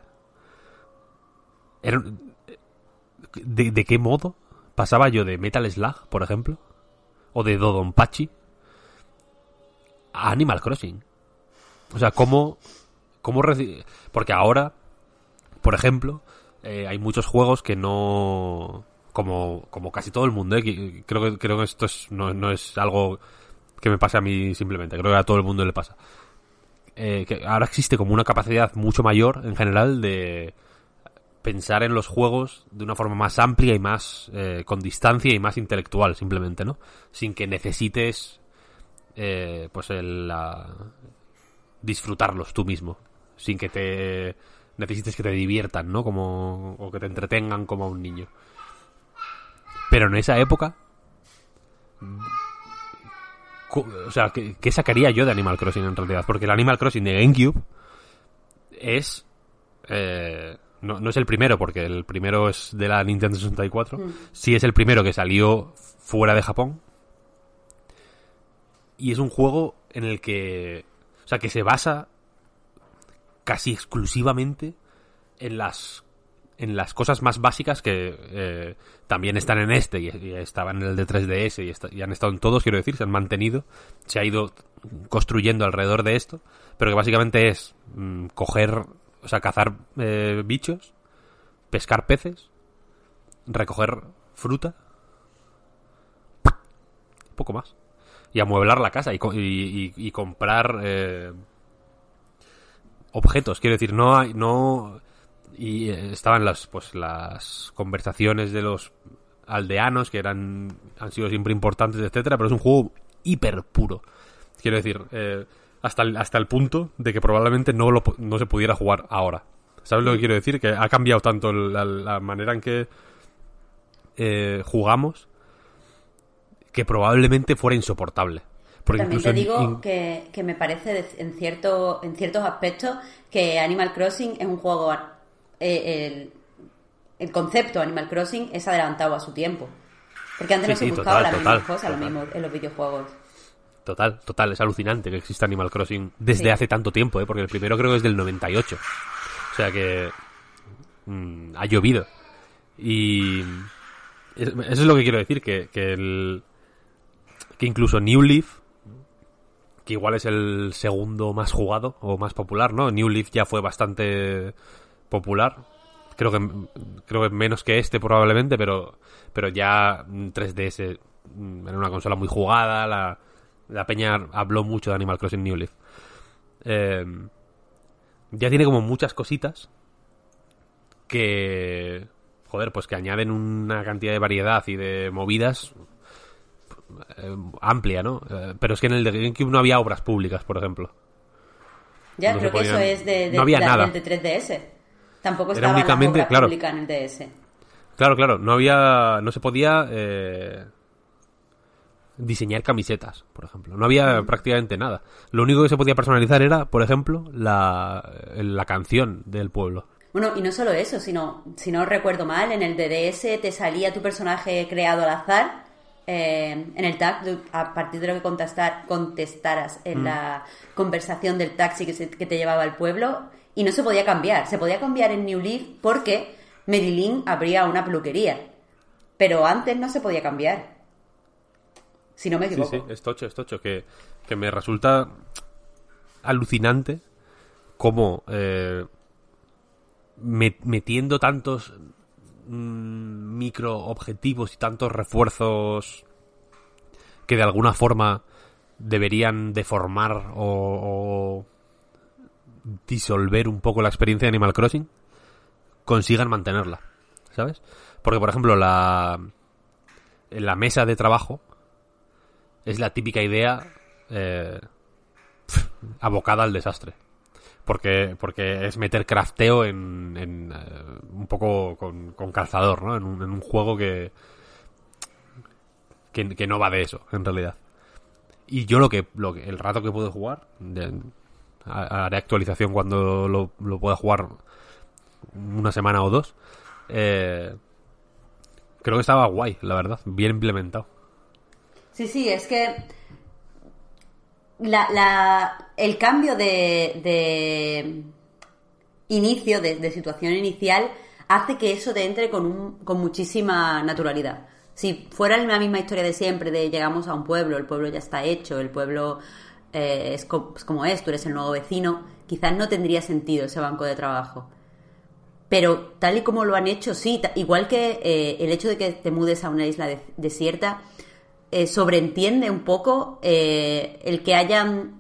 de, qué modo pasaba yo de Metal Slug, por ejemplo, o de Dodonpachi a Animal Crossing. O sea, cómo, cómo porque ahora, por ejemplo, eh, hay muchos juegos que no como como casi todo el mundo, eh, creo que creo que esto es, no, no es algo que me pase a mí simplemente, creo que a todo el mundo le pasa. Eh, que ahora existe como una capacidad mucho mayor en general de pensar en los juegos de una forma más amplia y más eh, con distancia y más intelectual simplemente, ¿no? Sin que necesites eh, pues el la- disfrutarlos tú mismo, sin que te necesites que te diviertan, ¿no? Como o que te entretengan como a un niño. Pero en esa época o sea, ¿qué, qué sacaría yo de Animal Crossing en realidad? Porque el Animal Crossing de GameCube es eh, no, no es el primero, porque el primero es de la Nintendo 64. Sí es el primero que salió fuera de Japón. Y es un juego en el que. O sea, que se basa casi exclusivamente en las. En las cosas más básicas que eh, también están en este y, estaban en el de 3DS y, han estado en todos, quiero decir, se han mantenido, se ha ido construyendo alrededor de esto, pero que básicamente es mm, coger, o sea, cazar eh, bichos, pescar peces, recoger fruta, poco más. Y amueblar la casa y- y comprar eh, objetos. Quiero decir, no hay, no. Y eh, estaban las, pues, las conversaciones de los aldeanos que eran, han sido siempre importantes, etcétera, pero es un juego hiper puro. Quiero decir, eh, hasta, el, hasta el punto de que probablemente no, lo, no se pudiera jugar ahora. ¿Sabes lo que quiero decir? Que ha cambiado tanto la, la manera en que eh, jugamos que probablemente fuera insoportable. Porque También te en- digo que, que me parece en, cierto, en ciertos aspectos que Animal Crossing es un juego... eh, el, el concepto Animal Crossing es adelantado a su tiempo. Porque antes Sí, no se sí, buscaba las mismas cosas lo total. mismo en los videojuegos. Total, total, es alucinante que exista Animal Crossing desde Sí. hace tanto tiempo, ¿eh? porque el primero creo que es del 98. O sea que mm, ha llovido. Y es- eso es lo que quiero decir, que, que, el, que incluso New Leaf, que igual es el segundo más jugado o más popular, ¿no? New Leaf ya fue bastante popular. Creo que creo que menos que este probablemente, pero pero ya mm, 3DS mm, era una consola muy jugada, la, la peña habló mucho de Animal Crossing New Leaf. Eh, ya tiene como muchas cositas que joder, pues que añaden una cantidad de variedad y de movidas eh, amplia, ¿no? Eh, pero es que en el de GameCube no había obras públicas, por ejemplo. Ya, No creo que eso es de, de- no había de- nada. de 3DS. Tampoco Era estaba únicamente- la obra claro. pública en el DS. Claro, claro, no había, no se podía eh, diseñar camisetas, por ejemplo. No había prácticamente nada. Lo único que se podía personalizar era, por ejemplo, la, la canción del pueblo. Bueno, y no solo eso, sino, si no recuerdo mal, en el DDS te salía tu personaje creado al azar eh, en el tag, a partir de lo que contestar, contestaras Mm. en la conversación del taxi que, se- que te llevaba al pueblo, y no se podía cambiar. Se podía cambiar en New Leaf porque Marilyn abría una peluquería, pero antes no se podía cambiar. Si no me Sí, equivoco. sí, es tocho, es tocho. Que, que me resulta alucinante cómo eh, me- metiendo tantos mm, micro objetivos y tantos refuerzos que de alguna forma deberían deformar o, o disolver un poco la experiencia de Animal Crossing consigan mantenerla, ¿sabes? Porque, por ejemplo, la la mesa de trabajo es la típica idea eh, abocada al desastre. Porque, porque es meter crafteo en, en, eh, un poco con, con calzador, ¿no? En un, en un juego que, que, no va de eso, en realidad. Y yo lo que, lo que el rato que puedo jugar, haré actualización cuando lo, pueda jugar una semana o dos. eh, creo que estaba guay, la verdad, bien implementado. Sí, sí, es que la, la- el cambio de, de inicio, de, de situación inicial, hace que eso te entre con, un, con muchísima naturalidad. Si fuera la misma historia de siempre, de llegamos a un pueblo, el pueblo ya está hecho, el pueblo eh, es, como es, tú eres el nuevo vecino, quizás no tendría sentido ese banco de trabajo. Pero tal y como lo han hecho, sí, igual que eh, el hecho de que te mudes a una isla desierta, eh, sobreentiende un poco el que hayan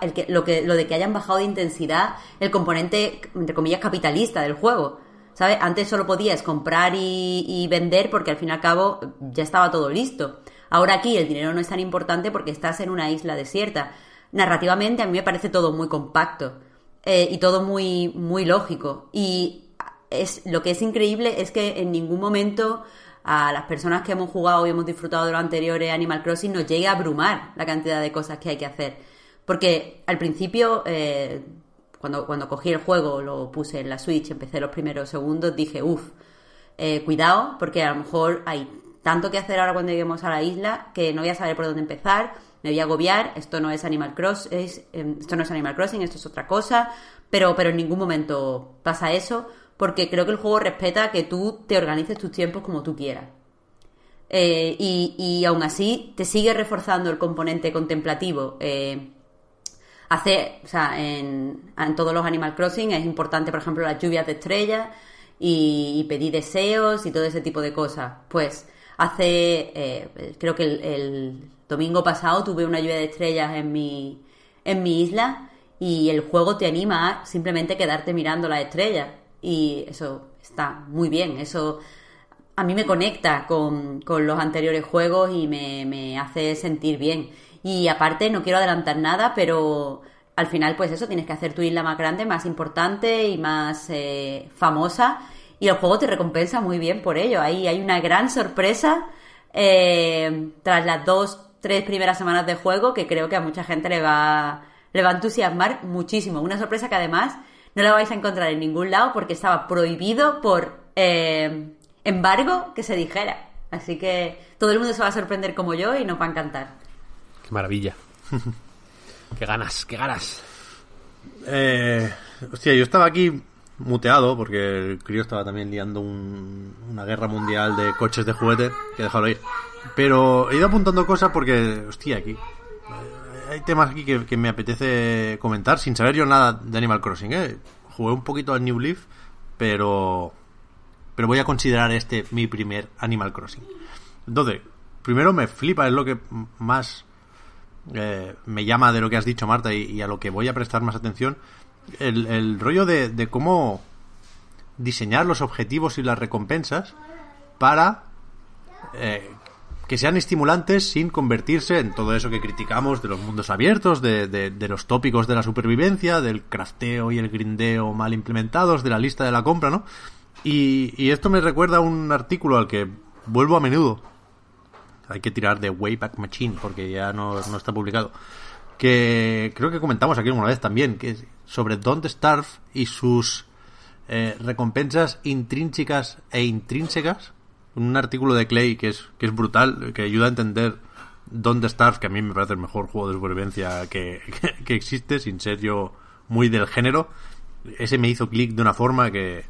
el que, lo, que, lo de que hayan bajado de intensidad el componente, entre comillas, capitalista del juego. ¿Sabes? Antes solo podías comprar y, vender porque al fin y al cabo ya estaba todo listo. Ahora aquí el dinero no es tan importante porque estás en una isla desierta. Narrativamente a mí me parece todo muy compacto eh, y todo muy, muy lógico. Y es, lo que es increíble es que en ningún momento a las personas que hemos jugado y hemos disfrutado de lo anterior Animal Crossing nos llegue a abrumar la cantidad de cosas que hay que hacer. Porque al principio, eh, cuando, cuando cogí el juego, lo puse en la Switch, empecé los primeros segundos, dije, uff, eh, cuidado, porque a lo mejor hay tanto que hacer ahora cuando lleguemos a la isla que no voy a saber por dónde empezar, me voy a agobiar, esto no es Animal Crossing, em, esto no es Animal Crossing, esto es otra cosa, pero, pero en ningún momento pasa eso, porque creo que el juego respeta que tú te organices tus tiempos como tú quieras. Eh, y, y, aún así te sigue reforzando el componente contemplativo. Eh, hace, o sea, en, todos los Animal Crossing es importante, por ejemplo, las lluvias de estrellas y, pedir deseos y todo ese tipo de cosas. Pues hace, eh, creo que el, domingo pasado tuve una lluvia de estrellas en mi, en mi isla y el juego te anima a simplemente quedarte mirando las estrellas. Y eso está muy bien, eso a mí me conecta con, con los anteriores juegos y me, me hace sentir bien. Y aparte, no quiero adelantar nada, pero al final, pues eso, tienes que hacer tu isla más grande, más importante y más eh, famosa. Y el juego te recompensa muy bien por ello. Ahí hay una gran sorpresa eh, tras las dos, tres primeras semanas de juego que creo que a mucha gente le va, le va a entusiasmar muchísimo. Una sorpresa que además no la vais a encontrar en ningún lado porque estaba prohibido por eh, embargo que se dijera. Así que todo el mundo se va a sorprender como yo y nos va a encantar. Qué maravilla. qué ganas, qué ganas. Eh, hostia, yo estaba aquí muteado porque el crío estaba también liando una guerra mundial de coches de juguete, que dejarlo ir. Pero he ido apuntando cosas porque, hostia, aquí eh, hay temas aquí que, me apetece comentar sin saber yo nada de Animal Crossing. ¿eh? Jugué un poquito al New Leaf, pero pero voy a considerar este mi primer Animal Crossing. Entonces, primero me flipa, es lo que más eh, me llama de lo que has dicho, Marta, y, a lo que voy a prestar más atención, el, rollo de, cómo diseñar los objetivos y las recompensas para eh, que sean estimulantes sin convertirse en todo eso que criticamos de los mundos abiertos, de, los tópicos de la supervivencia, del crafteo y el grindeo mal implementados, de la lista de la compra, ¿no? Y, y esto me recuerda a un artículo al que vuelvo a menudo hay que tirar de Wayback Machine porque ya no, está publicado. Que creo que comentamos aquí una vez también, que sobre Don't Starve y sus eh, recompensas intrínsecas e intrínsecas. Un artículo de Clay que es, que es brutal, que ayuda a entender Don't Starve, que a mí me parece el mejor juego de supervivencia que, que, existe, sin ser yo muy del género. Ese me hizo clic de una forma que,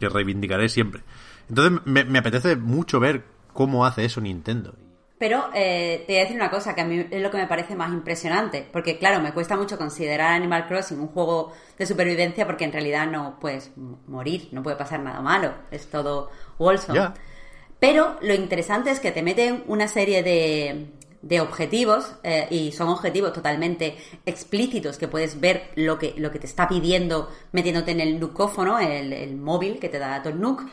que reivindicaré siempre. Entonces me apetece mucho ver cómo hace eso Nintendo. Pero eh, te voy a decir una cosa que a mí es lo que me parece más impresionante, porque claro, me cuesta mucho considerar Animal Crossing un juego de supervivencia porque en realidad no puedes morir, no puede pasar nada malo, es todo wholesome. Pero lo interesante es que te meten una serie de, objetivos eh, y son objetivos totalmente explícitos que puedes ver lo que, lo que te está pidiendo metiéndote en el nucófono, el, el móvil que te da tu Nook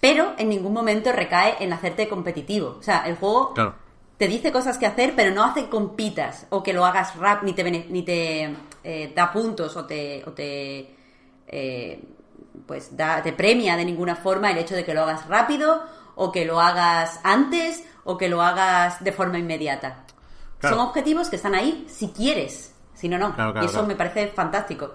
pero en ningún momento recae en hacerte competitivo. O sea, el juego te dice cosas que hacer, pero no hace compitas o que lo hagas rap, ni te, ni te eh, da puntos o te, o te eh, pues da, te premia de ninguna forma el hecho de que lo hagas rápido o que lo hagas antes o que lo hagas de forma inmediata. Son objetivos que están ahí si quieres, si no, no. y eso me parece fantástico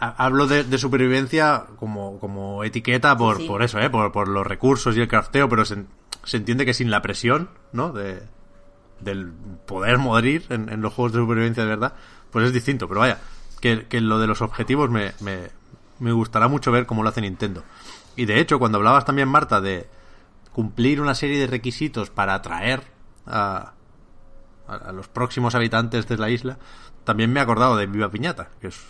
hablo de, supervivencia como, como etiqueta por, por eso, ¿eh? Por, por, los recursos y el crafteo, pero se, entiende que sin la presión, ¿no? De, del poder morir en, en, los juegos de supervivencia de verdad, pues es distinto. Pero vaya, que, que lo de los objetivos me, me, me gustará mucho ver cómo lo hace Nintendo. Y de hecho, cuando hablabas también, Marta, de cumplir una serie de requisitos para atraer a, a los próximos habitantes de la isla, también me he acordado de Viva Piñata, que es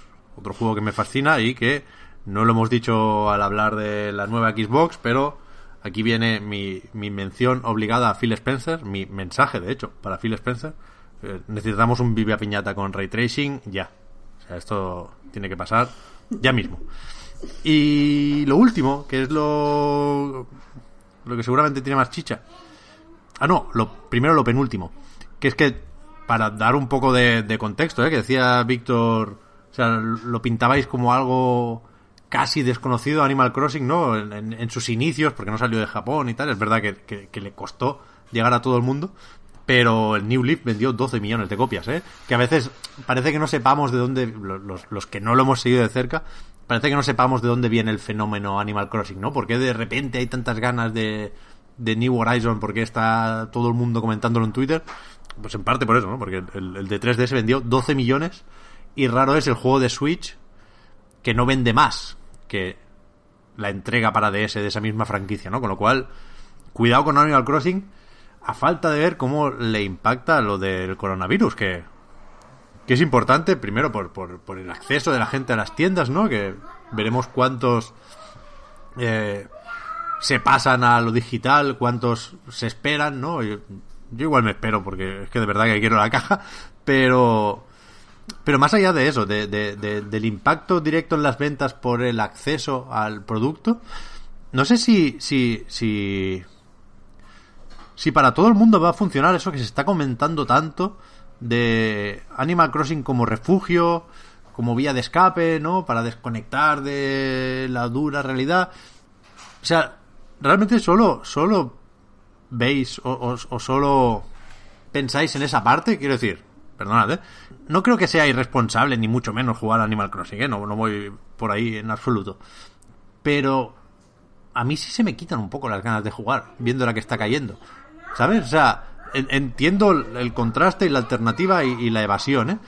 otro juego que me fascina y que no lo hemos dicho al hablar de la nueva Xbox, pero aquí viene mi, mi mención obligada a Phil Spencer, mi mensaje de hecho para Phil Spencer. Eh, necesitamos un Viva Piñata con ray tracing ya. O sea, esto tiene que pasar ya mismo. Y lo último, que es lo, lo que seguramente tiene más chicha. Ah, no, lo primero lo penúltimo. Que es que, para dar un poco de, de contexto, ¿eh? que decía Víctor, o sea, lo pintabais como algo casi desconocido Animal Crossing, ¿no? En, sus inicios, porque no salió de Japón y tal. Es verdad que, le costó llegar a todo el mundo. Pero el New Leaf vendió 12 millones de copias, ¿eh? Que a veces parece que no sepamos de dónde, los, los que no lo hemos seguido de cerca, parece que no sepamos de dónde viene el fenómeno Animal Crossing, ¿no? Porque de repente hay tantas ganas de, de New Horizon, porque está todo el mundo comentándolo en Twitter. Pues en parte por eso, ¿no? Porque el, de 3DS vendió 12 millones y raro es el juego de Switch que no vende más que la entrega para DS de esa misma franquicia, ¿no? Con lo cual, cuidado con Animal Crossing a falta de ver cómo le impacta lo del coronavirus, que que es importante, primero por, por, el acceso de la gente a las tiendas, ¿no? Que veremos cuántos eh, se pasan a lo digital, cuántos se esperan, ¿no? Yo, igual me espero porque es que de verdad que quiero la caja, pero pero más allá de eso, de, del impacto directo en las ventas por el acceso al producto, no sé si, si, si, si para todo el mundo va a funcionar eso que se está comentando tanto de Animal Crossing como refugio, como vía de escape, ¿no? Para desconectar de la dura realidad. O sea, realmente solo, solo veis o, solo pensáis en esa parte, quiero decir, perdonad, ¿eh? No creo que sea irresponsable, ni mucho menos jugar Animal Crossing, ¿eh? No, no voy por ahí en absoluto. Pero a mí sí se me quitan un poco las ganas de jugar, viendo la que está cayendo. ¿Sabes? O sea, entiendo el contraste y la alternativa y, la evasión, ¿eh?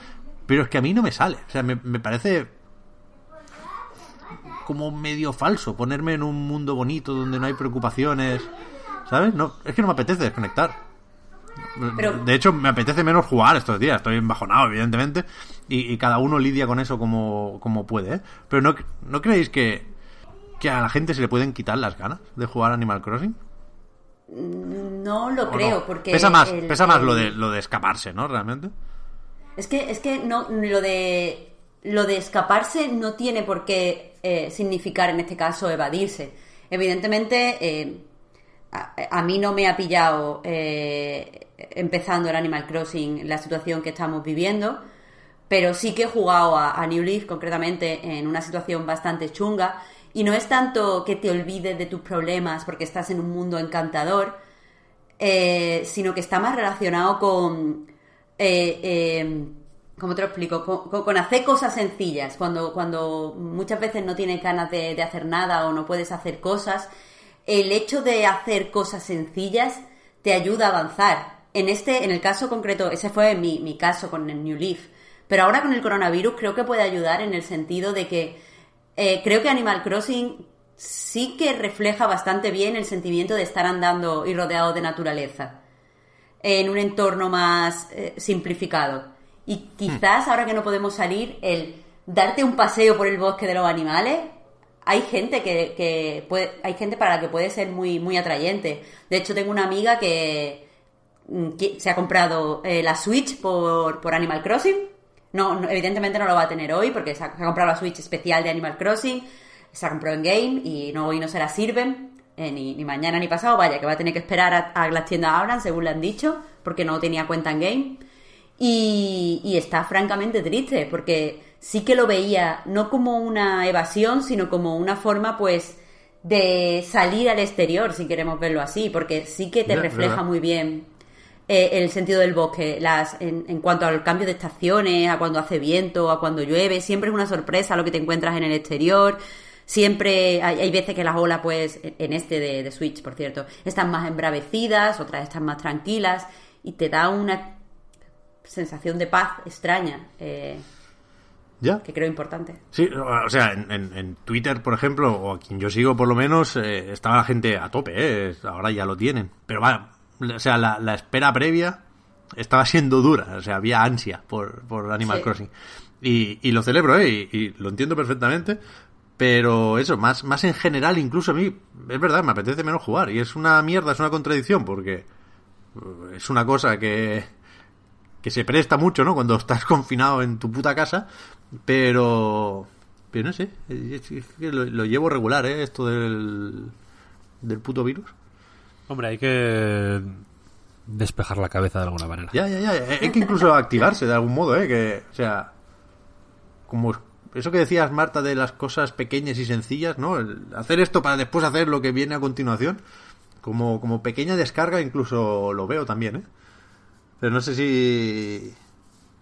Pero es que a mí no me sale. O sea, me, parece como medio falso ponerme en un mundo bonito donde no hay preocupaciones. ¿Sabes? No, es que no me apetece desconectar. De hecho, me apetece menos jugar estos días. Estoy embajonado, evidentemente. Y, cada uno lidia con eso como, como puede. ¿eh? Pero ¿no, ¿no creéis que, que a la gente se le pueden quitar las ganas de jugar Animal Crossing? No lo creo, porque... Pesa más, pesa más lo, de, lo de escaparse, ¿no? Realmente. Es que, es que no, lo de... Lo de escaparse no tiene por qué eh, significar en este caso evadirse. Evidentemente, eh, a, mí no me ha pillado eh, empezando el Animal Crossing la situación que estamos viviendo, pero sí que he jugado a, New Leaf concretamente en una situación bastante chunga y no es tanto que te olvides de tus problemas porque estás en un mundo encantador, eh, sino que está más relacionado con... Eh, eh, ¿Cómo te lo explico? Con, hacer cosas sencillas. Cuando, cuando muchas veces no tienes ganas de, hacer nada o no puedes hacer cosas, el hecho de hacer cosas sencillas te ayuda a avanzar. En este, en el caso concreto, ese fue mi, mi caso con el New Leaf. Pero ahora con el coronavirus creo que puede ayudar en el sentido de que eh, creo que Animal Crossing sí que refleja bastante bien el sentimiento de estar andando y rodeado de naturaleza en un entorno más eh, simplificado. Y quizás ahora que no podemos salir, el darte un paseo por el bosque de los animales, hay gente que, puede, hay gente para la que puede ser muy, muy atrayente. De hecho, tengo una amiga que, se ha comprado eh, la Switch por, por Animal Crossing. No, evidentemente no lo va a tener hoy porque se ha, comprado la Switch especial de Animal Crossing, se ha comprado en Game y no, hoy no se la sirven, eh, ni, mañana ni pasado, vaya, que va a tener que esperar a, que las tiendas abran, según le han dicho, porque no tenía cuenta en Game. Y, y está francamente triste, porque sí que lo veía no como una evasión, sino como una forma, pues, de salir al exterior, si queremos verlo así, porque sí que te refleja muy bien eh, el sentido del bosque. Las, en, en, cuanto al cambio de estaciones, a cuando hace viento, a cuando llueve, siempre es una sorpresa lo que te encuentras en el exterior. Siempre hay, veces que las olas, pues, en este de, Switch, por cierto, están más embravecidas, otras están más tranquilas y te da una sensación de paz extraña. Eh. Ya. que creo importante. Sí, o sea, en, en- en Twitter, por ejemplo, o a quien yo sigo por lo menos, eh, estaba la gente a tope, ¿eh? ahora ya lo tienen. Pero va, o sea, la, la espera previa estaba siendo dura, o sea, había ansia por, por Animal Sí. Crossing. Y, y lo celebro, ¿eh? Y, y lo entiendo perfectamente. Pero eso, más, más en general, incluso a mí, es verdad, me apetece menos jugar. Y es una mierda, es una contradicción, porque eh, es una cosa que, que se presta mucho, ¿no? Cuando estás confinado en tu puta casa, pero... Pero no sé, es es que lo, lo llevo regular, ¿eh? Esto del, del puto virus. Hombre, hay que despejar la cabeza de alguna manera. Ya, ya, ya. Hay que incluso activarse de algún modo, ¿eh? Que, o sea, como eso que decías, Marta, de las cosas pequeñas y sencillas, ¿no? El hacer esto para después hacer lo que viene a continuación. Como, como pequeña descarga incluso lo veo también, ¿eh? Pero no sé si...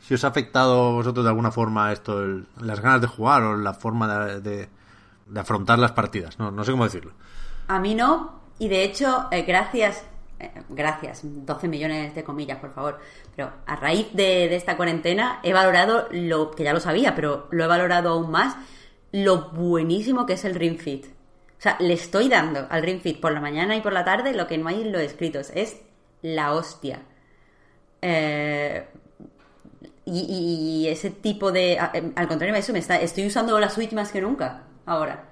Si os ha afectado a vosotros de alguna forma esto, el- las ganas de jugar o la forma de, de- de afrontar las partidas. No, no sé cómo decirlo. A mí no, y de hecho, eh, gracias, eh, gracias, 12 millones de comillas, por favor, pero a raíz de, de esta cuarentena he valorado lo que ya lo sabía, pero lo he valorado aún más, lo buenísimo que es el Ring Fit. O sea, le estoy dando al Ring Fit por la mañana y por la tarde lo que no hay en los escritos. Es la hostia. Eh, y, ese tipo de... em, Al contrario, eso me está, estoy usando la Switch más que nunca ahora.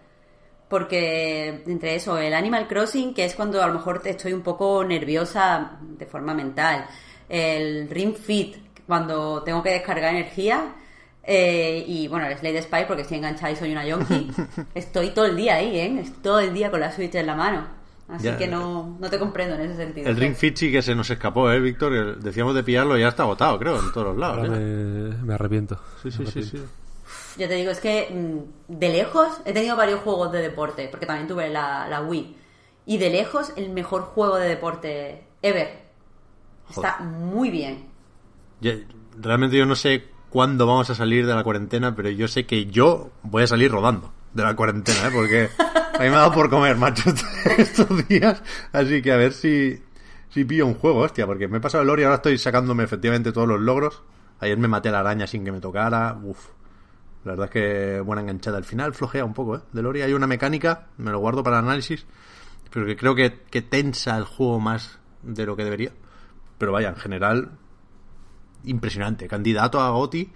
Porque entre eso, el Animal Crossing, que es cuando a lo mejor te estoy un poco nerviosa de forma mental. El Ring Fit, cuando tengo que descargar energía. eh, y bueno, el Slade Spy, porque estoy enganchada y soy una yonki. estoy todo el día ahí, ¿eh? Estoy todo el día con la Switch en la mano. Así Ya. que no, no te comprendo en ese sentido. El Ring Fit sí que se nos escapó, ¿eh, Víctor? Decíamos de pillarlo y ya está agotado, creo, en todos los lados. Ahora ¿eh? me, me arrepiento. Sí, sí, Me sí, sí. Ya te digo, es que mm, de lejos he tenido varios juegos de deporte, porque también tuve la, la Wii. Y de lejos, el mejor juego de deporte ever. Está muy bien. Realmente yo no sé cuándo vamos a salir de la cuarentena, pero yo sé que yo voy a salir rodando de la cuarentena, ¿eh? Porque a mí me ha dado por comer, macho, estos días. Así que a ver si, si pillo un juego, hostia, porque me he pasado el Ori y ahora estoy sacándome efectivamente todos los logros. Ayer me maté a la araña sin que me tocara. Uf. La verdad es que buena enganchada. Al final flojea un poco, ¿eh? Del Ori hay una mecánica, me lo guardo para análisis, pero que creo que, que tensa el juego más de lo que debería. Pero vaya, en general, impresionante. Candidato a GOTI,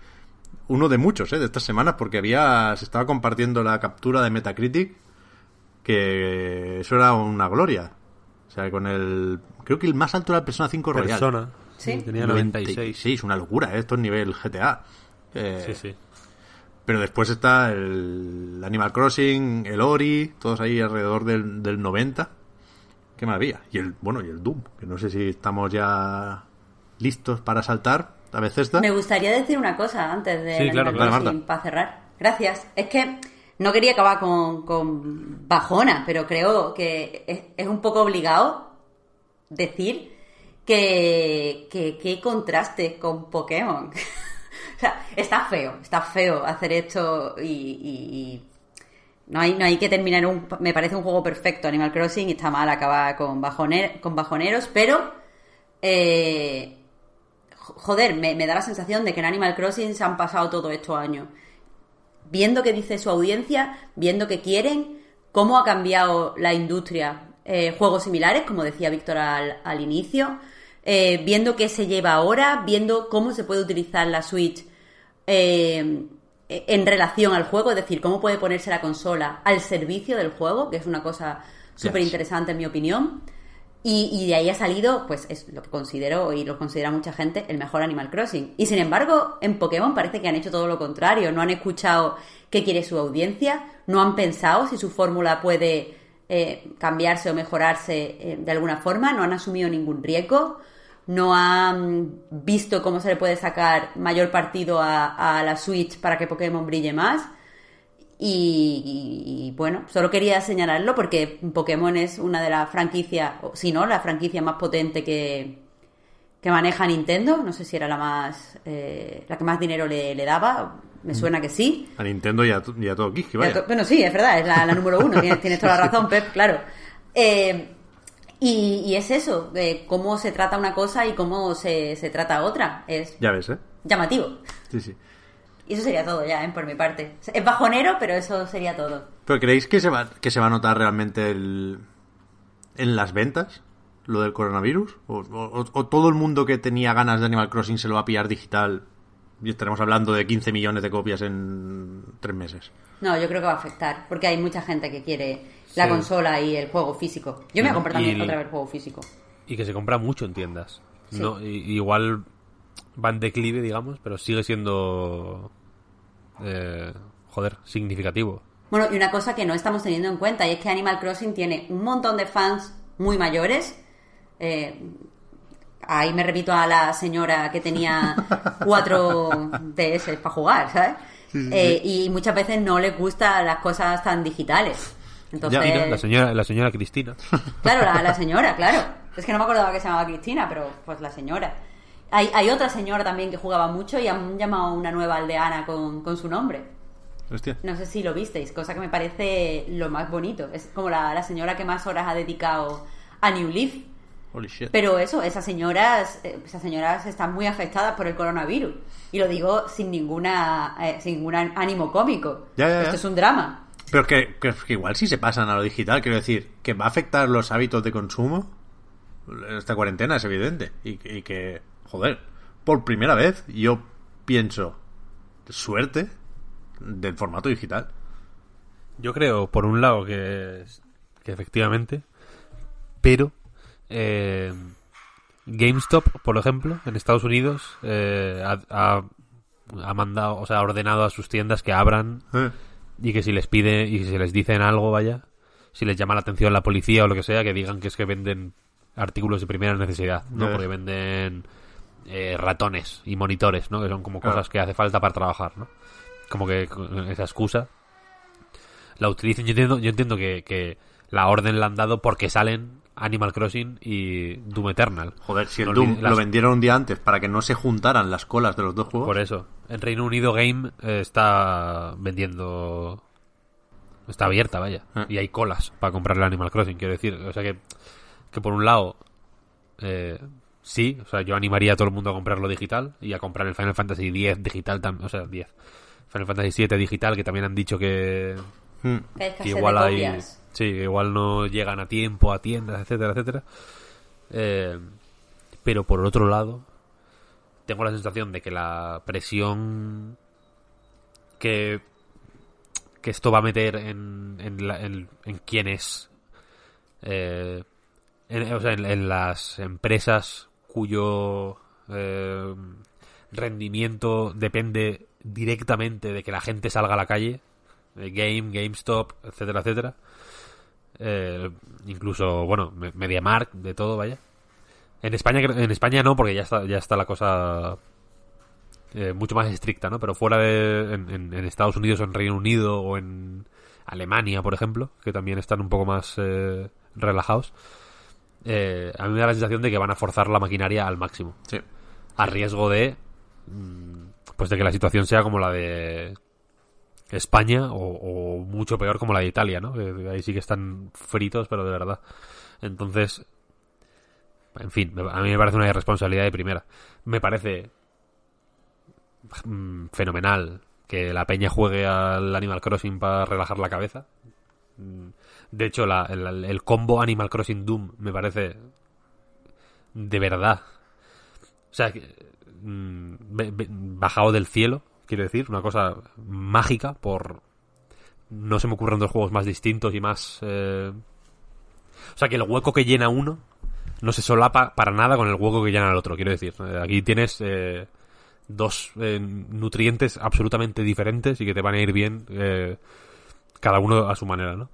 uno de muchos, ¿eh? De estas semanas, porque había, se estaba compartiendo la captura de Metacritic, que eso era una gloria. O sea, con el, creo que el más alto era el Persona 5 Royal. Persona. Sí. Tenía 96. 96, una locura, ¿eh? Esto es nivel GTA. Eh, Sí, sí. Pero después está el Animal Crossing, el Ori, todos ahí alrededor del, del 90. Qué maravilla. Y el, bueno, y el Doom, que no sé si estamos ya listos para saltar a veces Me gustaría decir una cosa antes de Sí, claro, Crossing, para cerrar. Gracias. Es que no quería acabar con, con bajona, pero creo que es, es un poco obligado decir que, que, que contraste con Pokémon. está feo, está feo hacer esto y, no hay, no hay que terminar un... Me parece un juego perfecto Animal Crossing está mal acabar con, bajoner, con bajoneros, pero... eh, joder, me, da la sensación de que en Animal Crossing se han pasado todos estos años. Viendo qué dice su audiencia, viendo qué quieren, cómo ha cambiado la industria, eh, juegos similares, como decía Víctor al, al inicio, eh, viendo qué se lleva ahora, viendo cómo se puede utilizar la Switch eh, en relación al juego, es decir, cómo puede ponerse la consola al servicio del juego, que es una cosa súper interesante en mi opinión. Y, y de ahí ha salido, pues es lo que considero y lo considera mucha gente el mejor Animal Crossing. Y sin embargo, en Pokémon parece que han hecho todo lo contrario. No han escuchado qué quiere su audiencia, no han pensado si su fórmula puede eh, cambiarse o mejorarse eh, de alguna forma, no han asumido ningún riesgo, no han visto cómo se le puede sacar mayor partido a, a la Switch para que Pokémon brille más. Y, y- y, bueno, solo quería señalarlo porque Pokémon es una de las franquicias, o si no, la franquicia más potente que, que maneja Nintendo. No sé si era la más eh, la que más dinero le, le daba. Me suena que sí. A Nintendo y a, y a todo Kiski, vaya. Bueno, sí, es verdad, es la, la número uno. Tienes, tienes toda la razón, Pep, claro. Eh, y, y es eso, de cómo se trata una cosa y cómo se, se trata otra. Es Ya ves, ¿eh? llamativo. Sí, sí. Y eso sería todo ya, ¿eh? por mi parte. Es bajonero, pero eso sería todo. ¿Pero creéis que se va, que se va a notar realmente el, en las ventas lo del coronavirus? ¿O, o- o todo el mundo que tenía ganas de Animal Crossing se lo va a pillar digital y estaremos hablando de 15 millones de copias en tres meses? No, yo creo que va a afectar, porque hay mucha gente que quiere la Sí. consola y el juego físico. Yo me voy a comprar también el- otra vez el juego físico. Y que se compra mucho en tiendas. Sí. No, i- igual va en declive, digamos, pero sigue siendo. eh, joder, significativo. Bueno, y una cosa que no estamos teniendo en cuenta, y es que Animal Crossing tiene un montón de fans muy mayores. Eh, ahí me repito a la señora que tenía cuatro DS para jugar, ¿sabes? Eh, y muchas veces no les gustan las cosas tan digitales. Entonces, Ya, Mira, la señora, la señora Cristina. Claro, la, la señora, claro. Es que no me acordaba que se llamaba Cristina, pero pues la señora. Hay, hay otra señora también que jugaba mucho y han llamado a una nueva aldeana con, con su nombre. Hostia. No sé si lo visteis, cosa que me parece lo más bonito. Es como la, la señora que más horas ha dedicado a New Leaf. Holy shit. Pero eso, esas señoras, eh, esas señoras están muy afectadas por el coronavirus. Y lo digo sin ninguna, eh, sin ningún ánimo cómico. Ya, ya, ya. Esto es un drama. Pero que, que- que igual si se pasan a lo digital, quiero decir, que va a afectar los hábitos de consumo. Esta cuarentena es evidente. Y, y que, joder, por primera vez yo pienso, suerte del formato digital. Yo creo, por un lado, que, que efectivamente, pero eh, GameStop, por ejemplo, en Estados Unidos, eh, ha, ha- ha mandado, o sea, ha ordenado a sus tiendas que abran Eh, y que si les pide y si les dicen algo, vaya, si les llama la atención la policía o lo que sea, que digan que es que venden artículos de primera necesidad, ¿no? Porque venden eh, ratones y monitores, ¿no? Que son como cosas que hace falta para trabajar, ¿no? Como que con esa excusa la utilicen. Yo entiendo, yo entiendo que, que la orden la han dado porque salen Animal Crossing y Doom Eternal. Joder, si el No Doom las- lo vendieron un día antes para que no se juntaran las colas de los dos juegos. Por eso. En Reino Unido Game eh, está vendiendo. Está abierta, vaya. Ah. Y hay colas para comprar el Animal Crossing, quiero decir. O sea que, que por un lado, eh, sí, o sea, yo animaría a todo el mundo a comprarlo digital y a comprar el Final Fantasy X digital también. O sea, 10. Final Fantasy VII digital, que también han dicho que, Hmm. Que hay que escasez igual hay. copias. Sí, igual no llegan a tiempo a tiendas, etcétera, etcétera. Eh, pero por otro lado, tengo la sensación de que la presión que, que esto va a meter en, en, la- en- en quienes. eh, o sea, en, las empresas cuyo eh, rendimiento depende directamente de que la gente salga a la calle, Game, GameStop, etcétera, etcétera. Eh, incluso, bueno, Me- MediaMarkt, de todo, vaya. En España, en España no, porque ya está, ya está la cosa eh, mucho más estricta, ¿no? Pero fuera de en, en- en Estados Unidos o en Reino Unido o en Alemania, por ejemplo, que también están un poco más eh, relajados, eh, a mí me da la sensación de que van a forzar la maquinaria al máximo Sí. a riesgo de mm, pues de que la situación sea como la de España o, mucho peor como la de Italia, ¿no? Ahí sí que están fritos, pero de verdad. Entonces, en fin, a mí me parece una irresponsabilidad de primera. Me parece mm, fenomenal que la peña juegue al Animal Crossing para relajar la cabeza. Mm, De hecho, la- el, combo Animal Crossing Doom me parece de verdad o sea, mm, bajado del cielo, quiero decir, una cosa mágica por... No se me ocurren dos juegos más distintos y más... eh, O sea, que el hueco que llena uno no se solapa para nada con el hueco que llena el otro, quiero decir. Eh, Aquí tienes eh, dos eh, nutrientes absolutamente diferentes y que te van a ir bien eh, cada uno a su manera, ¿no?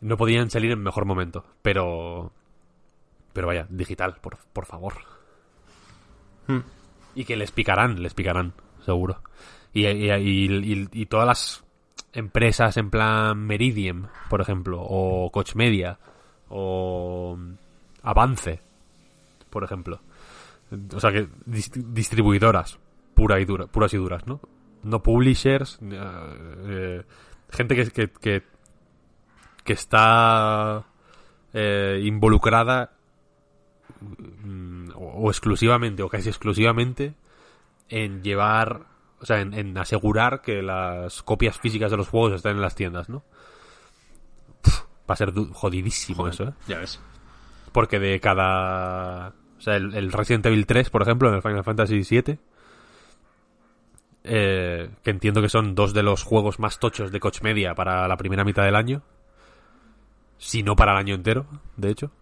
No podían salir en mejor momento, pero... Pero vaya, digital, por, por favor. Hmm. Y que les picarán, les picarán, seguro. Y, y, y- todas las empresas en plan Meridian, por ejemplo, o Coach Media, o Avance, por ejemplo. O sea que dis- distribuidoras, pura y dura, puras y duras, ¿no? No publishers, eh, eh, gente que, que, que, está eh, involucrada mm, o exclusivamente o casi exclusivamente en llevar o sea, en, en asegurar que las copias físicas de los juegos estén en las tiendas, ¿no? Pff, va a ser jodidísimo eso, ¿eh? Ya ves. Porque de cada... O sea, el, el Resident Evil 3, por ejemplo, en el Final Fantasy VII, eh, que entiendo que son dos de los juegos más tochos de Coach Media para la primera mitad del año, si no para el año entero, de hecho.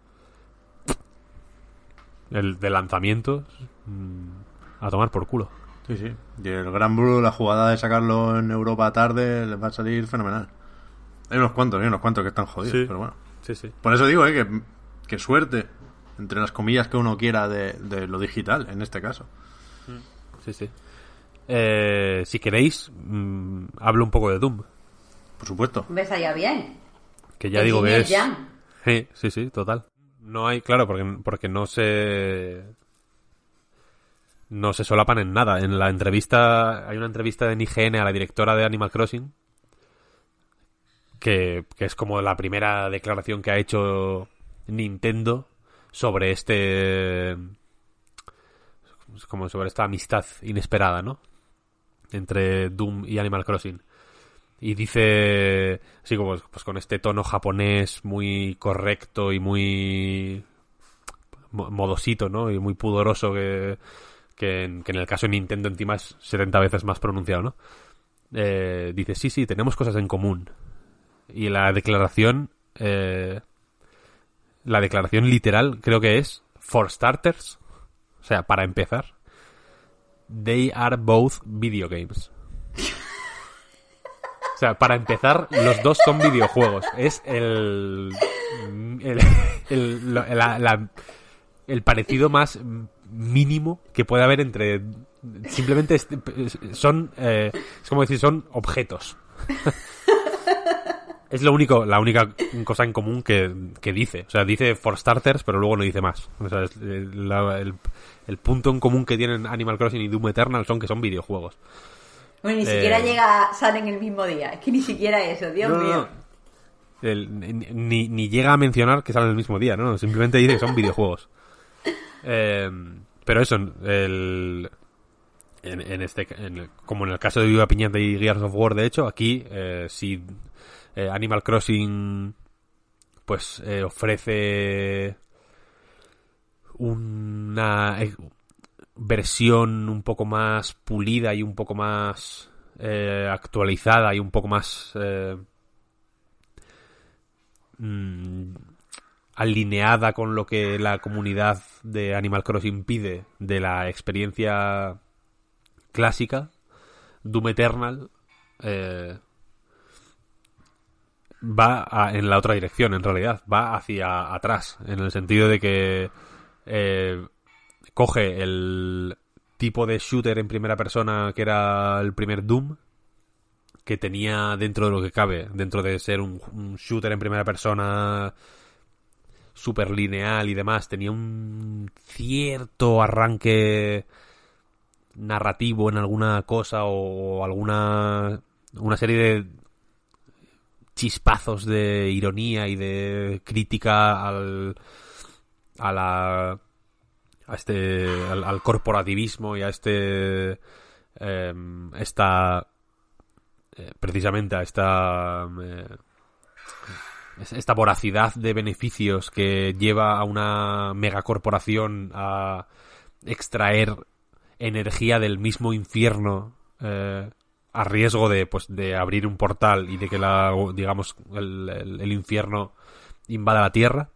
El de lanzamiento, mm, a tomar por culo. Sí, sí. Y el Gran Blue, la jugada de sacarlo en Europa tarde, les va a salir fenomenal. Hay unos cuantos, hay unos cuantos que están jodidos, Sí. pero bueno. Sí, sí. Por eso digo, eh, que, que suerte, entre las comillas que uno quiera de, de lo digital, en este caso. Sí, sí. Eh, si queréis, mm, hablo un poco de Doom. Por supuesto. ¿Ves allá bien? Que ya digo que es. Jam. Sí, sí, sí, total. No hay, claro, porque, porque no se. No se solapan en nada. En la entrevista. Hay una entrevista en IGN a la directora de Animal Crossing. Que, que es como la primera declaración que ha hecho Nintendo sobre este. Como sobre esta amistad inesperada, ¿no? Entre Doom y Animal Crossing. Y dice, así como pues con este tono japonés muy correcto y muy mo- modosito, ¿no? Y muy pudoroso que, que, en, el caso de Nintendo encima es 70 veces más pronunciado, ¿no? Eh, dice, sí, sí, tenemos cosas en común. Y la declaración, eh, la declaración literal creo que es, for starters, o sea, para empezar, they are both video games. O sea, para empezar, los dos son videojuegos. Es el. El, el, la- el parecido más mínimo que puede haber entre. Simplemente son. eh, es como decir, son objetos. Es lo único, la única cosa en común que, que dice. O sea, dice for starters, pero luego no dice más. O sea, es- eh, la- el, el punto en común que tienen Animal Crossing y Doom Eternal son que son videojuegos. Bueno, ni Eh. siquiera llega, salen el mismo día. Es que ni siquiera eso, Dios No, mío. no. El- ni, ni- ni llega a mencionar que salen el mismo día, ¿no? Simplemente dice que son videojuegos. Eh, pero eso, el, en, este, en como en el caso de Viva Piñata y Gears of War, de hecho, aquí, eh, si eh, Animal Crossing, pues, eh, ofrece una versión un poco más pulida y un poco más actualizada y un poco más mm, alineada con lo que la comunidad de Animal Crossing pide de la experiencia clásica, Doom Eternal eh, va a- en la otra dirección, en realidad, va hacia atrás, en el sentido de que eh, coge el tipo de shooter en primera persona que era el primer Doom, que tenía dentro de lo que cabe, dentro de ser un, un shooter en primera persona super lineal y demás, tenía un cierto arranque narrativo en alguna cosa o alguna una serie de chispazos de ironía y de crítica al a la a este al, corporativismo y a este em, esta eh, precisamente a esta es- esta voracidad de beneficios que lleva a una megacorporación a extraer energía del mismo infierno eh, a riesgo de pues de abrir un portal y de que la digamos el, el- infierno invada la tierra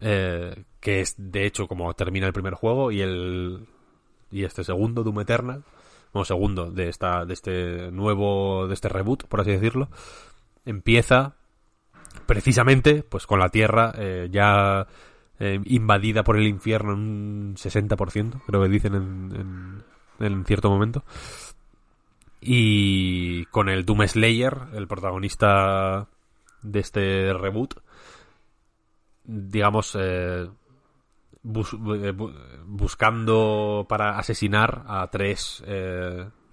eh, que es de hecho como termina el primer juego y el y este segundo Doom Eternal bueno segundo de esta de este nuevo de este reboot por así decirlo empieza precisamente pues con la tierra eh, ya eh, invadida por el infierno en un 60% creo que dicen en, cierto momento. Y con el Doom Slayer el protagonista de este reboot digamos eh, bus- bu- buscando para asesinar a tres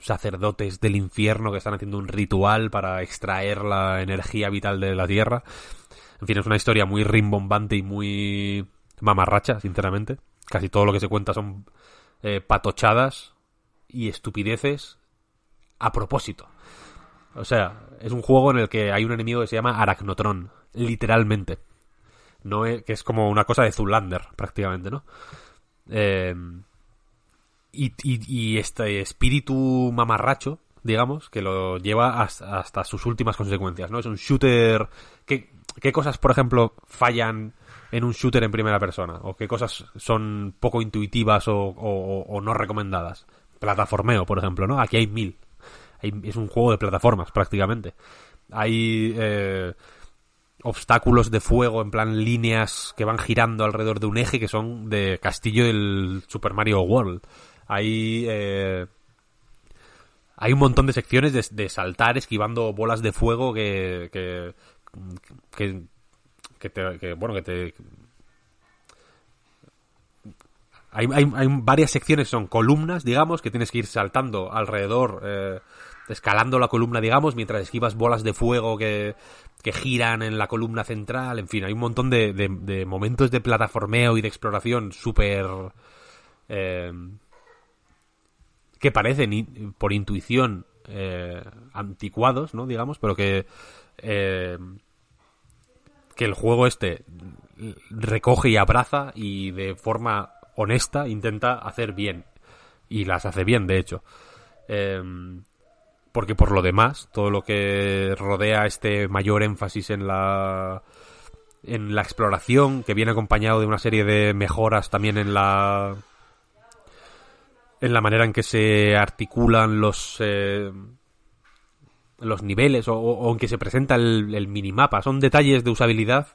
sacerdotes del infierno que están haciendo un ritual para extraer la energía vital de la tierra. En fin, es una historia muy rimbombante y muy mamarracha, sinceramente. Casi todo lo que se cuenta son eh, patochadas y estupideces a propósito. O sea, es un juego en el que hay un enemigo que se llama Arachnotron, literalmente. No es, que es como una cosa de Zulander, prácticamente, ¿no? Eh, y, y- y este espíritu mamarracho, digamos, que lo lleva hasta, hasta sus últimas consecuencias, ¿no? Es un shooter... ¿Qué, qué cosas, por ejemplo, fallan en un shooter en primera persona? ¿O qué cosas son poco intuitivas o, o- o no recomendadas? Plataformeo, por ejemplo, ¿no? Aquí hay mil. Hay- es un juego de plataformas, prácticamente. Hay... eh, obstáculos de fuego, en plan líneas que van girando alrededor de un eje que son de castillo del Super Mario World. Hay, eh, hay un montón de secciones de, saltar esquivando bolas de fuego que, que, que, que te, bueno, que te... Hay, hay, hay varias secciones, son columnas, digamos, que tienes que ir saltando alrededor, eh, escalando la columna, digamos, mientras esquivas bolas de fuego que, que giran en la columna central. En fin, hay un montón de, de- de momentos de plataformeo y de exploración súper... eh, que parecen por intuición eh, anticuados, ¿no? Digamos, pero que... eh, que el juego este recoge y abraza y de forma honesta intenta hacer bien. Y las hace bien, de hecho. Em, porque por lo demás, todo lo que rodea este mayor énfasis en la en la exploración, que viene acompañado de una serie de mejoras también en la en la manera en que se articulan los eh, los niveles o, o en que se presenta el, el minimapa. Son detalles de usabilidad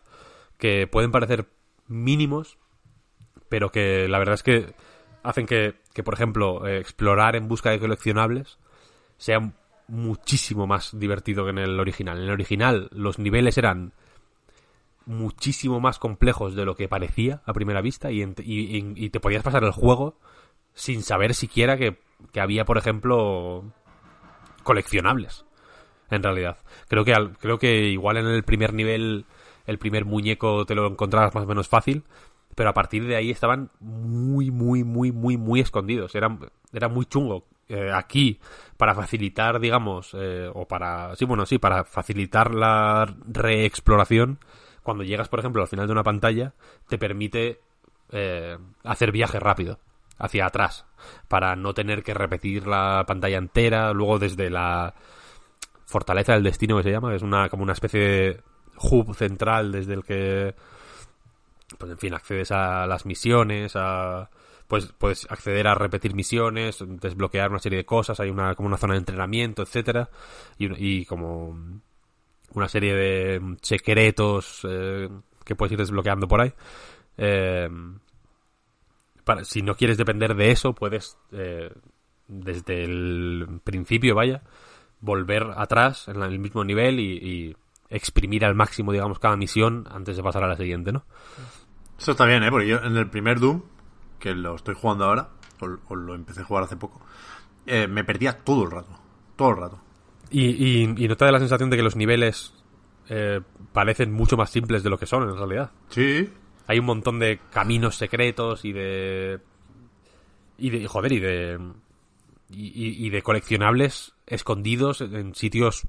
que pueden parecer mínimos, pero que la verdad es que hacen que, que, por ejemplo, eh, explorar en busca de coleccionables sea muchísimo más divertido que en el original. En el original los niveles eran muchísimo más complejos de lo que parecía a primera vista y, y- y- y te podías pasar el juego sin saber siquiera que, que había, por ejemplo, coleccionables. En realidad, creo que al- creo que igual en el primer nivel el primer muñeco te lo encontrabas más o menos fácil, pero a partir de ahí estaban muy, muy, muy, muy, muy escondidos. Era, era muy chungo. Eh, aquí, para facilitar, digamos, eh, o para, sí, bueno, sí, para facilitar la reexploración, cuando llegas, por ejemplo, al final de una pantalla, te permite eh, hacer viaje rápido hacia atrás para no tener que repetir la pantalla entera luego desde la fortaleza del destino que se llama es una como una especie de hub central desde el que pues en fin accedes a las misiones a pues puedes acceder a repetir misiones desbloquear una serie de cosas hay una como una zona de entrenamiento etcétera y, y como una serie de secretos eh, que puedes ir desbloqueando por ahí. Eh, para, si no quieres depender de eso, puedes, eh, desde el principio, vaya, volver atrás en el mismo nivel y, y exprimir al máximo, digamos, cada misión antes de pasar a la siguiente, ¿no? Eso está bien, ¿eh? Porque yo en el primer Doom, que lo estoy jugando ahora, o, o lo empecé a jugar hace poco, eh, me perdía todo el rato. Todo el rato. Y, y, y no te da la sensación de que los niveles eh, parecen mucho más simples de lo que son en realidad. Sí. Hay un montón de caminos secretos y de. Y de. Joder, y de. Y, de coleccionables escondidos en sitios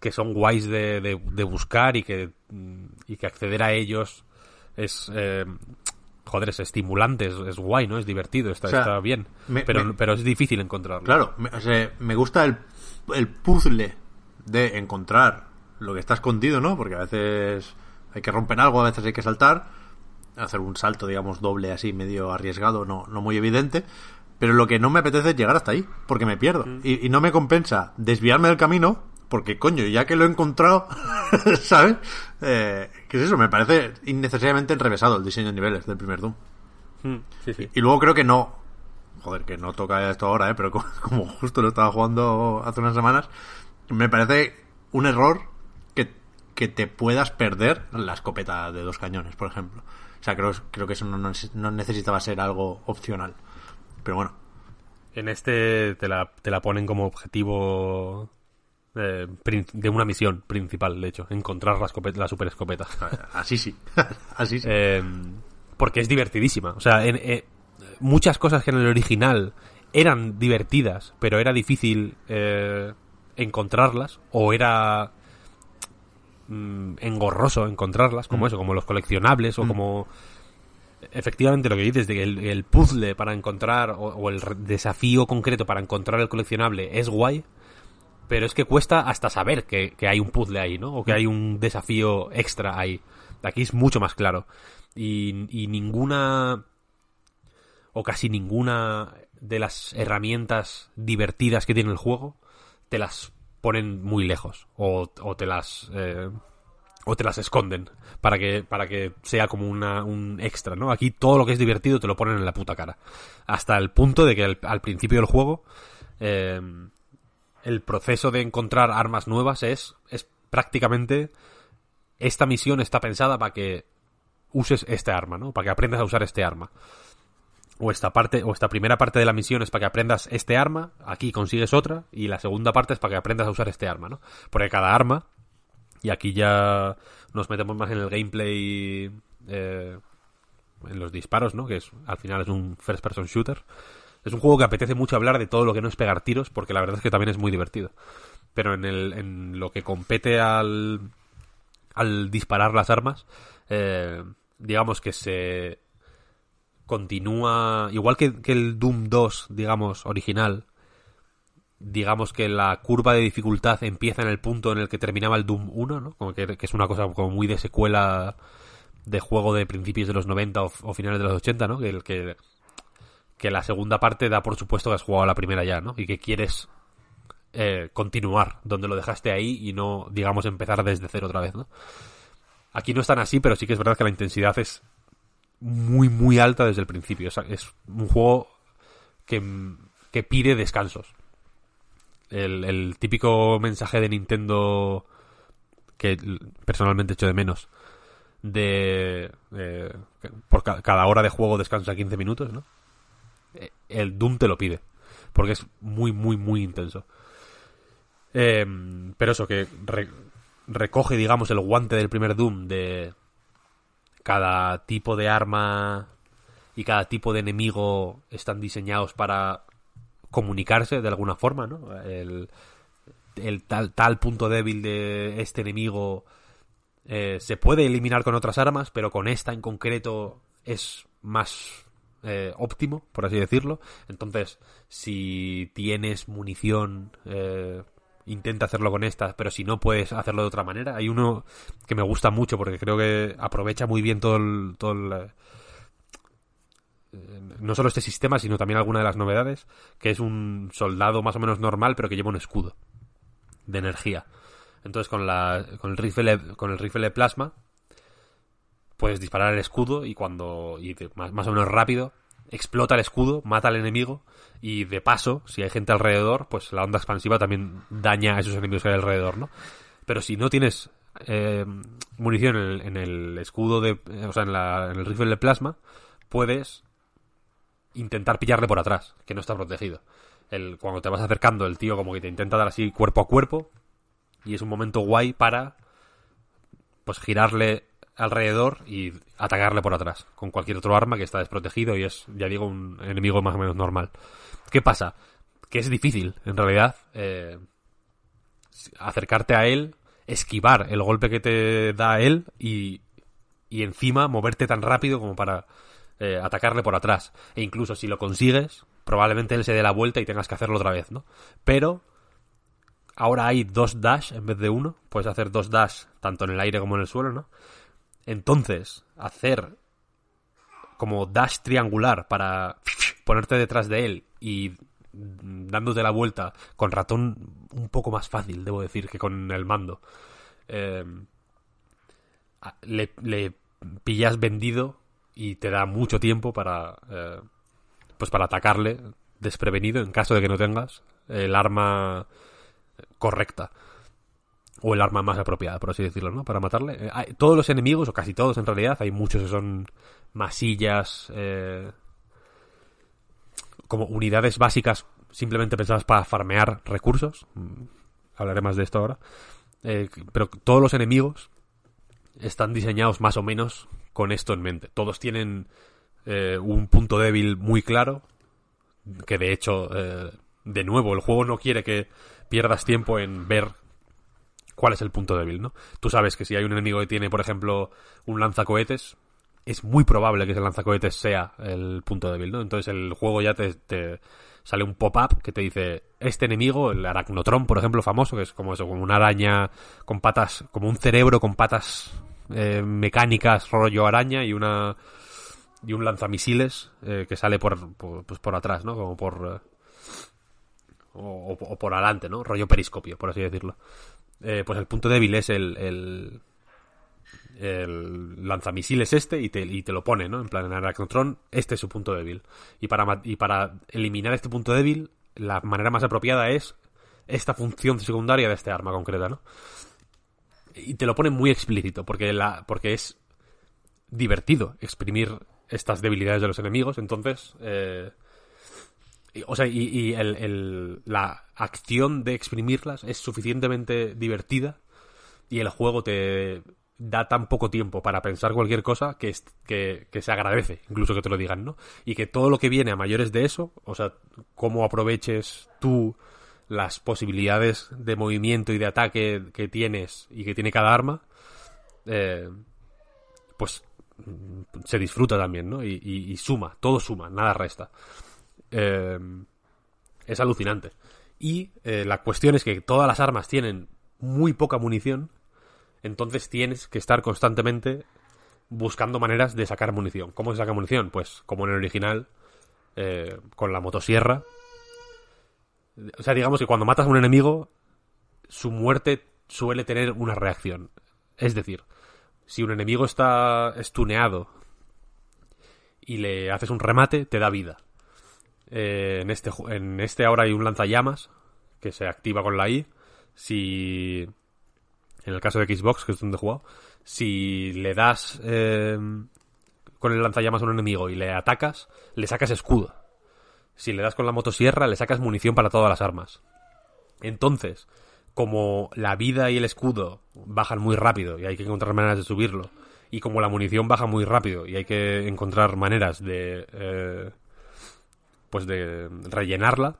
que son guays de, de- de buscar y que. Y que acceder a ellos es. eh, joder, es estimulante, es, es guay, ¿no? Es divertido, está, O sea, está bien. me- pero, me- pero es difícil encontrarlo. Claro, me, o sea, me gusta el, el puzzle de encontrar lo que está escondido, ¿no? Porque a veces hay que romper algo, a veces hay que saltar, hacer un salto, digamos, doble así, medio arriesgado, no, no muy evidente. Pero lo que no me apetece es llegar hasta ahí, porque me pierdo. Y, y no me compensa desviarme del camino, porque coño, ya que lo he encontrado, ¿sabes? Eh, ¿Qué es eso? Me parece innecesariamente enrevesado el diseño de niveles del primer Doom. Mm, sí, sí. Y luego creo que no. Joder, que no toca esto ahora, ¿eh? Pero como, como justo lo estaba jugando hace unas semanas, me parece un error que, te puedas perder la escopeta de dos cañones, por ejemplo. O sea, creo, creo que eso no, no- necesitaba ser algo opcional. Pero bueno, En este te la, te la ponen como objetivo eh, de una misión principal, de hecho, encontrar la, escopeta, la super escopeta. así sí. así sí. Eh, porque es divertidísima. O sea, en, eh, muchas cosas que en el original eran divertidas, pero era difícil eh, encontrarlas, o era mm, engorroso encontrarlas, como Mm. eso, como los coleccionables, o Mm. como efectivamente lo que dices, de que el, el puzzle para encontrar, o, o el desafío concreto para encontrar el coleccionable es guay, pero es que cuesta hasta saber que, que hay un puzzle ahí, ¿no? O que hay un desafío extra ahí. Aquí es mucho más claro. Y, y ninguna, o casi ninguna de las herramientas divertidas que tiene el juego, te las ponen muy lejos. O, te las... eh, o te las esconden para que para que sea como una, un extra, ¿no? Aquí todo lo que es divertido te lo ponen en la puta cara. Hasta el punto de que al, al principio del juego eh, el proceso de encontrar armas nuevas es, es prácticamente esta misión está pensada para que uses este arma, ¿no? Para que aprendas a usar este arma. O esta parte, o esta primera parte de la misión es para que aprendas este arma, aquí consigues otra, y la segunda parte es para que aprendas a usar este arma, ¿no? Porque cada arma, y aquí ya nos metemos más en el gameplay, eh, en los disparos, ¿no? Que es, al final es un first person shooter. Es un juego que apetece mucho hablar de todo lo que no es pegar tiros, porque la verdad es que también es muy divertido. Pero en, el, en lo que compete al, al disparar las armas, eh, digamos que se continúa, igual que, el Doom 2, digamos, original, digamos que la curva de dificultad empieza en el punto en el que terminaba el Doom 1, ¿no? Como que, es una cosa como muy de secuela de juego de principios de los 90 o, finales de los 80, ¿no? Que, que, que la segunda parte da por supuesto que has jugado la primera ya, ¿no? Y que quieres eh, continuar donde lo dejaste ahí y no, digamos, empezar desde cero otra vez, ¿no? Aquí no es tan así, pero sí que es verdad que la intensidad es muy, muy alta desde el principio. Es, es un juego que, que pide descansos. El, típico mensaje de Nintendo que personalmente echo de menos de eh, por ca cada hora de juego descansa 15 minutos, ¿no? El Doom te lo pide porque es muy muy muy intenso. Eh, pero eso que re recoge digamos el guante del primer Doom de cada tipo de arma y cada tipo de enemigo están diseñados para comunicarse de alguna forma, ¿no? El, tal, tal punto débil de este enemigo eh, se puede eliminar con otras armas, pero con esta en concreto es más eh, óptimo, por así decirlo. Entonces, si tienes munición, eh, intenta hacerlo con esta, pero si no puedes hacerlo de otra manera. Hay uno que me gusta mucho porque creo que aprovecha muy bien todo el, todo el, no solo este sistema, sino también alguna de las novedades, que es un soldado más o menos normal, pero que lleva un escudo de energía. Entonces con la con el rifle con el rifle de plasma puedes disparar el escudo y cuando y más, más o menos rápido explota el escudo, mata al enemigo y de paso, si hay gente alrededor, pues la onda expansiva también daña a esos enemigos que hay alrededor, ¿no? Pero si no tienes eh, munición en el, en el, escudo de, o sea, en, la, en el rifle de plasma, puedes intentar pillarle por atrás, que no está protegido. El, cuando te vas acercando, el tío como que te intenta dar así cuerpo a cuerpo y es un momento guay para pues girarle alrededor y atacarle por atrás con cualquier otro arma que está desprotegido y es, ya digo, un enemigo más o menos normal. ¿Qué pasa? Que es difícil, en realidad, eh, acercarte a él, esquivar el golpe que te da él y, y encima moverte tan rápido como para eh, atacarle por atrás. E incluso si lo consigues, probablemente él se dé la vuelta y tengas que hacerlo otra vez, ¿no? Pero ahora hay dos dash en vez de uno. Puedes hacer dos dash tanto en el aire como en el suelo, ¿no? Entonces, hacer como dash triangular para ponerte detrás de él y dándote la vuelta con ratón un poco más fácil, debo decir, que con el mando. Eh, le, le, pillas vendido y te da mucho tiempo para eh, pues para atacarle desprevenido en caso de que no tengas el arma correcta o el arma más apropiada, por así decirlo, ¿no? Para matarle. Eh, todos los enemigos, o casi todos en realidad, hay muchos que son masillas, eh, como unidades básicas simplemente pensadas para farmear recursos. Hablaré más de esto ahora. Eh, pero todos los enemigos están diseñados más o menos con esto en mente. Todos tienen un punto débil muy claro. que de hecho, de nuevo, el juego no quiere que pierdas tiempo en ver cuál es el punto débil, ¿no? Tú sabes que si hay un enemigo que tiene, por ejemplo, un lanzacohetes, es muy probable que ese lanzacohetes sea el punto débil, ¿no? Entonces el juego ya te, sale un pop-up que te dice, este enemigo, el aracnotron, por ejemplo, famoso, que es como eso, como una araña con patas, como un cerebro con patas eh, mecánicas, rollo araña y una y un lanzamisiles eh, que sale por, por, pues por atrás, ¿no? Como por... eh, o, o por adelante, ¿no? Rollo periscopio, por así decirlo. Eh, pues el punto débil es el, el, el lanzamisiles este y te, y te lo pone, ¿no? En plan, en Arachnotron, este es su punto débil. Y para, y para eliminar este punto débil, la manera más apropiada es esta función secundaria de este arma concreta, ¿no? Y te lo pone muy explícito, porque, la, porque es divertido exprimir estas debilidades de los enemigos, entonces... eh, o sea, y, y el- el- la acción de exprimirlas es suficientemente divertida y el juego te da tan poco tiempo para pensar cualquier cosa que, es- que, se agradece, incluso que te lo digan, ¿no? Y que todo lo que viene a mayores de eso, o sea, cómo aproveches tú las posibilidades de movimiento y de ataque que tienes y que tiene cada arma, eh, pues mm, se disfruta también, ¿no? Y suma, todo suma, nada resta. Eh, es alucinante. Y eh, la cuestión es que todas las armas tienen muy poca munición, entonces tienes que estar constantemente buscando maneras de sacar munición. ¿Cómo se saca munición? Pues como en el original, eh, con la motosierra. O sea, digamos que cuando matas a un enemigo, su muerte suele tener una reacción. Es decir, si un enemigo está estuneado y le haces un remate, te da vida. Eh, en, este, en este ahora hay un lanzallamas que se activa con la I. Si. En el caso de Xbox, que es donde he jugado, si le das eh, con el lanzallamas a un enemigo y le atacas, le sacas escudo. Si le das con la motosierra, le sacas munición para todas las armas. Entonces, como la vida y el escudo bajan muy rápido y hay que encontrar maneras de subirlo, y como la munición baja muy rápido y hay que encontrar maneras de. eh, pues de rellenarla.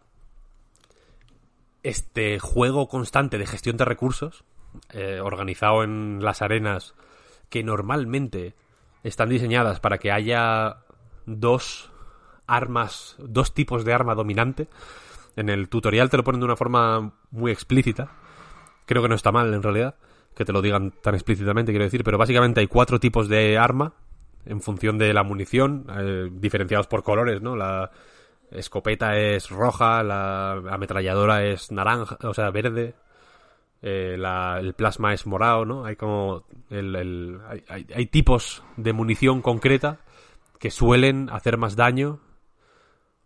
Este juego constante de gestión de recursos, eh, organizado en las arenas que normalmente están diseñadas para que haya dos armas, dos tipos de arma dominante. En el tutorial te lo ponen de una forma muy explícita. Creo que no está mal en realidad que te lo digan tan explícitamente, quiero decir, pero básicamente hay cuatro tipos de arma en función de la munición, eh, diferenciados por colores, ¿no? La escopeta es roja, la ametralladora es naranja, o sea, verde, eh, la- el plasma es morado, ¿no? Hay como el, hay, tipos de munición concreta que suelen hacer más daño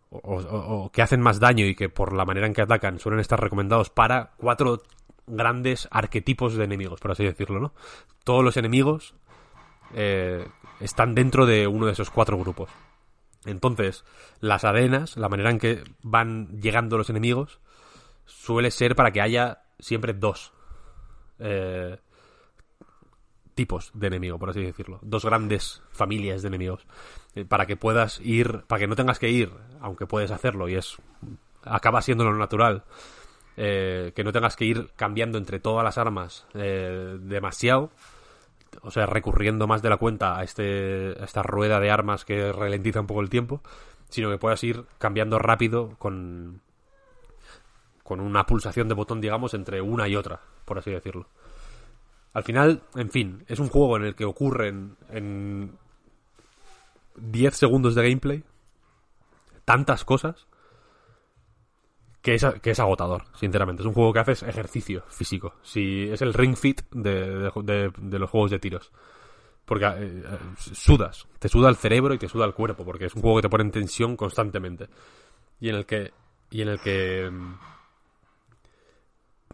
o- o que hacen más daño y que por la manera en que atacan suelen estar recomendados para cuatro grandes arquetipos de enemigos, por así decirlo, ¿no? Todos los enemigos eh, están dentro de uno de esos cuatro grupos. Entonces, las arenas, la manera en que van llegando los enemigos, suele ser para que haya siempre dos eh, tipos de enemigo, por así decirlo. Dos grandes familias de enemigos. Eh, para que puedas ir, para que no tengas que ir, aunque puedes hacerlo y es acaba siendo lo natural, eh, que no tengas que ir cambiando entre todas las armas eh, demasiado, o sea, recurriendo más de la cuenta a, este, a esta rueda de armas que ralentiza un poco el tiempo, sino que puedas ir cambiando rápido con, con una pulsación de botón, digamos, entre una y otra, por así decirlo. Al final, en fin, es un juego en el que ocurren en 10 segundos de gameplay tantas cosas que es, que es agotador, sinceramente. Es un juego que haces ejercicio físico. Si es el ring fit de, de- los juegos de tiros. Porque eh, eh, sudas, te suda el cerebro y te suda el cuerpo, porque es un juego que te pone en tensión constantemente. Y en el que. Y en el que. mm,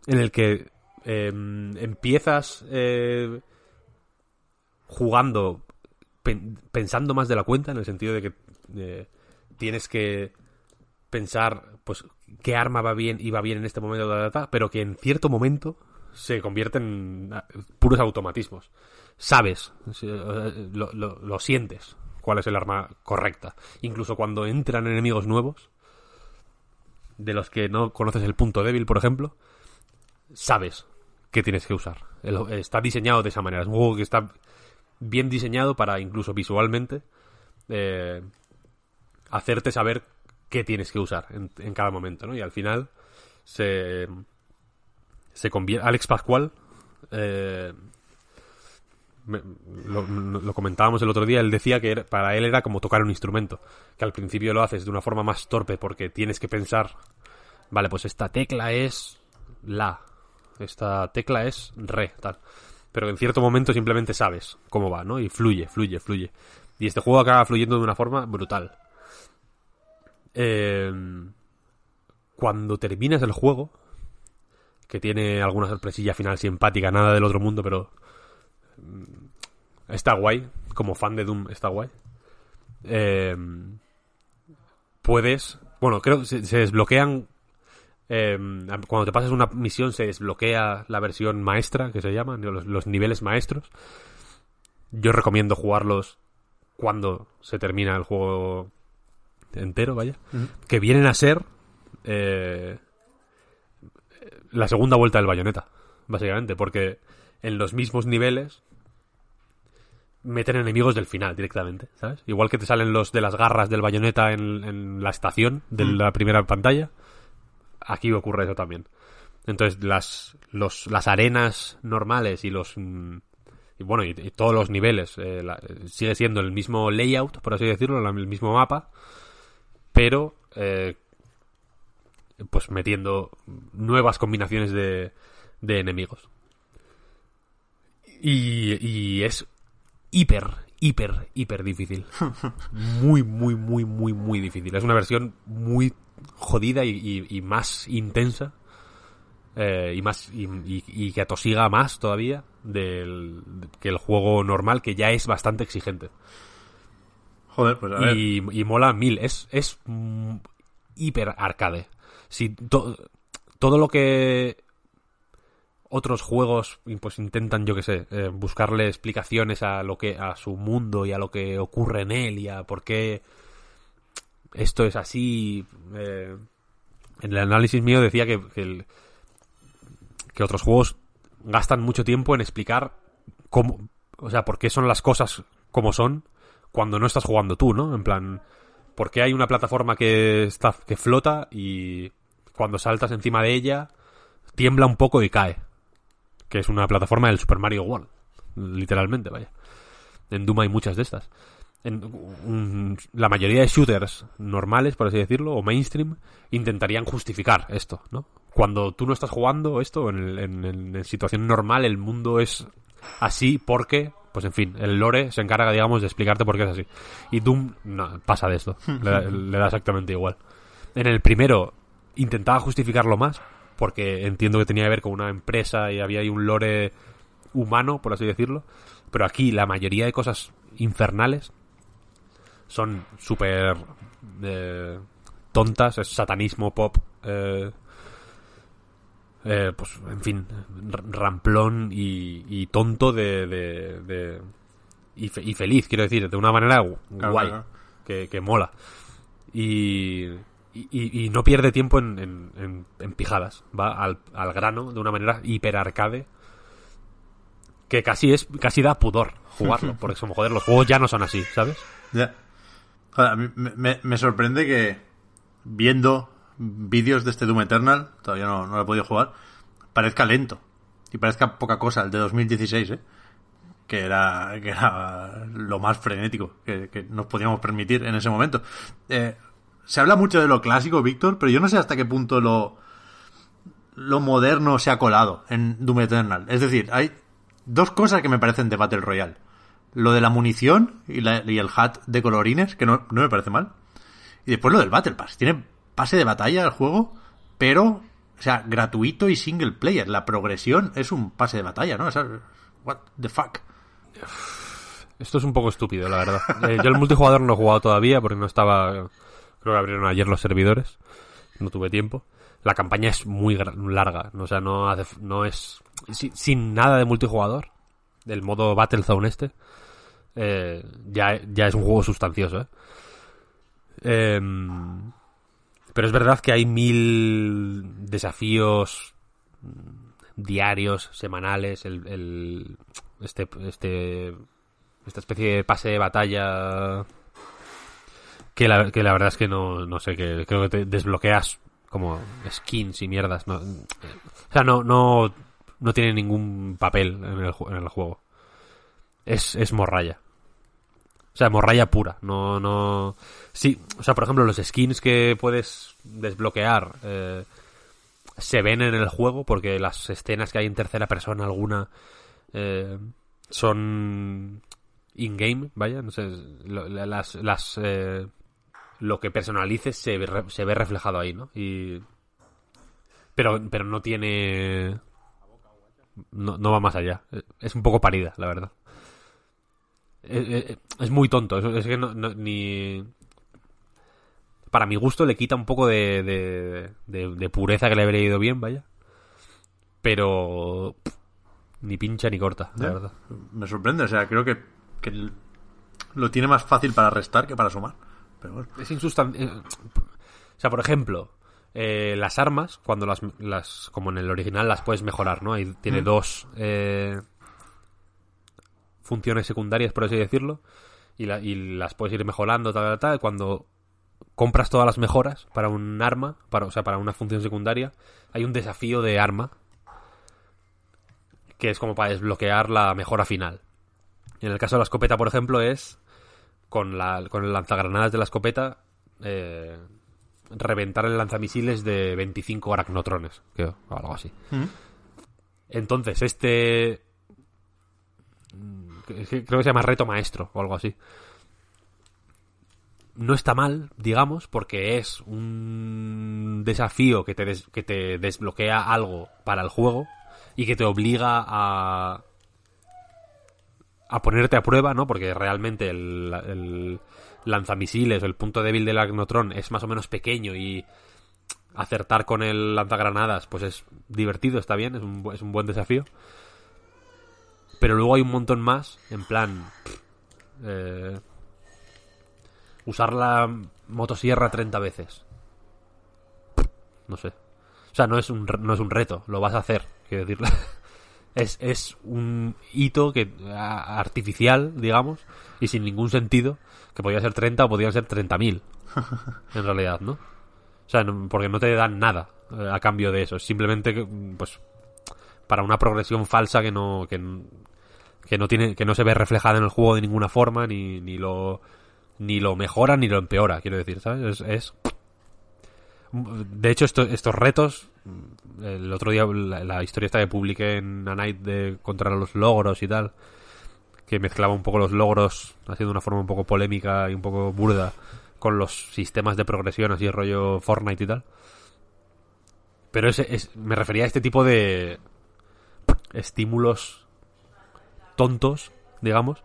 En el que eh, empiezas eh, jugando pen- pensando más de la cuenta, en el sentido de que tienes que pensar, pues, qué arma va bien y va bien en este momento, ta, ta, ta, pero que en cierto momento se convierte en ah, puros automatismos. Sabes, eh, lo, lo- sientes, cuál es el arma correcta. Incluso cuando entran enemigos nuevos, de los que no conoces el punto débil, por ejemplo, sabes que tienes que usar. Está diseñado de esa manera. Es un juego que está bien diseñado para incluso visualmente eh, hacerte saber qué tienes que usar en, cada momento, ¿no? Y al final se se convierte Alex Pascual eh, lo, comentábamos el otro día, él decía que para él era como tocar un instrumento, que al principio lo haces de una forma más torpe porque tienes que pensar, vale, pues esta tecla es la, esta tecla es re, tal. Pero en cierto momento simplemente sabes cómo va, ¿no? Y fluye, fluye, fluye. Y este juego acaba fluyendo de una forma brutal. Eh, cuando terminas el juego, que tiene alguna sorpresilla final simpática, nada del otro mundo, pero está guay. Como fan de Doom, está guay. Eh, puedes. Bueno, creo que se, desbloquean. eh, cuando te pasas una misión, se desbloquea la versión maestra, que se llama, los, los niveles maestros. Yo recomiendo jugarlos cuando se termina el juego entero, vaya. Que vienen a ser. eh, la segunda vuelta del bayoneta, básicamente, porque en los mismos niveles meten enemigos del final directamente, ¿sabes? Igual que te salen los de las garras del bayoneta en, en la estación de la primera pantalla, aquí ocurre eso también. Entonces, las, los, las arenas normales y los. mm, Y bueno, y, y todos los niveles, eh, la- sigue siendo el mismo layout, por así decirlo, el mismo mapa, pero eh, pues metiendo nuevas combinaciones de, de enemigos. Y, y es hiper, hiper, hiper difícil. Muy, muy, muy, muy, muy difícil. Es una versión muy jodida y, y- y más intensa. eh, y más y, y- y que atosiga más todavía del, que el juego normal que ya es bastante exigente Pues y, mola mil. Es, es hiper arcade. Si to- todo lo que otros juegos pues intentan, yo que sé, eh, buscarle explicaciones a lo que a su mundo y a lo que ocurre en él y a por qué esto es así. eh, en el análisis mío decía que, que otros juegos gastan mucho tiempo en explicar cómo, o sea, por qué son las cosas como son cuando no estás jugando tú, ¿no? En plan, ¿por qué hay una plataforma que está que flota y cuando saltas encima de ella tiembla un poco y cae? Que es una plataforma del Super Mario World, literalmente, vaya. En Doom hay muchas de estas. En, la mayoría de shooters normales, por así decirlo, o mainstream, intentarían justificar esto, ¿no? Cuando tú no estás jugando esto, en- en- en situación normal, el mundo es así porque, pues en fin, el lore se encarga, digamos, de explicarte por qué es así. Y Doom no, pasa de esto, le, da- le da exactamente igual. En el primero intentaba justificarlo más, porque entiendo que tenía que ver con una empresa y había ahí un lore humano, por así decirlo. Pero aquí la mayoría de cosas infernales son súper eh, tontas, es satanismo pop, eh, eh, pues en fin, ramplón y, y tonto de, de- de- y, fe- y feliz, quiero decir, de una manera guay, claro. Que, que mola. Y, y, y no pierde tiempo en, en- en- en pijadas, va al, al grano de una manera hiper arcade que casi es casi da pudor jugarlo, porque como joder, los juegos ya no son así, ¿sabes? Ya. Joder, a mí me, me- me sorprende que viendo vídeos de este Doom Eternal, todavía no, no lo he podido jugar, parezca lento. Y parezca poca cosa el de 2016, ¿eh? Que era, que era lo más frenético que, nos podíamos permitir en ese momento. Eh, se habla mucho de lo clásico, Víctor, pero yo no sé hasta qué punto lo, lo moderno se ha colado en Doom Eternal. Es decir, hay dos cosas que me parecen de Battle Royale. Lo de la munición y, la- y el hat de colorines, que no, no me parece mal. Y después lo del Battle Pass. Tiene pase de batalla el juego, pero, o sea, gratuito y single player. La progresión es un pase de batalla, ¿no? O sea, what the fuck. Esto es un poco estúpido, la verdad. Eh, yo el multijugador no he jugado todavía porque no estaba. Creo que abrieron ayer los servidores. No tuve tiempo. La campaña es muy larga. O sea, no, no es. si- sin nada de multijugador. Del modo Battlezone este. eh, ya, ya es un juego sustancioso, ¿eh? Em, Pero es verdad que hay mil desafíos diarios, semanales, el, el- este, este, esta especie de pase de batalla que la, que la verdad es que no, no sé, que creo que te desbloqueas como skins y mierdas. No, o sea, no, no, no tiene ningún papel en el, en el juego. Es, es morralla. O sea, morralla pura. No, no. Sí, o sea, por ejemplo, los skins que puedes desbloquear eh, se ven en el juego porque las escenas que hay en tercera persona, alguna, eh, son in-game, vaya. No sé, las. las eh, lo que personalices se ve, se ve reflejado ahí, ¿no? Y. Pero, pero no tiene. No, no va más allá. Es un poco parida, la verdad. Eh, eh, Es muy tonto. Es, es que no, no- ni. Para mi gusto le quita un poco de, de, de- de pureza que le habría ido bien, vaya. Pero. pff, Ni pincha ni corta, la verdad. Me sorprende, o sea, creo que, que lo tiene más fácil para restar que para sumar. Pero bueno. Es insustancial. O sea, por ejemplo, eh, las armas, cuando las, las. Como en el original, las puedes mejorar, ¿no? Ahí tiene Mm. dos. eh, funciones secundarias, por así decirlo. Y, la- y las puedes ir mejorando, tal, tal, tal. Cuando compras todas las mejoras para un arma, para, o sea, para una función secundaria, hay un desafío de arma. Que es como para desbloquear la mejora final. En el caso de la escopeta, por ejemplo, es con, la, con el lanzagranadas de la escopeta eh, reventar el lanzamisiles de 25 aracnotrones, creo, o algo así. Mm. Entonces, este... Creo que se llama reto maestro o algo así. No está mal, digamos, porque es un desafío que te, des- que te desbloquea algo para el juego y que te obliga a, a ponerte a prueba, ¿no? Porque realmente el, el lanzamisiles el punto débil del Agnotron es más o menos pequeño y acertar con el lanzagranadas pues es divertido, está bien, es un, es un buen desafío. Pero luego hay un montón más, en plan... eh, usar la motosierra 30 veces. No sé. O sea, no es un, no es un reto, lo vas a hacer, quiero decir. Es, es un hito que artificial, digamos, y sin ningún sentido, que podía ser 30 o podían ser 30.000, en realidad, ¿no? O sea, no- porque no te dan nada eh, a cambio de eso, es simplemente pues, para una progresión falsa que no, que, que no tiene, que no se ve reflejada en el juego de ninguna forma, ni, ni lo, ni lo mejora ni lo empeora, quiero decir, ¿sabes? Es, es- de hecho, esto- estos retos, el otro día la, historia esta que publiqué en A Night de contra los logros y tal, que mezclaba un poco los logros, haciendo una forma un poco polémica y un poco burda, con los sistemas de progresión, así rollo Fortnite y tal. Pero ese es, me refería a este tipo de estímulos tontos, digamos,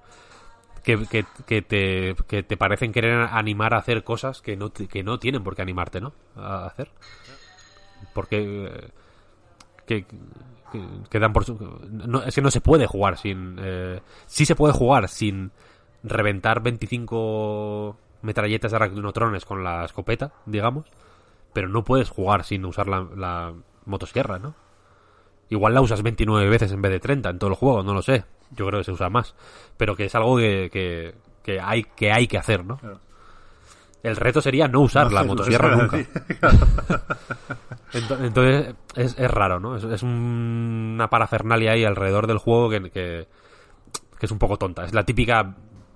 que, que, que te, que te parecen querer animar a hacer cosas que no, que no tienen por qué animarte, ¿no? A hacer. Porque... eh, Que, dan por... No, es que no se puede jugar sin... Eh, sí se puede jugar sin reventar 25 metralletas de aracnotrones con la escopeta, digamos, pero no puedes jugar sin usar la, la motosierra, ¿no? Igual la usas 29 veces en vez de 30 en todo el juego, no lo sé. Yo creo que se usa más. Pero que es algo que, que, que hay, que hay que hacer, ¿no? Claro. El reto sería no usar No la motosierra nunca. Entonces es, es raro, ¿no? Es, es un- una parafernalia ahí alrededor del juego que, que, que es un poco tonta. Es la típica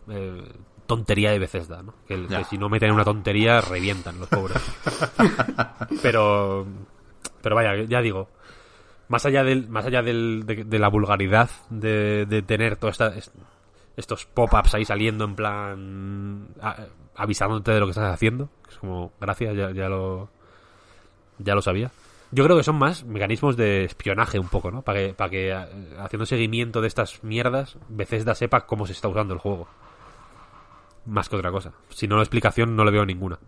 eh, tontería de Bethesda, ¿no? Que, que si no meten una tontería revientan los pobres. pero pero vaya, ya digo, más allá del más allá del, de, de la vulgaridad de, de tener toda esta es- estos pop-ups ahí saliendo en plan a- avisándote de lo que estás haciendo, es como gracias, ya, ya lo ya lo sabía. Yo creo que son más mecanismos de espionaje un poco, ¿no? Para que, para que haciendo seguimiento de estas mierdas, Bethesda sepa cómo se está usando el juego. Más que otra cosa. Si no, la explicación no le veo ninguna.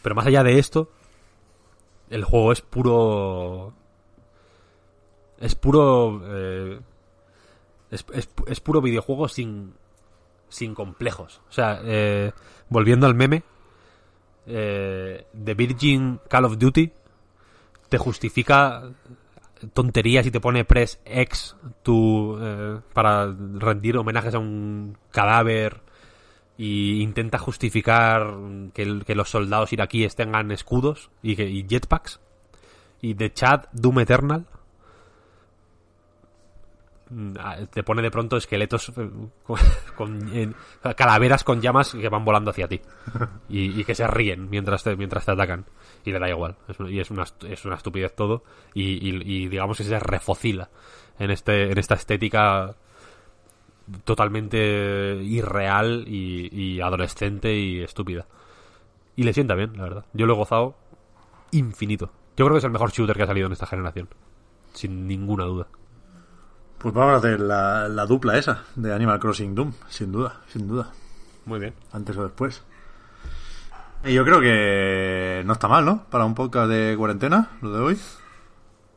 Pero más allá de esto, el juego es puro... Es puro... eh, es, es- puro videojuego sin, sin complejos. O sea, eh, volviendo al meme, eh, The Virgin Call of Duty te justifica tonterías y te pone press X tu, eh, para rendir homenajes a un cadáver y intenta justificar que, que los soldados iraquíes tengan escudos y, y jetpacks y The Chad Doom Eternal te pone de pronto esqueletos eh, con, calaveras con llamas que van volando hacia ti. Y, y que se ríen mientras te, mientras te atacan. Y le da igual. Es una- y es una, es una estupidez todo. Y, y- y digamos que se refocila en este en esta estética totalmente irreal y, y adolescente y estúpida. Y le sienta bien la verdad. Yo lo he gozado infinito. Yo creo que es el mejor shooter que ha salido en esta generación. Sin ninguna duda Pues vamos a hacer la, la dupla esa de Animal Crossing Doom, sin duda, sin duda. muy bien Antes o después. Y yo creo que no está mal, ¿no? Para un podcast de cuarentena, lo de hoy.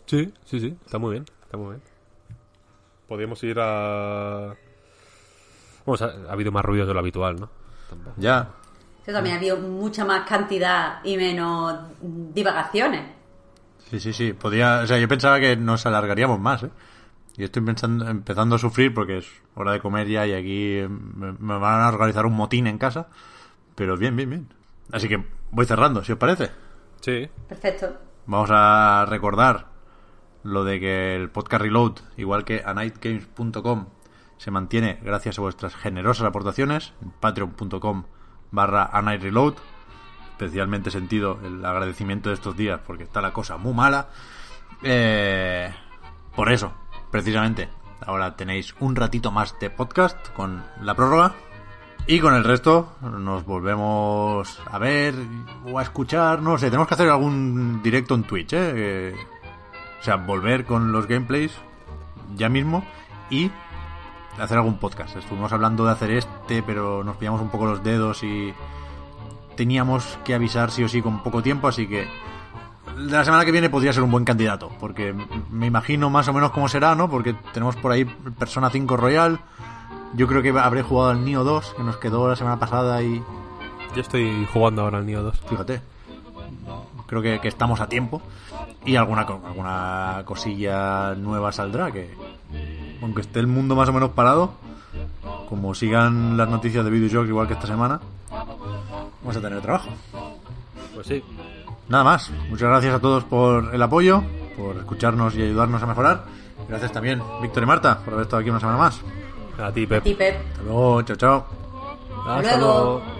Sí, sí, sí, está muy bien, está muy bien. Podríamos ir a... Vamos, ha, ha habido más ruidos de lo habitual, ¿no? Tampoco. Ya. Eso también ha habido mucha más cantidad y menos divagaciones. Sí, sí, sí. Podría, o sea, yo pensaba que nos alargaríamos más, ¿eh? Y estoy pensando, empezando a sufrir porque es hora de comer ya y aquí me, me van a organizar un motín en casa. Pero bien, bien, bien. Así que voy cerrando, si os parece. Sí, Perfecto. Vamos a recordar lo de que el podcast Reload, igual que a nightgames.com, se mantiene gracias a vuestras generosas aportaciones en patreon.com barra a night reload. Especialmente sentido el agradecimiento de estos días porque está la cosa muy mala. Eh, por eso, precisamente, ahora tenéis un ratito más de podcast con la prórroga. Y con el resto nos volvemos a ver o a escuchar, no sé, tenemos que hacer algún directo en Twitch, ¿eh? O sea, volver con los gameplays ya mismo y hacer algún podcast. Estuvimos hablando de hacer este, pero nos pillamos un poco los dedos y teníamos que avisar sí o sí con poco tiempo, así que de la semana que viene podría ser un buen candidato, porque me imagino más o menos cómo será, ¿no? Porque tenemos por ahí Persona 5 Royal, yo creo que habré jugado al Nio 2, que nos quedó la semana pasada y yo estoy jugando ahora al Nio 2. fíjate, creo que, que estamos a tiempo y alguna, alguna cosilla nueva saldrá, que aunque esté el mundo más o menos parado, como sigan las noticias de videojuegos igual que esta semana, vamos a tener trabajo. Pues sí. Nada más. Muchas gracias a todos por el apoyo, por escucharnos y ayudarnos a mejorar. Gracias también, Víctor y Marta, por haber estado aquí una semana más. A ti, Pep. Pep. Hasta luego, chao, chao. Hasta luego. luego.